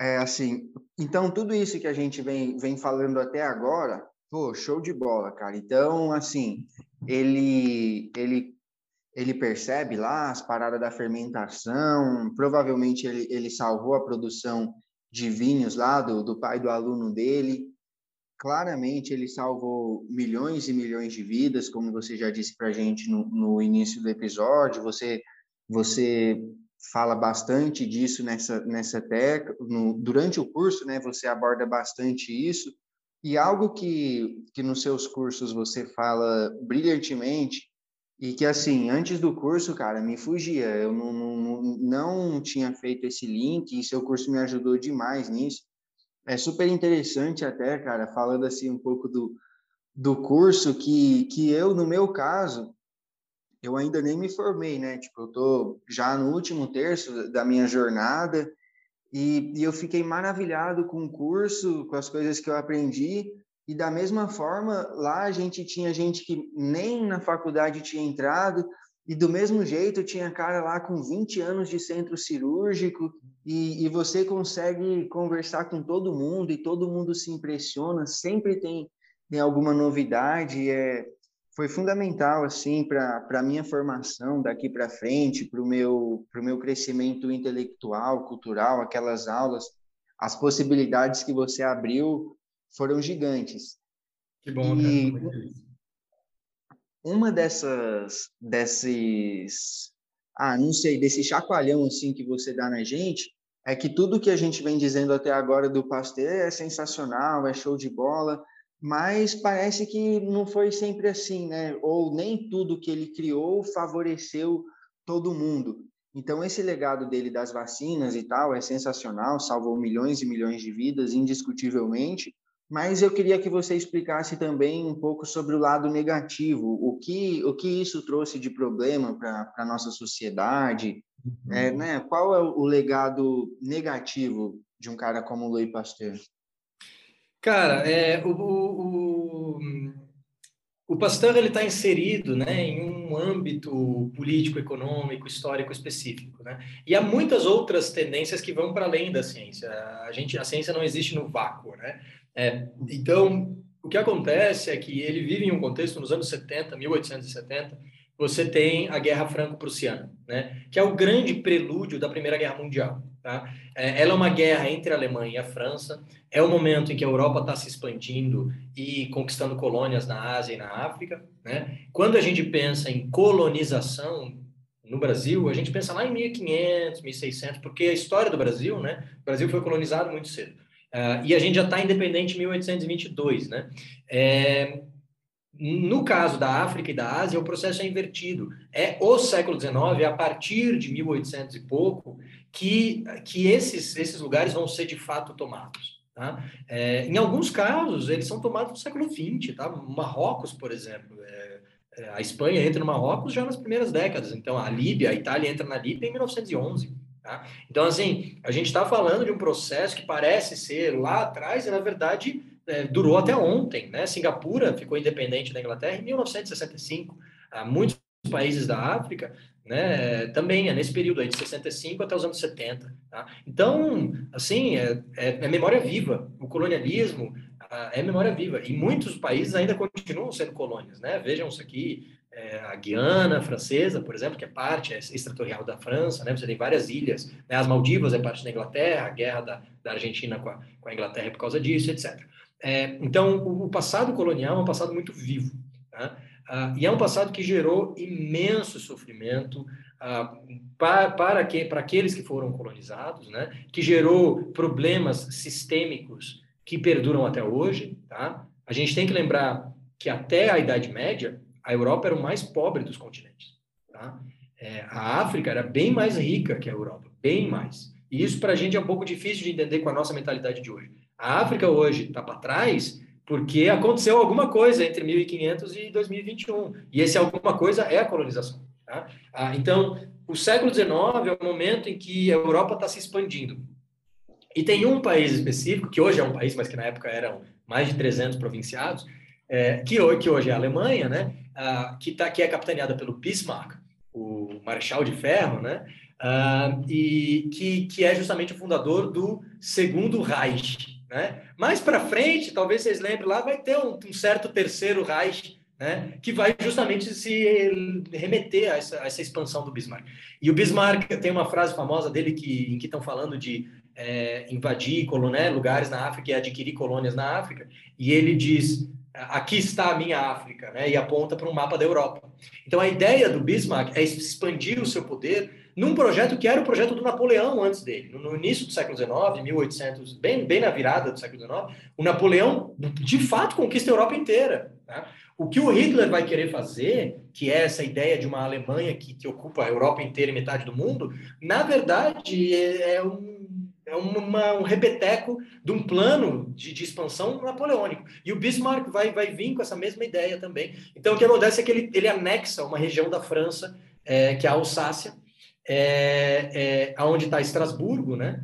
é assim, então tudo isso que a gente vem, vem falando até agora, pô, show de bola, cara. Então, assim, ele ele ele percebe lá as paradas da fermentação, provavelmente ele, ele salvou a produção de vinhos lá do, do pai do aluno dele. Claramente ele salvou milhões e milhões de vidas, como você já disse para a gente no, no início do episódio. Você você fala bastante disso nessa nessa tecla durante o curso, né? Você aborda bastante isso e algo que que nos seus cursos você fala brilhantemente e que assim antes do curso, cara, me fugia. Eu não, não, não tinha feito esse link e seu curso me ajudou demais nisso. É super interessante até, cara, falando assim um pouco do do curso que que eu no meu caso eu ainda nem me formei, né? Tipo, eu tô já no último terço da minha jornada e, e eu fiquei maravilhado com o curso, com as coisas que eu aprendi. E da mesma forma, lá a gente tinha gente que nem na faculdade tinha entrado, e do mesmo jeito tinha cara lá com 20 anos de centro cirúrgico, e, e você consegue conversar com todo mundo, e todo mundo se impressiona, sempre tem, tem alguma novidade. É, foi fundamental assim para a minha formação daqui para frente, para o meu para o meu crescimento intelectual, cultural, aquelas aulas, as possibilidades que você abriu foram gigantes. Que bom, e uma dessas desses ah, não sei, desse chacoalhão assim que você dá na gente, é que tudo que a gente vem dizendo até agora do Pasteur é sensacional, é show de bola, mas parece que não foi sempre assim, né? Ou nem tudo que ele criou favoreceu todo mundo. Então, esse legado dele das vacinas e tal é sensacional, salvou milhões e milhões de vidas, indiscutivelmente. Mas eu queria que você explicasse também um pouco sobre o lado negativo, o que, o que isso trouxe de problema para a nossa sociedade, uhum. é, né? qual é o legado negativo de um cara como o Louis Pasteur? Cara, é, o, o, o Pasteur ele está inserido né, em um âmbito político, econômico, histórico específico. Né? E há muitas outras tendências que vão para além da ciência. A, gente, a ciência não existe no vácuo. Né? É, então, o que acontece é que ele vive em um contexto nos anos 70, 1870, você tem a Guerra Franco-Prussiana, né? que é o grande prelúdio da Primeira Guerra Mundial. Tá? É, ela é uma guerra entre a Alemanha e a França, é o momento em que a Europa está se expandindo e conquistando colônias na Ásia e na África. Né? Quando a gente pensa em colonização no Brasil, a gente pensa lá em 1500, 1600, porque a história do Brasil, né? o Brasil foi colonizado muito cedo. Uh, e a gente já está independente em 1822. Né? É, no caso da África e da Ásia, o processo é invertido. É o século XIX, a partir de 1800 e pouco, que, que esses, esses lugares vão ser de fato tomados. Tá? É, em alguns casos, eles são tomados no século XX. Tá? Marrocos, por exemplo. É, é, a Espanha entra no Marrocos já nas primeiras décadas. Então, a Líbia, a Itália entra na Líbia em 1911. Tá? Então, assim, a gente está falando de um processo que parece ser lá atrás, e na verdade é, durou até ontem. Né? Singapura ficou independente da Inglaterra em 1965. Há muitos países da África né, também é nesse período aí de 65 até os anos 70. Tá? Então, assim, é, é, é memória viva. O colonialismo é memória viva. E muitos países ainda continuam sendo colônias. Né? Vejam isso aqui, é, a Guiana francesa, por exemplo, que é parte é extratorial da França, né? Você tem várias ilhas, né? as Maldivas é parte da Inglaterra, a guerra da, da Argentina com a, com a Inglaterra é por causa disso, etc. É, então, o, o, passado colonial é um passado muito vivo, tá? Ah, e é um passado que gerou imenso sofrimento ah, para, para, que, para aqueles que foram colonizados, né? Que gerou problemas sistêmicos que perduram até hoje, tá? A gente tem que lembrar que até a Idade Média a Europa era o mais pobre dos continentes. Tá? É, a África era bem mais rica que a Europa, bem mais. E isso para a gente é um pouco difícil de entender com a nossa mentalidade de hoje. A África hoje está para trás porque aconteceu alguma coisa entre 1500 e 2021. E esse alguma coisa é a colonização. Tá? Ah, então, o século XIX é o momento em que a Europa está se expandindo. E tem um país específico, que hoje é um país, mas que na época eram mais de 300 provinciados, é, que, hoje, que hoje é a Alemanha, né? Ah, que, tá, que é capitaneada pelo Bismarck, o Marechal de Ferro, né? Ah, e que, que é justamente o fundador do Segundo Reich. Né? Mais para frente, talvez vocês lembrem lá, vai ter um, um, certo terceiro Reich, né? que vai justamente se remeter a essa, a essa, expansão do Bismarck. E o Bismarck tem uma frase famosa dele que, em que estão falando de é, invadir colônia, lugares na África e adquirir colônias na África, e ele diz aqui está a minha África, né? E aponta para um mapa da Europa. Então a ideia do Bismarck é expandir o seu poder num projeto que era o projeto do Napoleão antes dele. No, início do século XIX, 1800, bem, bem na virada do século XIX, o Napoleão de fato conquista a Europa inteira. Tá? O que o Hitler vai querer fazer, que é essa ideia de uma Alemanha que, que ocupa a Europa inteira e metade do mundo, na verdade é, é um é uma, um repeteco de um plano de, de, expansão napoleônico. E o Bismarck vai, vai vir com essa mesma ideia também. Então, o que acontece é que ele, ele anexa uma região da França, é, que é a Alsácia, é, é, onde está Estrasburgo, né?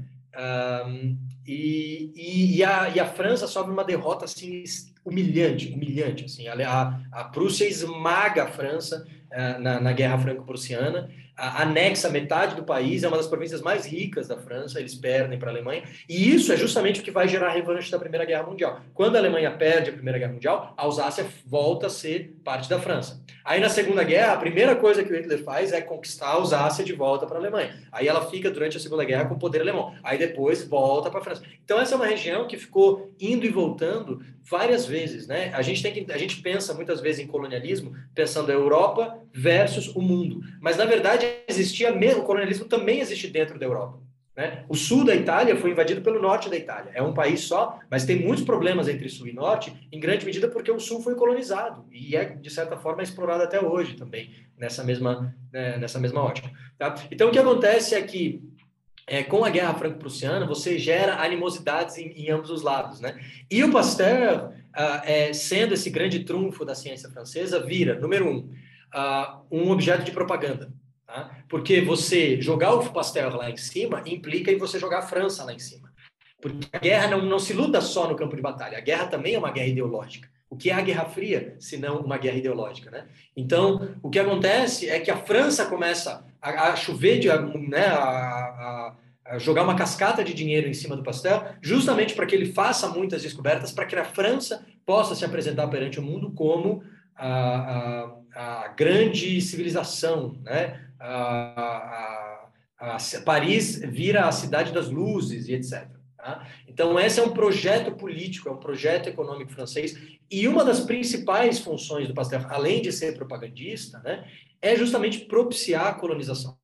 Um, e, e, e, a, e a França sofre uma derrota assim humilhante, humilhante. Assim, a, a Prússia esmaga a França uh, na, na Guerra Franco-Prussiana anexa metade do país, é uma das províncias mais ricas da França, eles perdem para a Alemanha, e isso é justamente o que vai gerar a revanche da Primeira Guerra Mundial. Quando a Alemanha perde a Primeira Guerra Mundial, a Alsácia volta a ser parte da França. Aí na Segunda Guerra, a primeira coisa que o Hitler faz é conquistar a Alsácia de volta para a Alemanha. Aí ela fica durante a Segunda Guerra com o poder alemão. Aí depois volta para a França. Então essa é uma região que ficou indo e voltando várias vezes, né? A gente tem que a gente pensa muitas vezes em colonialismo pensando a Europa versus o mundo, mas na verdade existia o colonialismo também existe dentro da Europa. Né? O sul da Itália foi invadido pelo norte da Itália. É um país só, mas tem muitos problemas entre sul e norte, em grande medida porque o sul foi colonizado e é, de certa forma, explorado até hoje também, nessa mesma, né, nessa mesma ótica. Tá? Então, o que acontece é que é, com a Guerra Franco-Prussiana, você gera animosidades em, em, ambos os lados. Né? E o Pasteur, ah, é, sendo esse grande trunfo da ciência francesa, vira, número um, ah, um objeto de propaganda. Tá? Porque você jogar o Pasteur lá em cima implica em você jogar a França lá em cima. Porque a guerra não, não se luta só no campo de batalha, a guerra também é uma guerra ideológica. O que é a Guerra Fria, se não uma guerra ideológica, né? Então, o que acontece é que a França começa a, a chover, de, né, a, a, a, jogar uma cascata de dinheiro em cima do pastel, justamente para que ele faça muitas descobertas, para que a França possa se apresentar perante o mundo como a grande civilização, né? A, Paris vira a cidade das luzes e etc. Tá? Então, esse é um projeto político, é um projeto econômico francês, e uma das principais funções do Pasteur, além de ser propagandista, né, é justamente propiciar a colonização.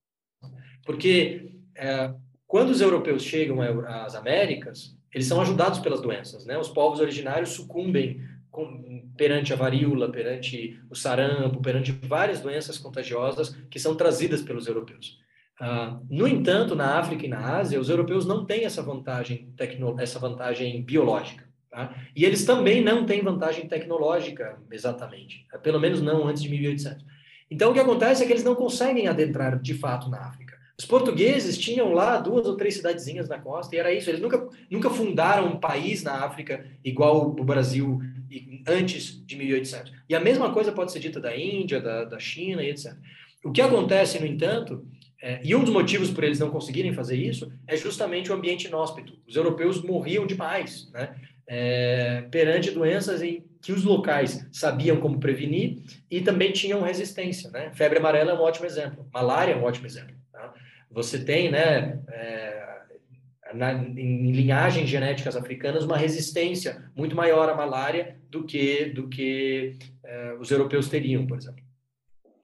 Porque é, quando os europeus chegam às Américas, eles são ajudados pelas doenças. Né? Os povos originários sucumbem com, perante a varíola, perante o sarampo, perante várias doenças contagiosas que são trazidas pelos europeus. Uh, no entanto, na África e na Ásia, os europeus não têm essa vantagem, tecno, essa vantagem biológica. Tá? E eles também não têm vantagem tecnológica, exatamente. Pelo menos não antes de 1800. Então, o que acontece é que eles não conseguem adentrar de fato na África. Os portugueses tinham lá duas ou três cidadezinhas na costa e era isso. Eles nunca, nunca fundaram um país na África igual o Brasil antes de 1800. E a mesma coisa pode ser dita da Índia, da, da China e etc. O que acontece, no entanto, é, e um dos motivos por eles não conseguirem fazer isso é justamente o ambiente inóspito. Os europeus morriam demais, né? É, perante doenças em que os locais sabiam como prevenir e também tinham resistência. Né? Febre amarela é um ótimo exemplo, malária é um ótimo exemplo. Tá? Você tem, né, é, na, em linhagens genéticas africanas, uma resistência muito maior à malária do que, do que é, os europeus teriam, por exemplo.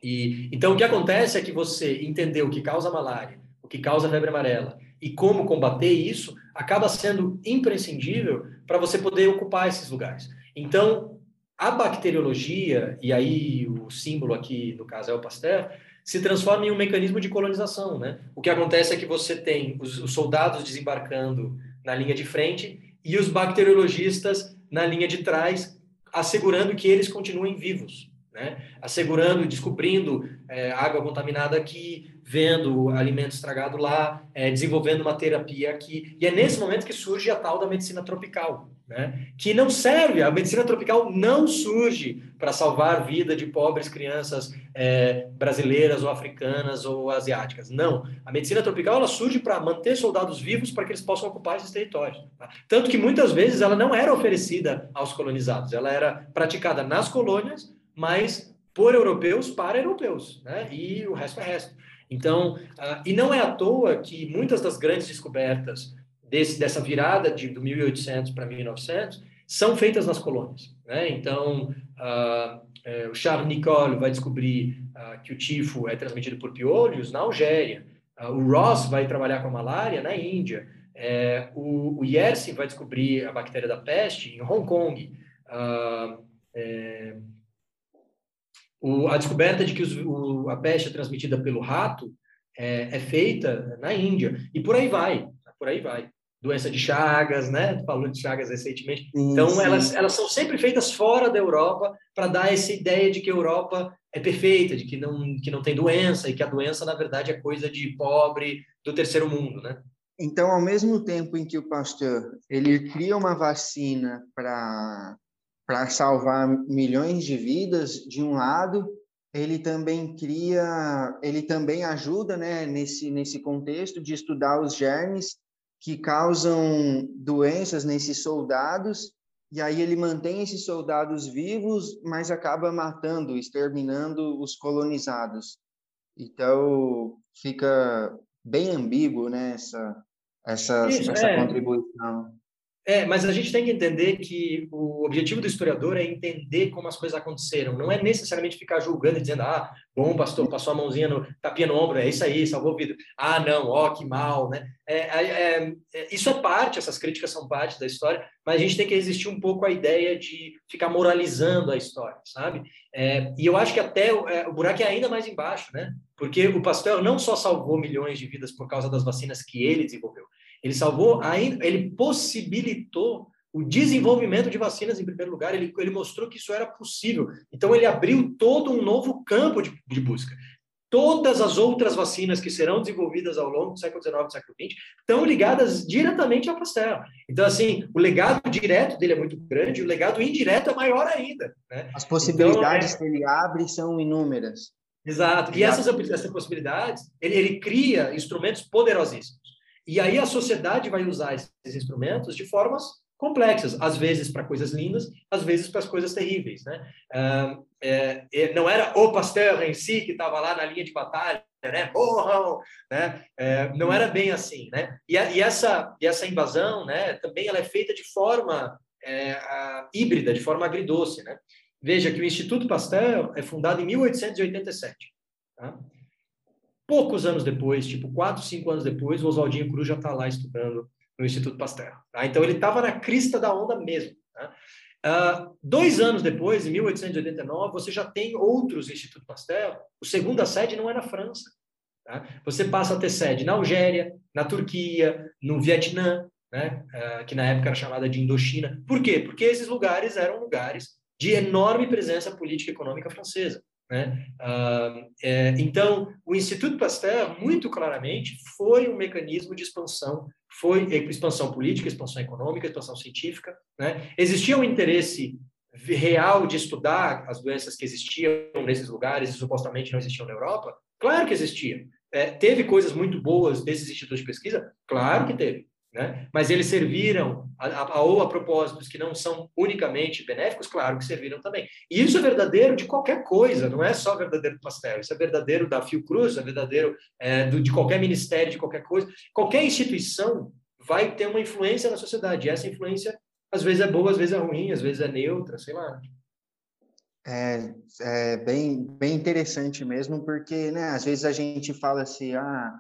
E, então, o que acontece é que você entender o que causa malária, o que causa febre amarela e como combater isso, acaba sendo imprescindível para você poder ocupar esses lugares. Então, a bacteriologia, e aí o símbolo aqui, no caso, é o Pasteur, se transforma em um mecanismo de colonização. Né? O que acontece é que você tem os, os soldados desembarcando na linha de frente e os bacteriologistas na linha de trás, assegurando que eles continuem vivos né? assegurando, descobrindo é, água contaminada aqui, vendo alimento estragado lá, é, desenvolvendo uma terapia aqui. E é nesse momento que surge a tal da medicina tropical, né? que não serve, a medicina tropical não surge para salvar a vida de pobres crianças é, brasileiras ou africanas ou asiáticas. Não. A medicina tropical ela surge para manter soldados vivos para que eles possam ocupar esses territórios. Tá? Tanto que muitas vezes ela não era oferecida aos colonizados, ela era praticada nas colônias mas por europeus para europeus, né? E o resto é resto. Então, uh, e não é à toa que muitas das grandes descobertas desse, dessa virada de, do 1800 para 1900 são feitas nas colônias, né? Então, uh, uh, o Charles Nicole vai descobrir ah, que o tifo é transmitido por piolhos na Algéria. o Ross vai trabalhar com a malária na Índia. É, o, o Yersin vai descobrir a bactéria da peste em Hong Kong. É, o, a descoberta de que os, o, a peste é transmitida pelo rato é, é, feita na Índia. E por aí vai, por aí vai. Doença de Chagas, né? Falou de Chagas recentemente. Sim, então, sim. Elas, elas são sempre feitas fora da Europa para dar essa ideia de que a Europa é perfeita, de que não, que não tem doença e que a doença, na verdade, é coisa de pobre do terceiro mundo, né? Então, ao mesmo tempo em que o Pasteur ele cria uma vacina para para salvar milhões de vidas de um lado ele também cria ele também ajuda né nesse nesse contexto de estudar os germes que causam doenças nesses soldados e aí ele mantém esses soldados vivos mas acaba matando exterminando os colonizados então fica bem ambíguo né essa essa, Isso, essa é. contribuição é, mas a gente tem que entender que o objetivo do historiador é entender como as coisas aconteceram. Não é necessariamente ficar julgando e dizendo, ah, bom, pastor, passou a mãozinha no tapinha no ombro, é isso aí, salvou vida. Ah, não, ó, que mal, né? É, é, é, isso é parte, essas críticas são parte da história, mas a gente tem que resistir um pouco à ideia de ficar moralizando a história, sabe? É, e eu acho que até é, o buraco é ainda mais embaixo, né? Porque o pastor não só salvou milhões de vidas por causa das vacinas que ele desenvolveu, ele salvou, ele possibilitou o desenvolvimento de vacinas em primeiro lugar, ele, ele mostrou que isso era possível. Então, ele abriu todo um novo campo de, de busca. Todas as outras vacinas que serão desenvolvidas ao longo do século XIX e século XX estão ligadas diretamente ao Pasteur. Então, assim, o legado direto dele é muito grande, o legado indireto é maior ainda. Né? As possibilidades então, é... que ele abre são inúmeras. Exato. E essas, essas possibilidades, ele, ele cria instrumentos poderosíssimos. E aí a sociedade vai usar esses instrumentos de formas complexas, às vezes para coisas lindas, às vezes para as coisas terríveis, né? É, é, não era o Pasteur em si que estava lá na linha de batalha, né? Morram, né? É, não era bem assim, né? E, a, e, essa e essa invasão, né? Também ela é feita de forma é, a, híbrida, de forma agridoce, né? Veja que o Instituto Pasteur é fundado em 1887. Tá? Poucos anos depois, tipo quatro, cinco anos depois, o Oswaldinho Cruz já está lá estudando no Instituto Pasteur. Tá? Então ele estava na crista da onda mesmo. Uh, dois anos depois, em 1889, você já tem outros Instituto Pasteur. O segunda sede não é na França. Tá? Você passa a ter sede na Algéria, na Turquia, no Vietnã, né? Uh, que na época era chamada de Indochina. Por quê? Porque esses lugares eram lugares de enorme presença política e econômica francesa. Né? É, então, o Instituto Pasteur, muito claramente, foi um mecanismo de expansão, foi expansão política, expansão econômica, expansão científica. Né? Existia um interesse real de estudar as doenças que existiam nesses lugares e supostamente não existiam na Europa? Claro que existia. É, teve coisas muito boas desses institutos de pesquisa? Claro que teve. Né? Mas eles serviram a, a, ou a propósitos que não são unicamente benéficos? Claro que serviram também. E isso é verdadeiro de qualquer coisa, não é só verdadeiro do pastel. Isso é verdadeiro da Fiocruz, é verdadeiro é, do, de qualquer ministério, de qualquer coisa. Qualquer instituição vai ter uma influência na sociedade. E essa influência, às vezes é boa, às vezes é ruim, às vezes é neutra, sei lá. É, é bem, bem interessante mesmo, porque né, às vezes a gente fala assim, ah,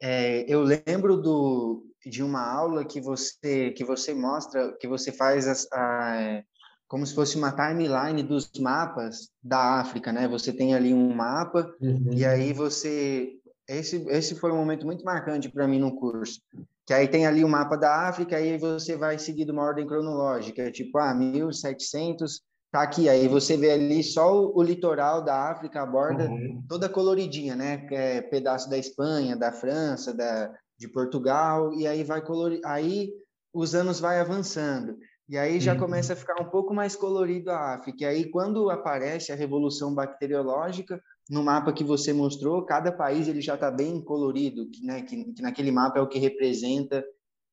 é, eu lembro do, de uma aula que você que você mostra, que você faz as, a, como se fosse uma timeline dos mapas da África, né? Você tem ali um mapa uhum. e aí você esse esse foi um momento muito marcante para mim no curso. Que aí tem ali o mapa da África aí você vai seguindo uma ordem cronológica, tipo, ah, 1700 tá aqui, aí você vê ali só o, o litoral da África, a borda uhum. toda coloridinha, né? É pedaço da Espanha, da França, da, de Portugal, e aí vai colorir, aí os anos vai avançando. E aí já uhum. começa a ficar um pouco mais colorido a África. E aí quando aparece a revolução bacteriológica, no mapa que você mostrou, cada país ele já está bem colorido, que, né, que, que naquele mapa é o que representa,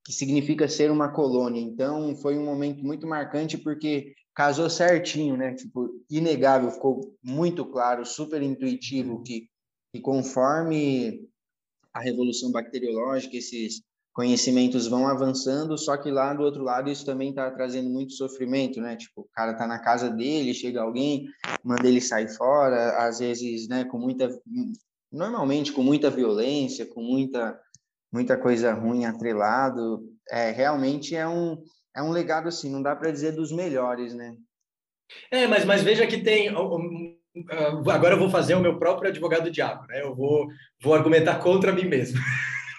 que significa ser uma colônia. Então foi um momento muito marcante porque casou certinho, né? Tipo, inegável, ficou muito claro, super intuitivo que, que conforme a revolução bacteriológica, esses conhecimentos vão avançando, só que lá do outro lado isso também está trazendo muito sofrimento, né? Tipo, o cara tá na casa dele, chega alguém, manda ele sair fora, às vezes, né, com muita normalmente com muita violência, com muita muita coisa ruim atrelado, é realmente é um é um legado assim, não dá para dizer dos melhores, né? É, mas mas veja que tem agora eu vou fazer o meu próprio advogado diabo, né? Eu vou, vou argumentar contra mim mesmo.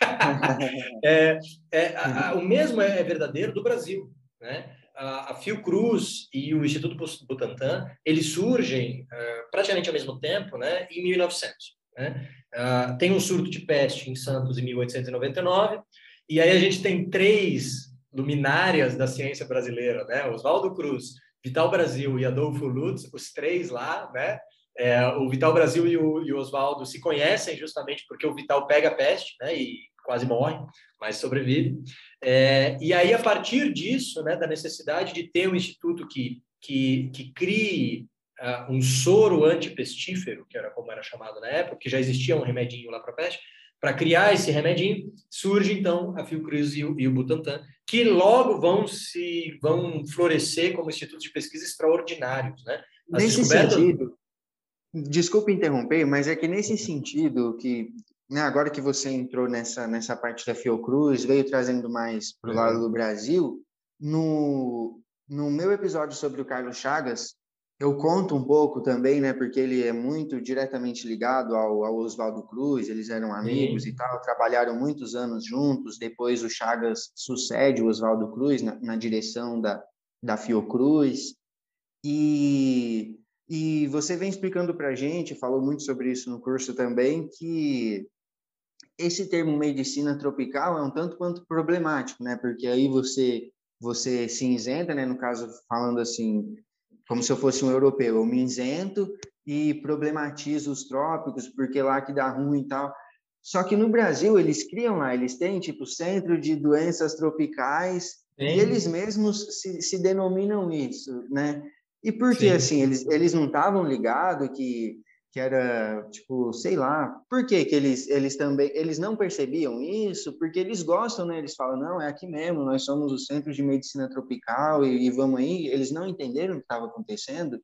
é, é, a, a, o mesmo é verdadeiro do Brasil, né? A, a Fiocruz e o Instituto Butantan, eles surgem uh, praticamente ao mesmo tempo, né? Em 1900, né? Uh, tem um surto de peste em Santos em 1899, e aí a gente tem três luminárias da ciência brasileira, né? Oswaldo Cruz, Vital Brasil e Adolfo Lutz, os três lá, né? É, o Vital Brasil e o, e o Oswaldo se conhecem justamente porque o Vital pega a peste, né? E quase morre, mas sobrevive. É, e aí, a partir disso, né, da necessidade de ter um instituto que, que, que crie uh, um soro antipestífero, que era como era chamado na época, que já existia um remedinho lá para peste, para criar esse remedinho, surge então a Fiocruz e e o Butantan, que logo vão se vão florescer como institutos de pesquisa extraordinários, né? As nesse descobertas... sentido, desculpe interromper, mas é que nesse sentido que né, agora que você entrou nessa nessa parte da Fiocruz, veio trazendo mais para o uhum. lado do Brasil, no no meu episódio sobre o Carlos Chagas, eu conto um pouco também, né, porque ele é muito diretamente ligado ao, ao Oswaldo Cruz, eles eram amigos Sim. e tal, trabalharam muitos anos juntos. Depois o Chagas sucede o Oswaldo Cruz na, na direção da, da Fiocruz. E, e você vem explicando para a gente, falou muito sobre isso no curso também, que esse termo medicina tropical é um tanto quanto problemático, né? Porque aí você você se isenta, né? No caso, falando assim, como se eu fosse um europeu. Eu me isento e problematizo os trópicos, porque lá que dá ruim e tal. Só que no Brasil, eles criam lá, eles têm, tipo, centro de doenças tropicais, Sim. e eles mesmos se, se denominam isso, né? E por que, assim, eles, eles não estavam ligados que que era tipo, sei lá, por que, que eles, eles também, eles não percebiam isso? Porque eles gostam, né? Eles falam, não, é aqui mesmo, nós somos o Centro de Medicina Tropical e, e vamos aí. Eles não entenderam o que estava acontecendo.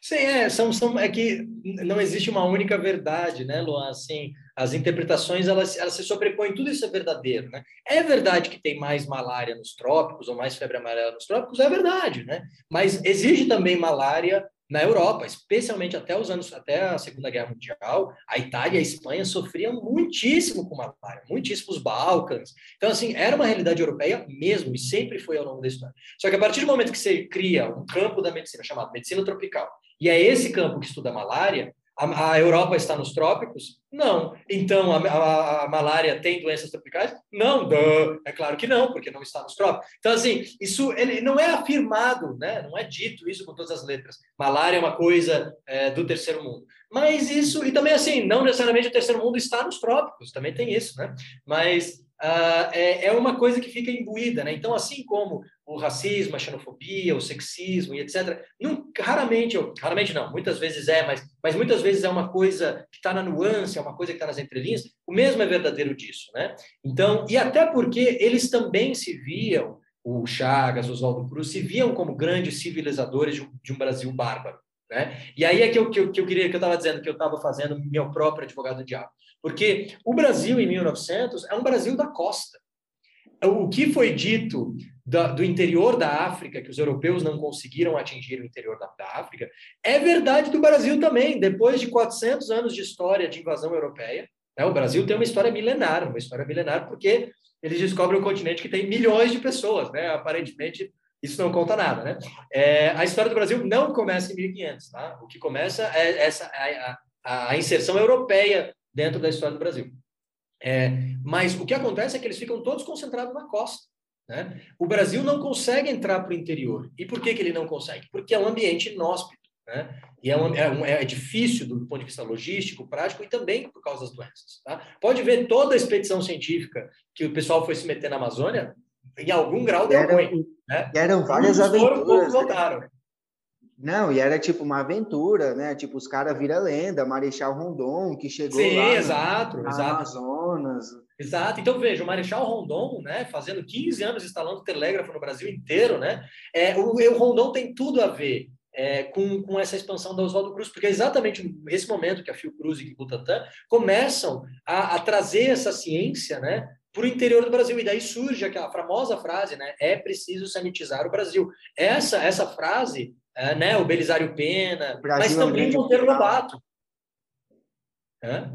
Sim, é, são, são, é que não existe uma única verdade, né, Luan? Assim, as interpretações, elas, elas se sobrepõem, tudo isso é verdadeiro, né? É verdade que tem mais malária nos trópicos ou mais febre amarela nos trópicos, é verdade, né? Mas existe também malária na Europa, especialmente até os anos, até a Segunda Guerra Mundial, a Itália e a Espanha sofriam muitíssimo com malária, muitíssimo os Balcãs. Então, assim, era uma realidade europeia mesmo, e sempre foi ao longo da história. Só que a partir do momento que você cria um campo da medicina chamado medicina tropical, e é esse campo que estuda a malária, A, a Europa está nos trópicos? Não. Então, a, a, a, malária tem doenças tropicais? Não, duh. é claro que não, porque não está nos trópicos. Então, assim, isso ele não é afirmado, né? não é dito isso com todas as letras. Malária é uma coisa é, do terceiro mundo. Mas isso, e também assim, não necessariamente o terceiro mundo está nos trópicos, também tem isso, né? Mas uh, é, é uma coisa que fica imbuída, né? Então, assim como o racismo, a xenofobia, o sexismo e etc. Não, raramente, raramente não, muitas vezes é, mas, mas muitas vezes é uma coisa que está na nuance, é uma coisa que está nas entrelinhas. O mesmo é verdadeiro disso, né? Então, e até porque eles também se viam, o Chagas, Oswaldo Cruz, se viam como grandes civilizadores de um, de um Brasil bárbaro. Né? E aí é que eu, que eu, que eu queria que eu estava dizendo que eu estava fazendo meu próprio advogado do diabo, porque o Brasil em 1900 é um Brasil da costa. O que foi dito da, do interior da África, que os europeus não conseguiram atingir o interior da, da, África, é verdade do Brasil também. Depois de 400 anos de história de invasão europeia, né, o Brasil tem uma história milenar, uma história milenar porque eles descobrem um continente que tem milhões de pessoas, né? Aparentemente, isso não conta nada, né? É, a história do Brasil não começa em 1500, tá? O que começa é essa a, inserção europeia dentro da história do Brasil. É, mas o que acontece é que eles ficam todos concentrados na costa. Né? O Brasil não consegue entrar para o interior. E por que, que ele não consegue? Porque é um ambiente inóspito. Né? E é, um, é, um, é, difícil do ponto de vista logístico, prático e também por causa das doenças. Tá? Pode ver toda a expedição científica que o pessoal foi se meter na Amazônia, em algum grau deu eram, ruim. Né? Eram várias aventuras. Foram, né? voltaram. Não, e era tipo uma aventura, né? Tipo, os caras viram lenda, Marechal Rondon, que chegou Sim, lá exato, no, exato. Amazonas. Exato. Então, veja, o Marechal Rondon, né, fazendo 15 anos instalando telégrafo no Brasil inteiro, né? É, o, o Rondon tem tudo a ver é, com, com essa expansão da Oswaldo Cruz, porque é exatamente nesse momento que a Fiocruz e o Butantan começam a, a trazer essa ciência, né, para o interior do Brasil. E daí surge aquela famosa frase, né? É preciso sanitizar o Brasil. Essa, essa frase, é, né? O Belisário Pena, mas também é um Monteiro Lobato. É?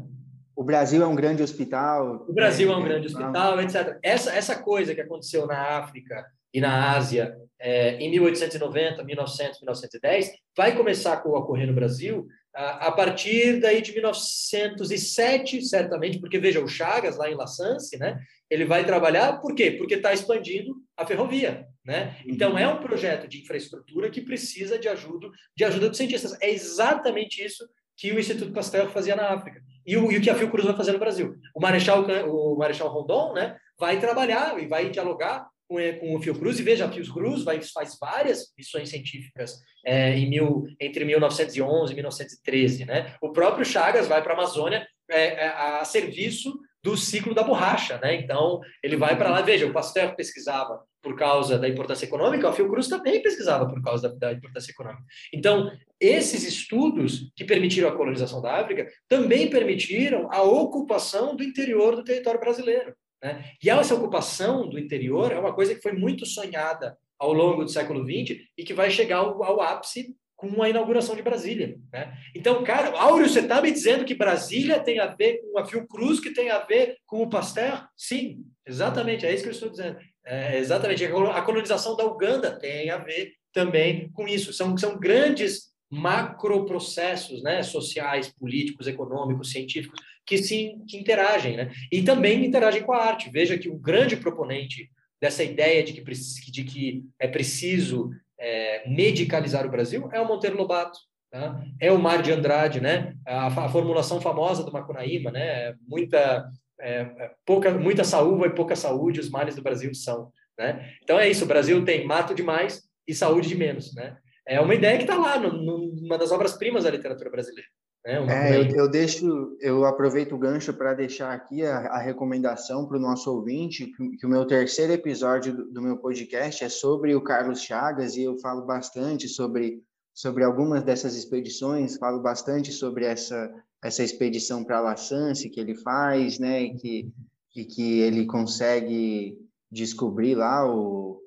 o Brasil é um grande hospital. O Brasil é, é um grande hospital, etc. Essa, essa coisa que aconteceu na África e na Ásia é, em 1890, 1900, 1910, vai começar a ocorrer no Brasil a, partir daí de 1907, certamente, porque veja, o Chagas lá em La Sance, né, ele vai trabalhar, por quê? Porque está expandindo a ferrovia, né? Então é um projeto de infraestrutura que precisa de ajuda, de ajuda dos cientistas. É exatamente isso que o Instituto Pasteur fazia na África e o, e o que a Fiocruz vai fazer no Brasil. O Marechal, o Marechal Rondon, né, vai trabalhar e vai dialogar com, com o Fiocruz e veja que o Cruz vai, faz várias missões científicas é, em mil, entre 1911 e 1913, né? O próprio Chagas vai para a Amazônia é, é, a serviço do ciclo da borracha, né? Então, ele vai para lá, veja, o Pasteur pesquisava por causa da importância econômica, o Fiocruz também pesquisava por causa da, da, importância econômica. Então, esses estudos que permitiram a colonização da África também permitiram a ocupação do interior do território brasileiro. Né? E essa ocupação do interior é uma coisa que foi muito sonhada ao longo do século XX e que vai chegar ao, ao ápice com a inauguração de Brasília. Né? Então, cara, Áureo, você está me dizendo que Brasília tem a ver com a Fiocruz, que tem a ver com o Pasteur? Sim, exatamente, é isso que eu estou dizendo. É, exatamente, a colonização da Uganda tem a ver também com isso. São, são grandes macroprocessos né, sociais, políticos, econômicos, científicos, que se que interagem. Né? E também interagem com a arte. Veja que o grande proponente dessa ideia de que, de que é preciso é, medicalizar o Brasil é o Monteiro Lobato, tá? é o Mar de Andrade, né? A, a, formulação famosa do Macunaíma, né? Muita, é, é, pouca, muita saúva e pouca saúde, os males do Brasil são, né? Então é isso, o Brasil tem mato demais e saúde de menos, né? É uma ideia que está lá, no, numa das obras-primas da literatura brasileira. Né? É, eu, eu, deixo, eu aproveito o gancho para deixar aqui a, a recomendação para o nosso ouvinte, que, que, o meu terceiro episódio do, do, meu podcast é sobre o Carlos Chagas e eu falo bastante sobre, sobre algumas dessas expedições, falo bastante sobre essa, essa expedição para La Chance que ele faz, né, e que, e que ele consegue descobrir lá o,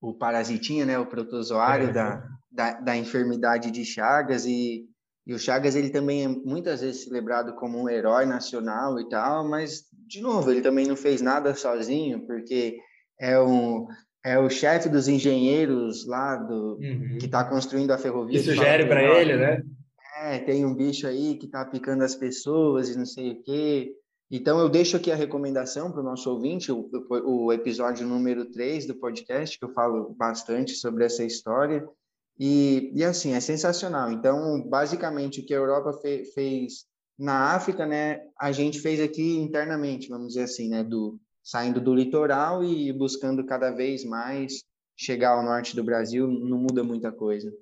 o parasitinha, né, o protozoário é. da, da, da enfermidade de Chagas e e o Chagas, ele também é muitas vezes celebrado como um herói nacional e tal, mas, de novo, ele também não fez nada sozinho, porque é, um, é o chefe dos engenheiros lá do, uhum. que está construindo a ferrovia. Que sugere para ele, né? É, tem um bicho aí que tá picando as pessoas e não sei o quê. Então, eu deixo aqui a recomendação para o nosso ouvinte, o, o, episódio número 3 do podcast, que eu falo bastante sobre essa história. E, e assim, é sensacional. Então, basicamente, o que a Europa fe, fez na África, né, a gente fez aqui internamente, vamos dizer assim, né, do, saindo do litoral e buscando cada vez mais chegar ao norte do Brasil, não muda muita coisa.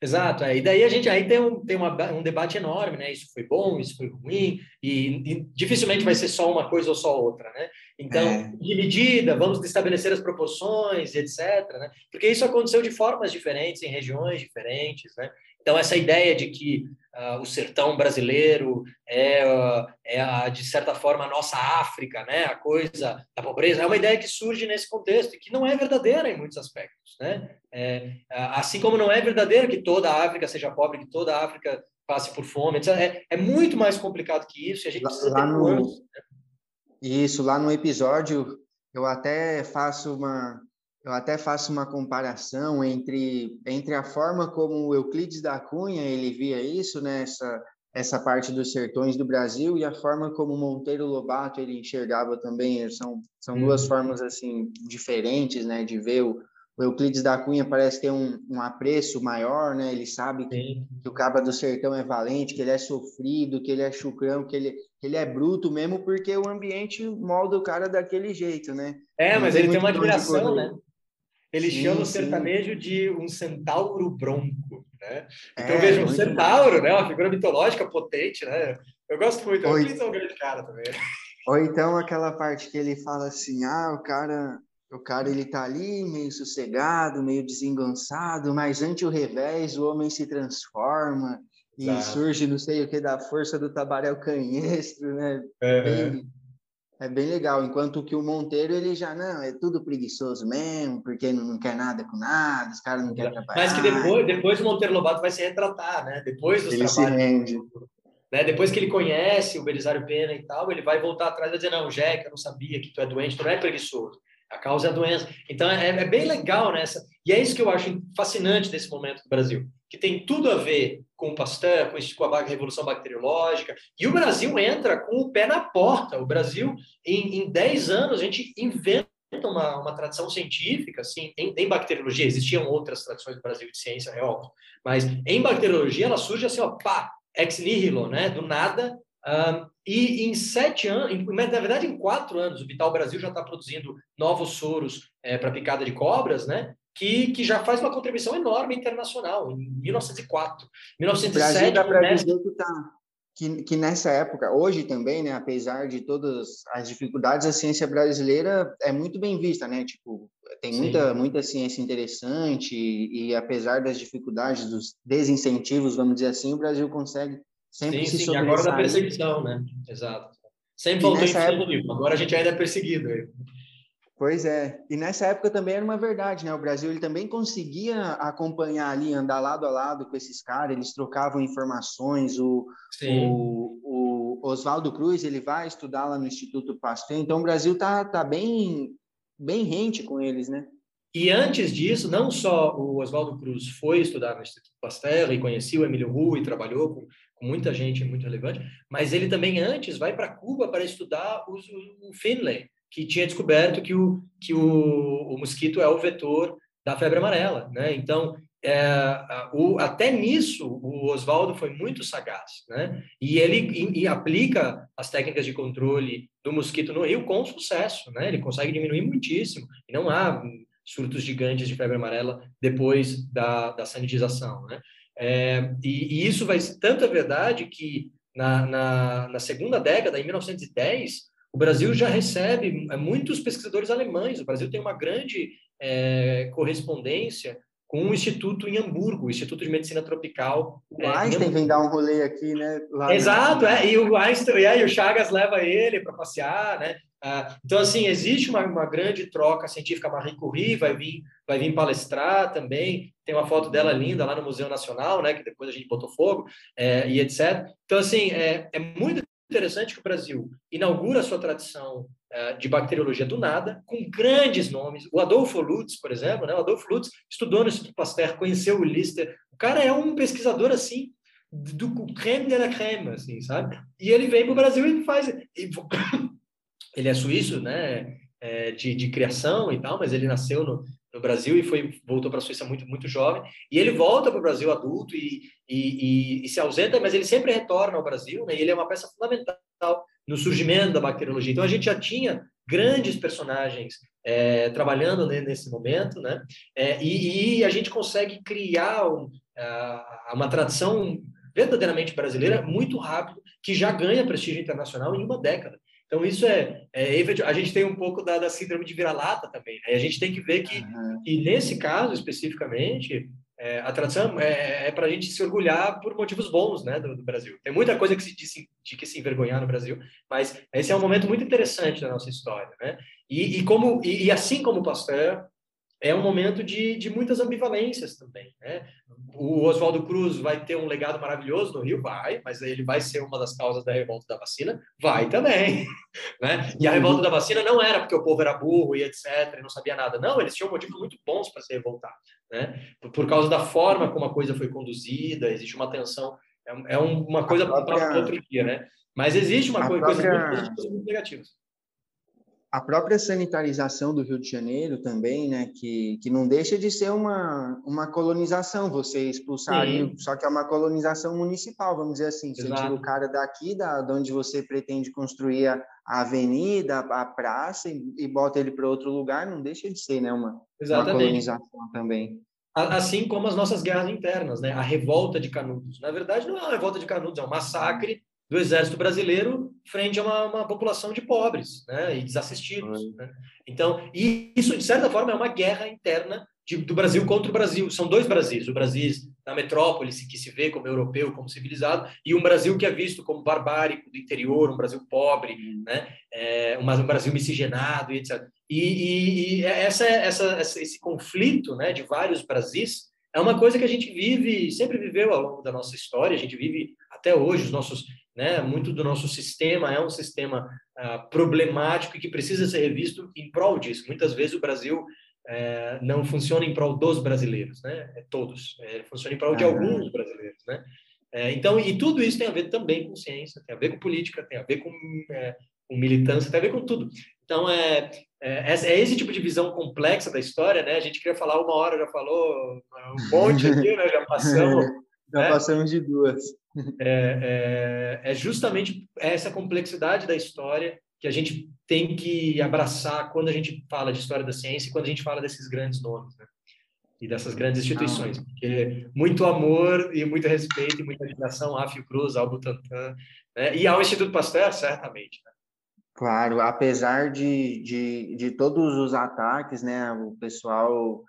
Exato, é. e daí a gente aí tem, um, tem uma, um debate enorme, né? Isso foi bom, isso foi ruim, e, e dificilmente vai ser só uma coisa ou só outra, né? Então, é. dividida, vamos estabelecer as proporções, etc. Né? Porque isso aconteceu de formas diferentes, em regiões diferentes, né? Então, essa ideia de que uh, o sertão brasileiro é, uh, é a, de certa forma, a nossa África, né? a coisa da pobreza, é uma ideia que surge nesse contexto e que não é verdadeira em muitos aspectos. Né? É, assim como não é verdadeiro que toda a África seja pobre, que toda a África passe por fome, etc. É, é muito mais complicado que isso e a gente precisa lá no... Né? Isso, lá no episódio, eu até faço uma eu até faço uma comparação entre, entre a forma como Euclides da Cunha ele via isso, né, essa, parte dos sertões do Brasil, e a forma como Monteiro Lobato ele enxergava também, são, são duas uhum. formas assim diferentes né, de ver o, o Euclides da Cunha parece ter um, um apreço maior, né? Ele sabe que, que, o caba do sertão é valente, que ele é sofrido, que ele é chucrão, que ele, que ele é bruto mesmo, porque o ambiente molda o cara daquele jeito, né? É, mas ele tem uma admiração, né? Ele sim, chama o sertanejo de um centauro bronco, né? Então é, veja, um centauro, né? Uma figura mitológica potente, né? Eu gosto muito, eu fiz um grande cara também. Ou então aquela parte que ele fala assim, ah, o cara, o cara ele tá ali meio sossegado, meio desengonçado, mas ante o revés o homem se transforma e Exato. surge não sei o que da força do tabaréu canhestro, né? É, Bem, é bem legal, enquanto que o Monteiro, ele já, não, é tudo preguiçoso mesmo, porque não, não quer nada com nada, os caras não querem trabalhar. Mas que depois, depois o Monteiro Lobato vai se retratar, né? Depois dos ele trabalhos. Se rende. Né? Depois que ele conhece o Belisário Pena e tal, ele vai voltar atrás e dizer, não, Jack, eu não sabia que tu é doente, tu não é preguiçoso. A causa é a doença. Então, é, é bem legal nessa. Né? E é isso que eu acho fascinante desse momento do Brasil, que tem tudo a ver com o Pasteur, com a revolução bacteriológica, e o Brasil entra com o pé na porta. O Brasil, em, em 10 anos, a gente inventa uma, uma tradição científica, assim, em, em, bacteriologia, existiam outras tradições do Brasil de ciência, é óbvio, mas em bacteriologia ela surge assim, ó, pá, ex nihilo, né, do nada, um, e em sete anos, em, na verdade em quatro anos, o Vital Brasil já está produzindo novos soros é, para picada de cobras, né, que, que já faz uma contribuição enorme internacional, em 1904. 1907, o Brasil dá para dizer que, tá, que, que nessa época, hoje também, né, apesar de todas as dificuldades, a ciência brasileira é muito bem vista, né? Tipo, tem muita, muita ciência interessante e, e, apesar das dificuldades, dos desincentivos, vamos dizer assim, o Brasil consegue sempre sim, se sim, agora da perseguição, né? Exato. Sempre faltou incentivo, época... agora a gente ainda é perseguido. Pois é, e nessa época também era uma verdade, né? O Brasil ele também conseguia acompanhar ali, andar lado a lado com esses caras, eles trocavam informações. O, o, o, Oswaldo Cruz ele vai estudar lá no Instituto Pasteur, então o Brasil tá, tá bem, bem rente com eles, né? E antes disso, não só o Oswaldo Cruz foi estudar no Instituto Pasteur e conhecia o Emílio Rui e trabalhou com, com muita gente muito relevante, mas ele também antes vai para Cuba para estudar o, o Finlay que tinha descoberto que o, que o, o mosquito é o vetor da febre amarela, né? Então, é, o, até nisso, o Oswaldo foi muito sagaz, né? E ele e, e aplica as técnicas de controle do mosquito no Rio com sucesso, né? Ele consegue diminuir muitíssimo e não há surtos gigantes de febre amarela depois da, da sanitização, né? É, e, e, isso vai ser tanta verdade que na, na, na segunda década, em 1910, o Brasil já recebe é, muitos pesquisadores alemães. O Brasil tem uma grande é, correspondência com um instituto em Hamburgo, o Instituto de Medicina Tropical. O é, Einstein vem dar um rolê aqui, né? Exato, é, e o Einstein, e aí o Chagas leva ele para passear, né? Ah, então, assim, existe uma, uma grande troca científica. Marie Curie vai vir, vai vir palestrar também. Tem uma foto dela linda lá no Museu Nacional, né? Que depois a gente botou fogo, é, e etc. Então, assim, é, é muito interessante que o Brasil inaugura a sua tradição uh, de bacteriologia do nada, com grandes nomes. O Adolfo Lutz, por exemplo, né? o Adolfo Lutz estudou no Instituto Pasteur, conheceu o Lister. O cara é um pesquisador assim, do creme de la creme, assim, sabe? E ele vem para o Brasil e faz. Ele é suíço, né? É, de, de criação e tal, mas ele nasceu no, no Brasil e foi voltou para a Suíça muito muito jovem. E ele volta para o Brasil adulto e, e, e, e, se ausenta mas ele sempre retorna ao Brasil né? E ele é uma peça fundamental no surgimento da bacteriologia. Então a gente já tinha grandes personagens é, trabalhando nesse momento né? É, e, a gente consegue criar um, uma tradição verdadeiramente brasileira muito rápido que já ganha prestígio internacional em uma década então, isso é, é, A gente tem um pouco da, da síndrome de vira-lata também. Né? A gente tem que ver que, uhum. que nesse caso especificamente, é, a tradição é, é para a gente se orgulhar por motivos bons né, do, do, Brasil. Tem muita coisa que se diz de que se envergonhar no Brasil, mas esse é um momento muito interessante da nossa história. Né? E, e como, e, e assim como o Pasteur, é um momento de, de muitas ambivalências também. Né? O Oswaldo Cruz vai ter um legado maravilhoso no Rio? Vai, mas ele vai ser uma das causas da revolta da vacina? Vai também. Né? E a revolta da vacina não era porque o povo era burro e etc., e não sabia nada. Não, eles tinham motivos muito bons para se revoltar. Né? Por, por, causa da forma como a coisa foi conduzida, existe uma tensão. É, é uma coisa própria... para outro dia, né? Mas existe uma coisa, própria... coisas muito negativas a própria sanitarização do Rio de Janeiro também, né, que, que não deixa de ser uma, uma colonização, você expulsar só que é uma colonização municipal, vamos dizer assim, você tira o cara daqui, da, de onde você pretende construir a, a avenida, a praça, e, e bota ele para outro lugar, não deixa de ser né, uma, uma colonização também. Assim como as nossas guerras internas, né? a revolta de Canudos. Na verdade, não é uma revolta de Canudos, é um massacre do exército brasileiro frente a uma, uma população de pobres né, e desassistidos. Uhum. Né? Então, isso, de certa forma, é uma guerra interna de, do Brasil contra o Brasil. São dois Brasis. O Brasil da metrópole, que se vê como europeu, como civilizado, e um Brasil que é visto como barbárico do interior, um Brasil pobre, né? É, um, um Brasil miscigenado, etc. E, e, e essa, essa, esse conflito né, de vários Brasis é uma coisa que a gente vive, sempre viveu ao longo da nossa história, a gente vive até hoje, os nossos né? Muito do nosso sistema é um sistema uh, problemático e que precisa ser revisto em prol disso. Muitas vezes o Brasil uh, não funciona em prol dos brasileiros, né? É todos. É, funciona em prol de alguns brasileiros, né? É, então, e tudo isso tem a ver também com ciência, tem a ver com política, tem a ver com, é, com militância, tem a ver com tudo. Então, é, é, é, esse tipo de visão complexa da história, né? A gente queria falar uma hora, já falou um monte aqui, né? Já passamos. já né? passamos de duas é, é, é justamente essa complexidade da história que a gente tem que abraçar quando a gente fala de história da ciência e quando a gente fala desses grandes nomes, né? E dessas grandes instituições, porque muito amor e muito respeito e muita admiração à Fiocruz, ao Butantan, né? e ao Instituto Pasteur, certamente. Né? Claro, apesar de, de, de todos os ataques, né, o pessoal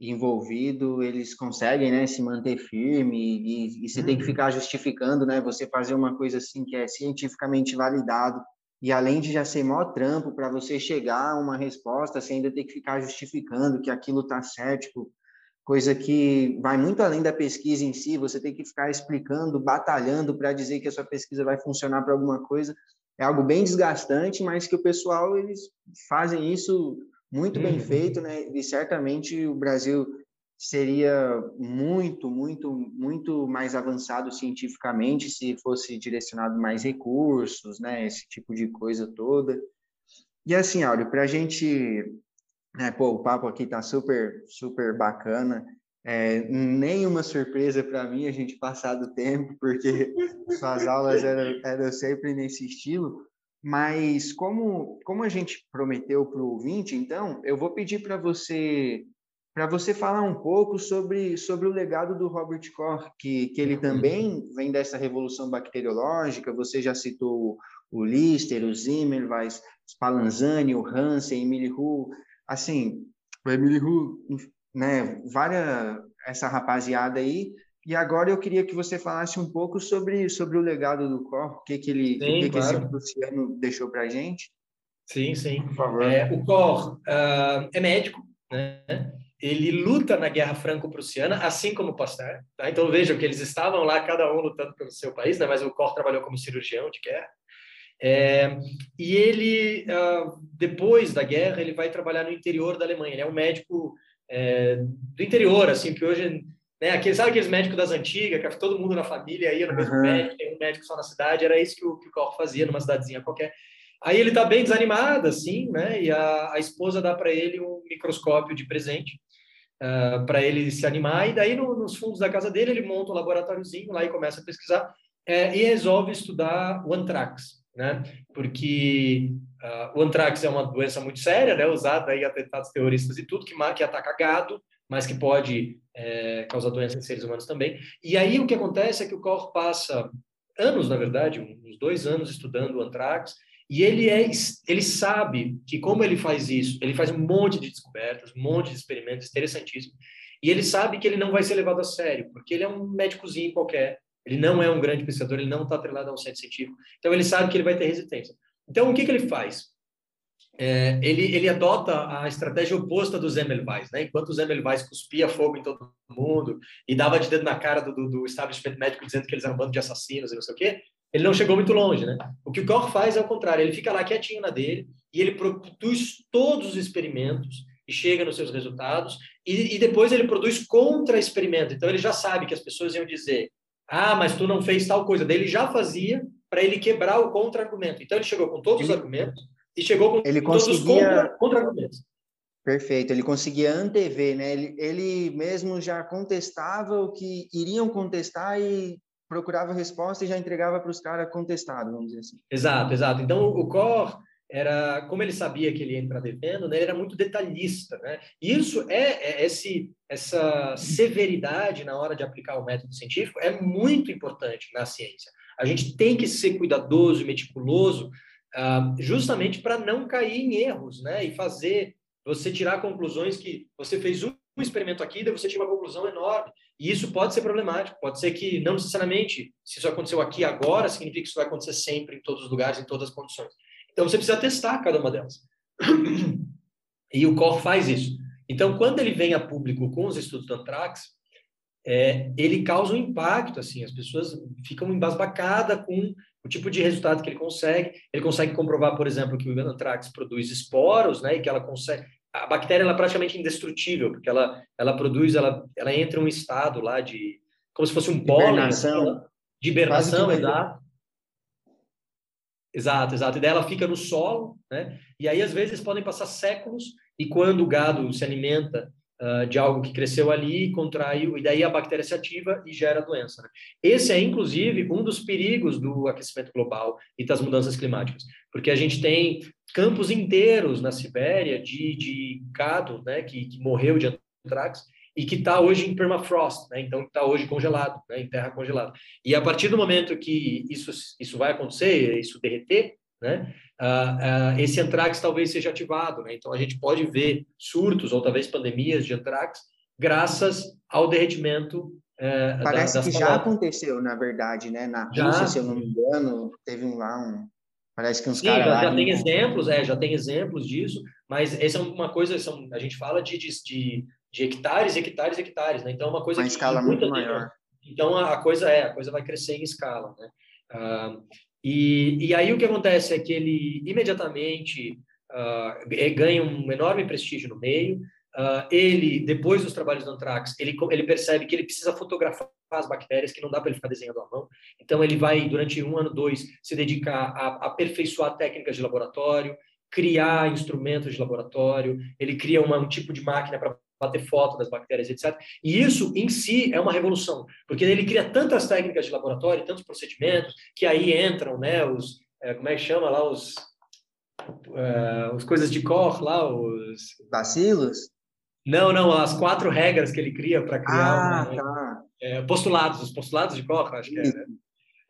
envolvido, eles conseguem, né, se manter firme e, e você uhum. tem que uhum. ficar justificando, né, você fazer uma coisa assim que é cientificamente validado e além de já ser maior trampo para você chegar a uma resposta, você ainda tem que ficar justificando que aquilo tá certo, tipo, coisa que vai muito além da pesquisa em si, você tem que ficar explicando, batalhando para dizer que a sua pesquisa vai funcionar para alguma coisa. É algo bem desgastante, mas que o pessoal eles fazem isso muito uhum. bem feito, né? E certamente o Brasil seria muito, muito, muito mais avançado cientificamente se fosse direcionado mais recursos, né? Esse tipo de coisa toda. E assim, Áureo, para a gente, né, pô, o papo aqui tá super, super bacana. É, nenhuma surpresa para mim a gente passar do tempo, porque suas aulas eram, eram sempre nesse estilo. Mas como, como a gente prometeu para o ouvinte, então, eu vou pedir para você para você falar um pouco sobre, sobre o legado do Robert Koch, que, que ele também vem dessa revolução bacteriológica, você já citou o Lister, o Zimmerweis, o Spallanzani, o Hansen, Emily Hu, assim, o Emily Hu, né, várias, essa rapaziada aí, e agora eu queria que você falasse um pouco sobre, sobre o legado do Cor, o que, que ele, sim, o que, claro. que esse Luciano deixou para a gente. Sim, sim. Por favor. É, o Cor uh, é médico, né? Ele luta na Guerra Franco-Prussiana, assim como o Pasteur. Tá? Então vejam que eles estavam lá, cada um lutando pelo seu país, né? mas o Cor trabalhou como cirurgião de guerra. É, e ele, uh, depois da guerra, ele vai trabalhar no interior da Alemanha. Ele é um médico é, do interior, assim, que hoje né? Aquele, sabe aqueles médicos das antigas, que todo mundo na família ia no mesmo uhum. médico, tem um médico só na cidade, era isso que o, que o Koch fazia numa cidadezinha qualquer. Aí ele está bem desanimado, assim, né? E a, a esposa dá para ele um microscópio de presente uh, ah, para ele se animar. E daí, no, nos fundos da casa dele, ele monta um laboratóriozinho lá e começa a pesquisar é, e resolve estudar o antrax, né? Porque uh, o antrax é uma doença muito séria, né? Usada aí atentados terroristas e tudo que, que ataca gado, mas que pode é, causar doença em seres humanos também. E aí o que acontece é que o Koch passa anos, na verdade, uns dois anos estudando o antrax e ele é, ele sabe que como ele faz isso, ele faz um monte de descobertas, um monte de experimentos interessantíssimos, e ele sabe que ele não vai ser levado a sério, porque ele é um médicozinho qualquer, ele não é um grande pesquisador, ele não está atrelado a um centro científico, então ele sabe que ele vai ter resistência. Então o que que ele faz? É, ele, ele adota a estratégia oposta do Semmelweis, né? Enquanto o Semmelweis cuspia fogo em todo mundo e dava de dedo na cara do, do, do establishment médico dizendo que eles eram um bando de assassinos e não sei o quê, ele não chegou muito longe, né? O que o Koch faz é o contrário, ele fica lá quietinho na dele e ele produz todos os experimentos e chega nos seus resultados e, e depois ele produz contra-experimento. Então ele já sabe que as pessoas iam dizer, ah, mas tu não fez tal coisa. Daí ele já fazia para ele quebrar o contra-argumento. Então ele chegou com todos os argumentos e chegou com ele todos conseguia... os contra-argumentos. Perfeito, ele conseguia antever, né? Ele, ele mesmo já contestava o que iriam contestar e procurava resposta e já entregava para os caras contestado, vamos dizer assim. Exato, exato. Então, o core era, como ele sabia que ele ia entrar devendo, né, ele era muito detalhista, né? E isso é, é esse essa severidade na hora de aplicar o método científico é muito importante na ciência. A gente tem que ser cuidadoso e meticuloso, uh, justamente para não cair em erros, né? E fazer você tirar conclusões que você fez um experimento aqui, daí você tira uma conclusão enorme. E isso pode ser problemático, pode ser que não necessariamente, se isso aconteceu aqui agora, significa que isso vai acontecer sempre, em todos os lugares, em todas as condições. Então você precisa testar cada uma delas. E o COR faz isso. Então, quando ele vem a público com os estudos do Antrax, é, ele causa um impacto, assim, as pessoas ficam embasbacadas com o tipo de resultado que ele consegue. Ele consegue comprovar, por exemplo, que o Antrax produz esporos, né, e que ela consegue, a bactéria ela é praticamente indestrutível, porque ela, ela produz, ela, ela entra em um estado lá de, como se fosse um pólen. De hibernação, exato. Exato, exato. E daí ela fica no solo, né? E aí, às vezes, podem passar séculos, e quando o gado se alimenta de algo que cresceu ali, contraiu, e daí a bactéria se ativa e gera doença. Né? Esse é, inclusive, um dos perigos do aquecimento global e das mudanças climáticas, porque a gente tem campos inteiros na Sibéria de, de gado, né, que, que morreu de antrax e que está hoje em permafrost, né, então está hoje congelado, né, em terra congelada. E a partir do momento que isso, isso vai acontecer, isso derreter, né, uh, uh, esse antrax talvez seja ativado, né, então a gente pode ver surtos ou talvez pandemias de antrax graças ao derretimento uh, Parece da, que já aconteceu, na verdade, né? Na Rússia, se eu não me engano, teve um, lá um, Parece que uns caras. Já, já tem exemplos, é, já tem exemplos disso, mas essa é uma coisa, são, a gente fala de, de, de hectares, hectares, hectares, né? Então é uma coisa uma que escala muito maior. Então a, coisa é, a coisa vai crescer em escala, né? Ah, e, e aí o que acontece é que ele imediatamente ah, ganha um enorme prestígio no meio, Uh, ele, depois dos trabalhos do Antrax, ele, ele percebe que ele precisa fotografar as bactérias, que não dá para ele ficar desenhando à mão. Então, ele vai, durante um ano, dois, se dedicar a, aperfeiçoar técnicas de laboratório, criar instrumentos de laboratório, ele cria uma, um tipo de máquina para bater foto das bactérias, etc. E isso, em si, é uma revolução, porque ele cria tantas técnicas de laboratório, tantos procedimentos, que aí entram, né, os, é, como é que chama lá, os, uh, os coisas de cor lá, os... Bacilos? Não, não, as quatro regras que ele cria para criar ah, uma, tá. é, postulados, os postulados de Koch, acho que é. Né?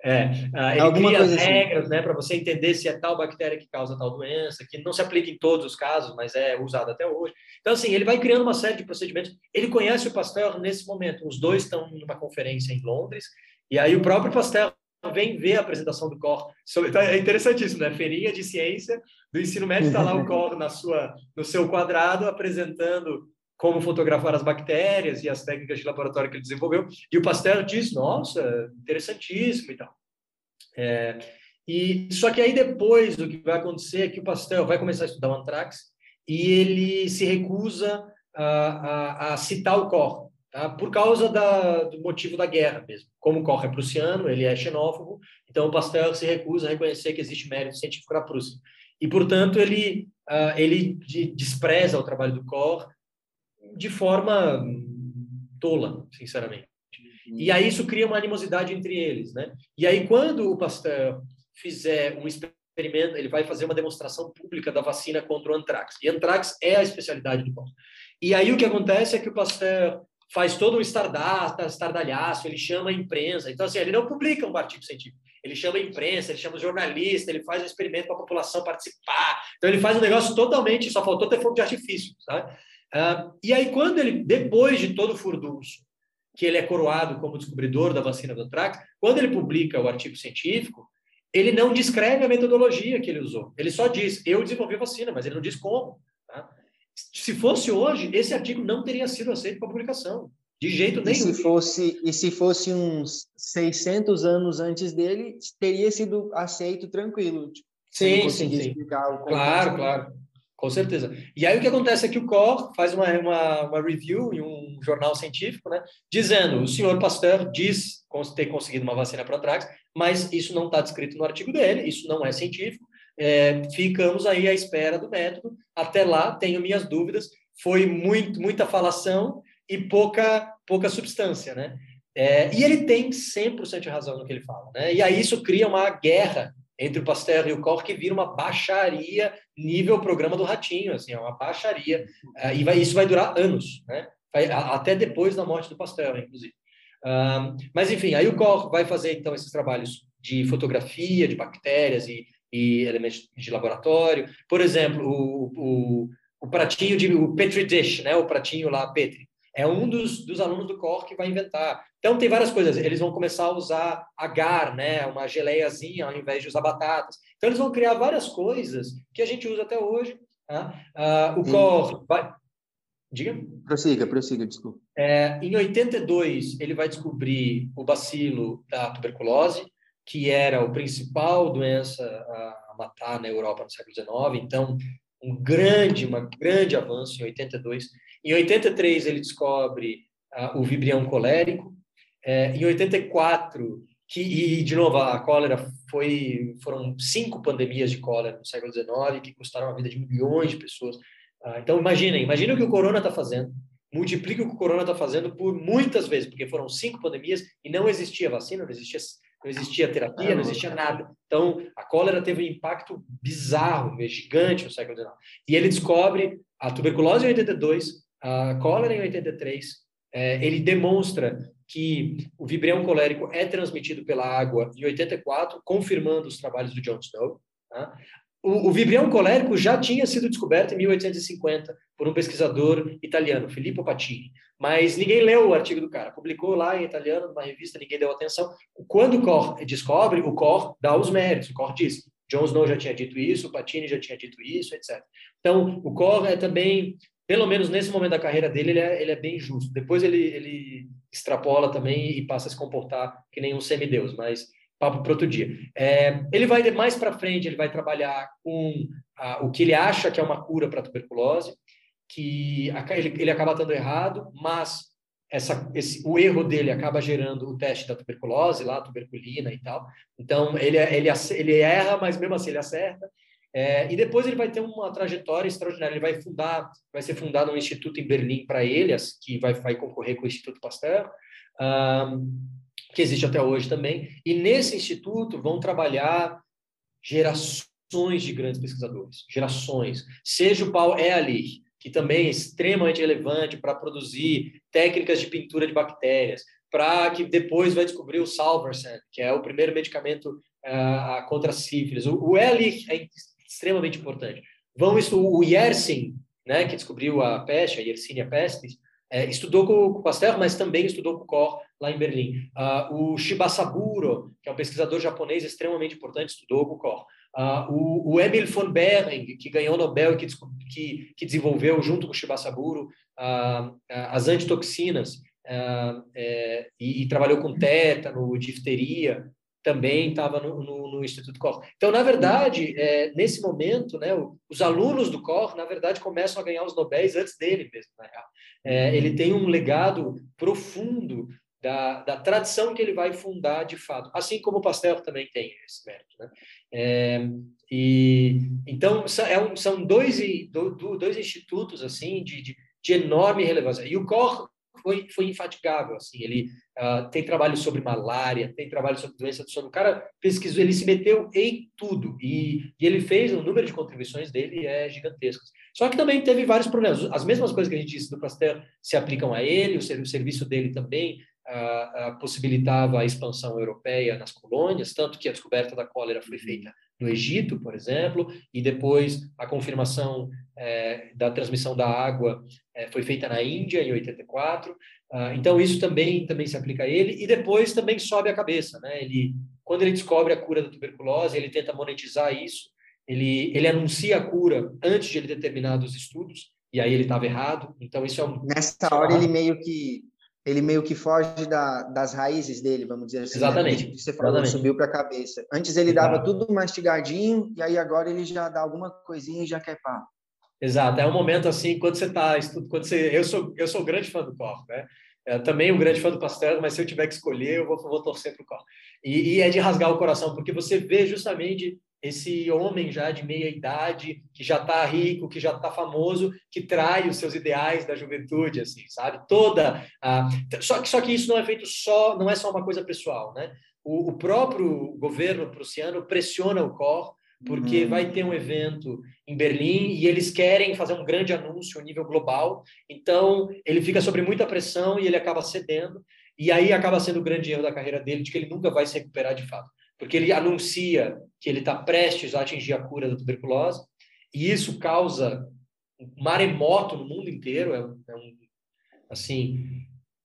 É, uh, ele Alguma cria assim. regras assim. né, para você entender se é tal bactéria que causa tal doença, que não se aplica em todos os casos, mas é usado até hoje. Então, assim, ele vai criando uma série de procedimentos. Ele conhece o Pasteur nesse momento. Os dois estão numa conferência em Londres, e aí o próprio Pasteur vem ver a apresentação do Cor. Então, é interessantíssimo, né? Feirinha de ciência do ensino médio, está lá o Cor na sua, no seu quadrado, apresentando como fotografar as bactérias e as técnicas de laboratório que ele desenvolveu. E o Pasteur diz, nossa, interessantíssimo e tal. É, e só que aí depois o que vai acontecer é que o Pasteur vai começar a estudar o antrax e ele se recusa a, a, a citar o Cor, tá? por causa da, do motivo da guerra mesmo. Como o Koch é prussiano, ele é xenófobo, então o Pasteur se recusa a reconhecer que existe mérito científico na Prússia. E, portanto, ele, uh, ele despreza o trabalho do Koch de forma tola, sinceramente. E aí isso cria uma animosidade entre eles, né? E aí quando o Pasteur fizer um experimento, ele vai fazer uma demonstração pública da vacina contra o antrax. E antrax é a especialidade do Koch. E aí o que acontece é que o Pasteur faz todo um estardalhaço, ele chama a imprensa. Então, assim, ele não publica um artigo científico. Ele chama a imprensa, ele chama o jornalista, ele faz um experimento para a população participar. Então, ele faz um negócio totalmente, só faltou ter fogo de artifício, sabe? Uh, e aí, quando ele, depois de todo o furdunço, que ele é coroado como descobridor da vacina do antrax, quando ele publica o artigo científico, ele não descreve a metodologia que ele usou. Ele só diz, eu desenvolvi a vacina, mas ele não diz como. Tá? Se fosse hoje, esse artigo não teria sido aceito para publicação. De jeito nenhum. E se fosse, e se fosse uns 600 anos antes dele, teria sido aceito tranquilo. Tipo, sim, sim, sim. Claro, claro. Com certeza. E aí o que acontece é que o COR faz uma, uma, uma review em um jornal científico, né, dizendo o senhor Pasteur diz ter conseguido uma vacina para antrax, mas isso não está descrito no artigo dele, isso não é científico. É, ficamos aí à espera do método. Até lá, tenho minhas dúvidas. Foi muito, muita falação e pouca, pouca substância, né? É, e ele tem 100% de razão no que ele fala, né? E aí isso cria uma guerra entre o Pasteur e o que vira uma baixaria nível programa do Ratinho, assim, é uma baixaria. Uh, e vai, isso vai durar anos, né? Vai, a, até depois da morte do Pasteur, inclusive. Uh, mas, enfim, aí o Koch vai fazer, então, esses trabalhos de fotografia de bactérias e, e elementos de laboratório. Por exemplo, o, o, o pratinho de... o Petri dish, né? O pratinho lá, Petri. É um dos, dos alunos do Koch que vai inventar. Então, tem várias coisas. Eles vão começar a usar agar, né? Uma geleiazinha ao invés de usar batatas. Então, eles vão criar várias coisas que a gente usa até hoje. Tá? Ah, o Koch vai... Diga. Prossiga, prossiga, desculpa. É, em 82, ele vai descobrir o bacilo da tuberculose, que era o principal doença a matar na Europa no século XIX. Então, um grande, uma grande avanço em 82. Em 83, ele descobre uh, o vibrião colérico, é, em 84, que, e de novo, a cólera foi, foram cinco pandemias de cólera no século XIX que custaram a vida de milhões de pessoas. Ah, então, imaginem, imaginem o que o corona está fazendo, multiplique o que o corona está fazendo por muitas vezes, porque foram cinco pandemias e não existia vacina, não existia, não existia terapia, não existia nada. Então, a cólera teve um impacto bizarro, gigante no século XIX. E ele descobre a tuberculose em 82, a cólera em 83, é, ele demonstra que o vibrião colérico é transmitido pela água em 84, confirmando os trabalhos do John Snow. Tá? O, o, vibrião colérico já tinha sido descoberto em 1850 por um pesquisador italiano, Filippo Patini, mas ninguém leu o artigo do cara. Publicou lá em italiano, numa revista, ninguém deu atenção. Quando o Cor descobre, o Cor dá os méritos. O Cor diz, John Snow já tinha dito isso, o Patini já tinha dito isso, etc. Então, o Cor é também pelo menos nesse momento da carreira dele, ele é, ele é bem justo. Depois ele, ele extrapola também e passa a se comportar que nem um semideus, mas papo para outro dia. É, ele vai mais para frente, ele vai trabalhar com a, o que ele acha que é uma cura para tuberculose, que a, ele, ele acaba estando errado, mas essa, esse, o erro dele acaba gerando o teste da tuberculose, lá, tuberculina e tal. Então, ele, ele, ele erra, mas mesmo assim ele acerta. É, e depois ele vai ter uma trajetória extraordinária. Ele vai fundar, vai ser fundado um instituto em Berlim para ele, que vai, vai concorrer com o Instituto Pasteur, um, que existe até hoje também. E nesse instituto vão trabalhar gerações de grandes pesquisadores, gerações. Seja o Paul Ehrlich, que também é extremamente relevante para produzir técnicas de pintura de bactérias, para que depois vai descobrir o Salvarsan, que é o primeiro medicamento uh, contra a sífilis. O, o Ehrlich é extremamente importante. Vão o Yersin, né, que descobriu a peste, a Yersinia pestis, é, estudou com, o Pasteur, mas também estudou com Koch lá em Berlim. Uh, o Shibasaburo, que é um pesquisador japonês extremamente importante, estudou com Koch. Uh, o, o, Emil von Behring, que ganhou o Nobel e que, que, que, desenvolveu, junto com o Shibasaburo, uh, as antitoxinas, é, e, e, trabalhou com tétano, difteria, também estava no, no, no, Instituto Cor. Então, na verdade, é, nesse momento, né, os alunos do Cor, na verdade, começam a ganhar os Nobéis antes dele mesmo, real. É, ele tem um legado profundo da, da tradição que ele vai fundar de fato, assim como o Pasteur também tem esse mérito. Né? É, e então é são dois, dois institutos assim de, de, de enorme relevância. E o Cor foi, foi infatigável, assim, ele uh, tem trabalho sobre malária, tem trabalho sobre doença do sono, o cara pesquisou, ele se meteu em tudo, e, e ele fez, o número de contribuições dele é gigantesco. Só que também teve vários problemas, as mesmas coisas que a gente disse do Pasteur se aplicam a ele, o, o serviço dele também uh, uh, possibilitava a expansão europeia nas colônias, tanto que a descoberta da cólera foi feita no Egito, por exemplo, e depois a confirmação é, da transmissão da água foi feita na Índia em 84. Ah, então isso também também se aplica a ele e depois também sobe a cabeça, né? Ele quando ele descobre a cura da tuberculose, ele tenta monetizar isso. Ele ele anuncia a cura antes de ele ter terminado os estudos e aí ele estava errado. Então isso é um nessa hora ele meio que ele meio que foge da, das raízes dele, vamos dizer assim. Né? Exatamente. Né? Você falou, Exatamente. subiu para a cabeça. Antes ele Exato. dava tudo mastigadinho, e aí agora ele já dá alguma coisinha e já quer pá. Exato. É um momento assim, quando você está quando você, eu sou eu sou grande fã do Corpo, né? É, também um grande fã do Pastel, mas se eu tiver que escolher, eu vou, vou torcer para o Corpo. E, e é de rasgar o coração, porque você vê justamente esse homem já de meia idade, que já está rico, que já está famoso, que trai os seus ideais da juventude, assim, sabe? Toda a... só que só que isso não é feito só, não é só uma coisa pessoal, né? O, o próprio governo prussiano pressiona o COR porque uhum. vai ter um evento em Berlim e eles querem fazer um grande anúncio a nível global. Então, ele fica sob muita pressão e ele acaba cedendo. E aí acaba sendo o grande erro da carreira dele, de que ele nunca vai se recuperar de fato porque ele anuncia que ele está prestes a atingir a cura da tuberculose, e isso causa um maremoto no mundo inteiro, é um, é um, assim,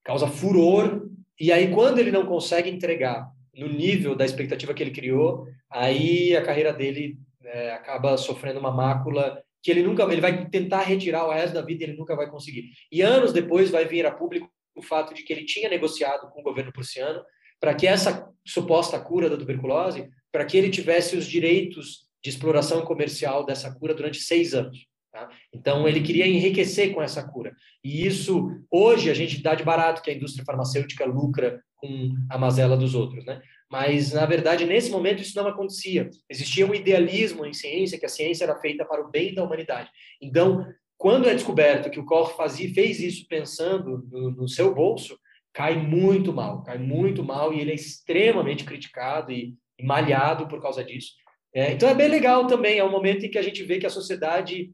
causa furor, e aí quando ele não consegue entregar no nível da expectativa que ele criou, aí a carreira dele é, acaba sofrendo uma mácula que ele nunca, ele vai tentar retirar o resto da vida e ele nunca vai conseguir. E anos depois vai vir a público o fato de que ele tinha negociado com o governo prussiano para que essa suposta cura da tuberculose, para que ele tivesse os direitos de exploração comercial dessa cura durante seis anos. Tá? Então, ele queria enriquecer com essa cura. E isso, hoje, a gente dá de barato que a indústria farmacêutica lucra com a mazela dos outros, né? Mas, na verdade, nesse momento, isso não acontecia. Existia um idealismo em ciência, que a ciência era feita para o bem da humanidade. Então, quando é descoberto que o Koch fazia, fez isso pensando no, no seu bolso, cai muito mal, cai muito mal e ele é extremamente criticado e, e malhado por causa disso. É, então é bem legal também, é um momento em que a gente vê que a sociedade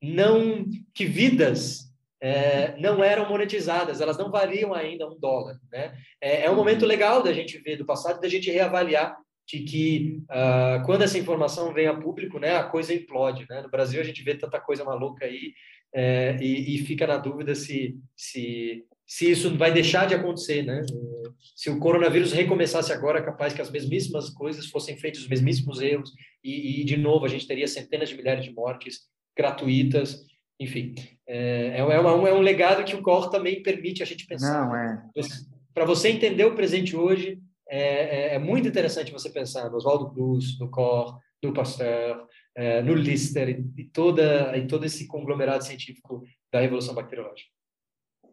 não, que vidas é, não eram monetizadas, elas não valiam ainda um dólar, né? É, é um momento legal da gente ver do passado, da gente reavaliar de que uh, quando essa informação vem a público, né, a coisa implode, né? No Brasil a gente vê tanta coisa maluca aí é, e, e, fica na dúvida se, se se isso vai deixar de acontecer, né? Se o coronavírus recomeçasse agora, capaz que as mesmíssimas coisas fossem feitas, os mesmíssimos erros, e, e de novo a gente teria centenas de milhares de mortes gratuitas, enfim. É, é, é, um, é um legado que o COR também permite a gente pensar. Não, é. Para você entender o presente hoje, é, é, é, muito interessante você pensar no Oswaldo Cruz, no COR, no Pasteur, é, no Lister e, toda, e todo esse conglomerado científico da Revolução Bacteriológica.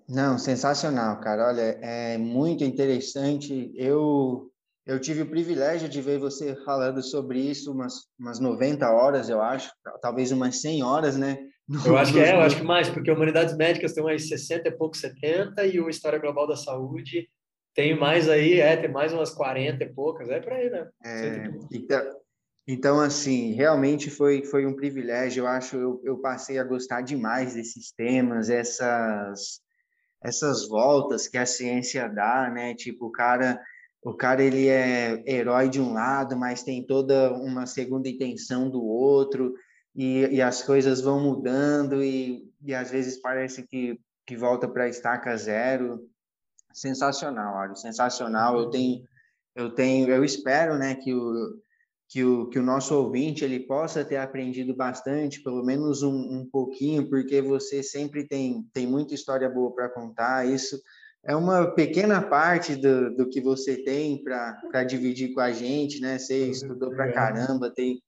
Não, sensacional, cara. Olha, é muito interessante. Eu eu tive o privilégio de ver você falando sobre isso umas, umas 90 horas, eu acho, talvez umas 100 horas, né? Eu acho que é, eu acho que mais, porque Humanidades Médicas tem umas 60 e pouco, 70, e o História Global da Saúde tem mais aí, é, tem mais umas 40 e poucas, é por aí, né? É, então, então, assim, realmente foi, foi um privilégio, eu acho, eu, eu passei a gostar demais desses temas, essas essas voltas que a ciência dá, né? Tipo, o cara, o cara ele é herói de um lado, mas tem toda uma segunda intenção do outro, e, e as coisas vão mudando, e, e às vezes parece que, que volta para a estaca zero. Sensacional, Mário, sensacional. Eu tenho, eu tenho, eu espero, né, que o que o, que o nosso ouvinte ele possa ter aprendido bastante, pelo menos um, um pouquinho, porque você sempre tem, tem muita história boa para contar. Isso é uma pequena parte do, do que você tem para dividir com a gente, né? Você estudou para caramba, tem,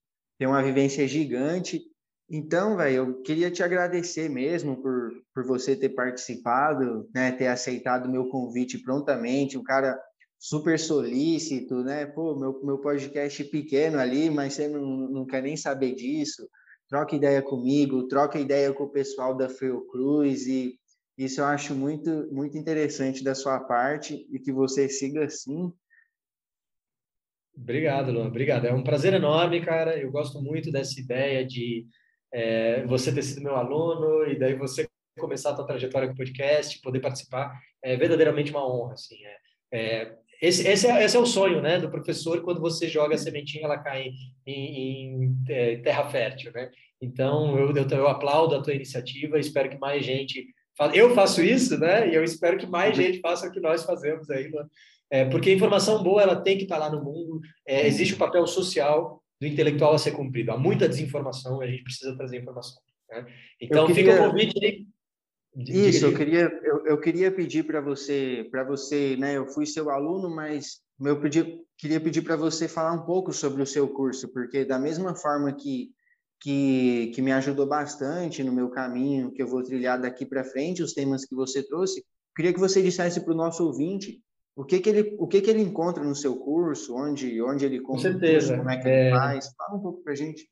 tem uma vivência gigante. Então, velho, eu queria te agradecer mesmo por, por você ter participado, né? Ter aceitado o meu convite prontamente. Um cara super solícito, né? Pô, meu, meu podcast pequeno ali, mas você não, não quer nem saber disso. Troca ideia comigo, troca ideia com o pessoal da Fiocruz e isso eu acho muito, muito interessante da sua parte e que você siga assim. Obrigado, Luan. Obrigado. É um prazer enorme, cara. Eu gosto muito dessa ideia de é, você ter sido meu aluno e daí você começar a tua trajetória com o podcast, poder participar. É verdadeiramente uma honra, assim. É, é, esse, esse, é, esse é o sonho, né, do professor quando você joga a sementinha, ela cai em, em, é, terra fértil, né? Então, eu, eu, eu aplaudo a tua iniciativa, espero que mais gente eu faço isso, né? E eu espero que mais gente faça o que nós fazemos aí? É, porque a informação boa ela tem que estar lá no mundo. É, existe o um papel social do intelectual a ser cumprido. Há muita desinformação e a gente precisa trazer informação. Né? Então queria... fica o convite aí. Isso, eu queria, eu, eu queria pedir para você, para você, né? Eu fui seu aluno, mas eu pedi, queria pedir para você falar um pouco sobre o seu curso, porque da mesma forma que que, que me ajudou bastante no meu caminho, que eu vou trilhar daqui para frente, os temas que você trouxe. Queria que você dissesse para o nosso ouvinte o que, que ele o que, que ele encontra no seu curso, onde onde ele compra, Com certeza. Como é que é... ele faz. Fala um pouco para gente.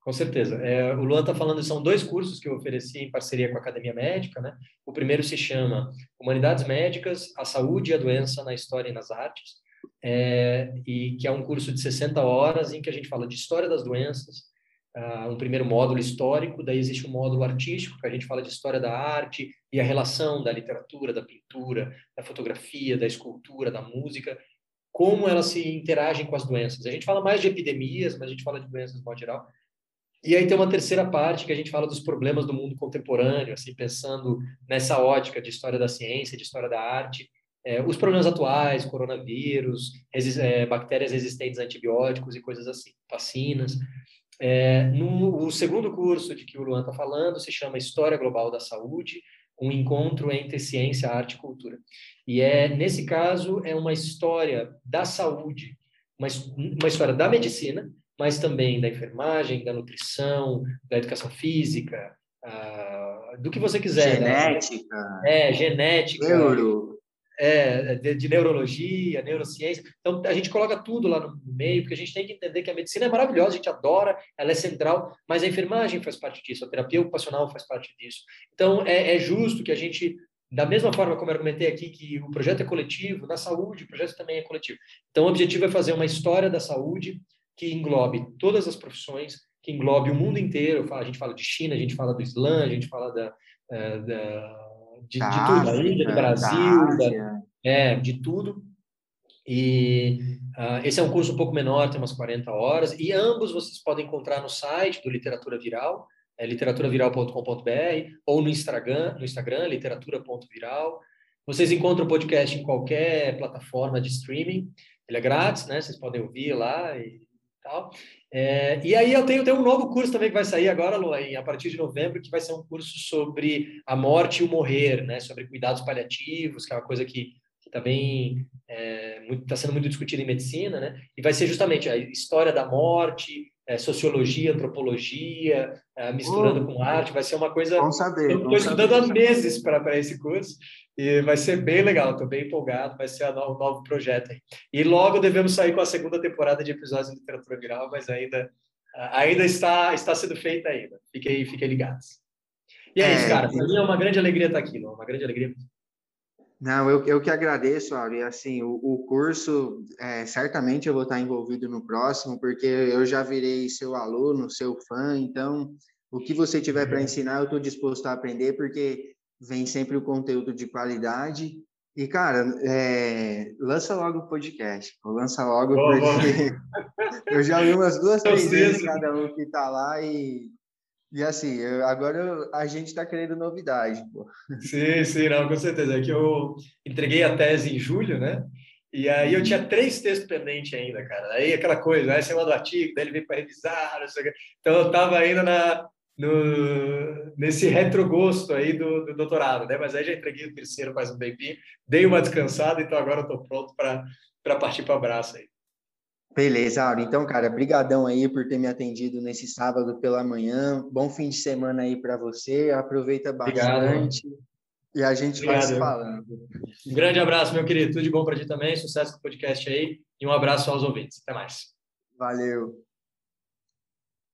Com certeza. É, o Luan está falando, são dois cursos que eu ofereci em parceria com a Academia Médica. Né? O primeiro se chama Humanidades Médicas, a Saúde e a Doença na História e nas Artes, é, e que é um curso de 60 horas em que a gente fala de história das doenças, uh, um primeiro módulo histórico, daí existe um módulo artístico, que a gente fala de história da arte e a relação da literatura, da pintura, da fotografia, da escultura, da música, como elas se interagem com as doenças. A gente fala mais de epidemias, mas a gente fala de doenças no modo geral. E aí tem uma terceira parte que a gente fala dos problemas do mundo contemporâneo, assim, pensando nessa ótica de história da ciência, de história da arte, é, os problemas atuais, coronavírus, é, bactérias resistentes a antibióticos e coisas assim, vacinas. É, no o segundo curso de que o Luan está falando se chama História Global da Saúde, um encontro entre ciência, arte e cultura. E é nesse caso é uma história da saúde, uma, uma história da medicina, mas também da enfermagem, da nutrição, da educação física, uh, do que você quiser. Genética. Né? É, genética. Neuro é, de, de, neurologia, neurociência. Então, a gente coloca tudo lá no meio, porque a gente tem que entender que a medicina é maravilhosa, a gente adora, ela é central, mas a enfermagem faz parte disso, a terapia ocupacional faz parte disso. Então, é, é justo que a gente, da mesma forma como eu argumentei aqui, que o projeto é coletivo, na saúde, o projeto também é coletivo. Então, o objetivo é fazer uma história da saúde que englobe todas as profissões, que englobe o mundo inteiro. A gente fala de China, a gente fala do Islã, a gente fala da, eh, da de, de tudo, da Índia, do Brasil, da, é, de tudo. E uh, esse é um curso um pouco menor, tem umas 40 horas, e ambos vocês podem encontrar no site do Literatura Viral, é literaturaviral.com.br, ou no Instagram, no Instagram literatura.viral. Vocês encontram o podcast em qualquer plataforma de streaming, ele é grátis, né? Vocês podem ouvir lá e tal. É, e aí eu tenho, tenho um novo curso também que vai sair agora, Luan, a partir de novembro, que vai ser um curso sobre a morte e o morrer, né? Sobre cuidados paliativos, que é uma coisa que, também está é, tá sendo muito discutida em medicina, né? E vai ser justamente a história da morte, é, sociologia, antropologia, é, misturando oh, com arte, vai ser uma coisa. Vamos saber. Estou estudando há meses para esse curso e vai ser bem legal. Estou bem empolgado, vai ser um novo, novo projeto aí. E logo devemos sair com a segunda temporada de episódios de literatura viral, mas ainda ainda está está sendo feita ainda. Fiquem fiquem ligados. E é, é isso, cara. Para mim é uma grande alegria estar aqui, uma grande alegria. Não, eu, eu que agradeço, Ari. Assim, o, o curso, é, certamente eu vou estar envolvido no próximo, porque eu já virei seu aluno, seu fã, então o que você tiver para ensinar, eu estou disposto a aprender, porque vem sempre o conteúdo de qualidade. E, cara, é, lança logo o podcast. Lança logo, oh, porque eu já vi umas duas, três vezes cada um que está lá e e assim, eu, agora a gente está querendo novidade, pô. Sim, sim, não, com certeza. É que eu entreguei a tese em julho, né? E aí eu tinha três textos pendentes ainda, cara. Aí aquela coisa, aí você manda o artigo, daí ele vem para revisar, não sei o. Então eu estava ainda na, no, nesse retrogosto aí do, do, doutorado, né? Mas aí já entreguei o terceiro faz um tempinho, dei uma descansada, então agora estou pronto para partir para abraço aí. Beleza, Auro. Então, cara, brigadão aí por ter me atendido nesse sábado pela manhã. Bom fim de semana aí para você. Aproveita bastante. Obrigado. E a gente Obrigado. vai se falando. Um grande abraço, meu querido. Tudo de bom para ti também. Sucesso com o podcast aí. E um abraço aos ouvintes. Até mais. Valeu.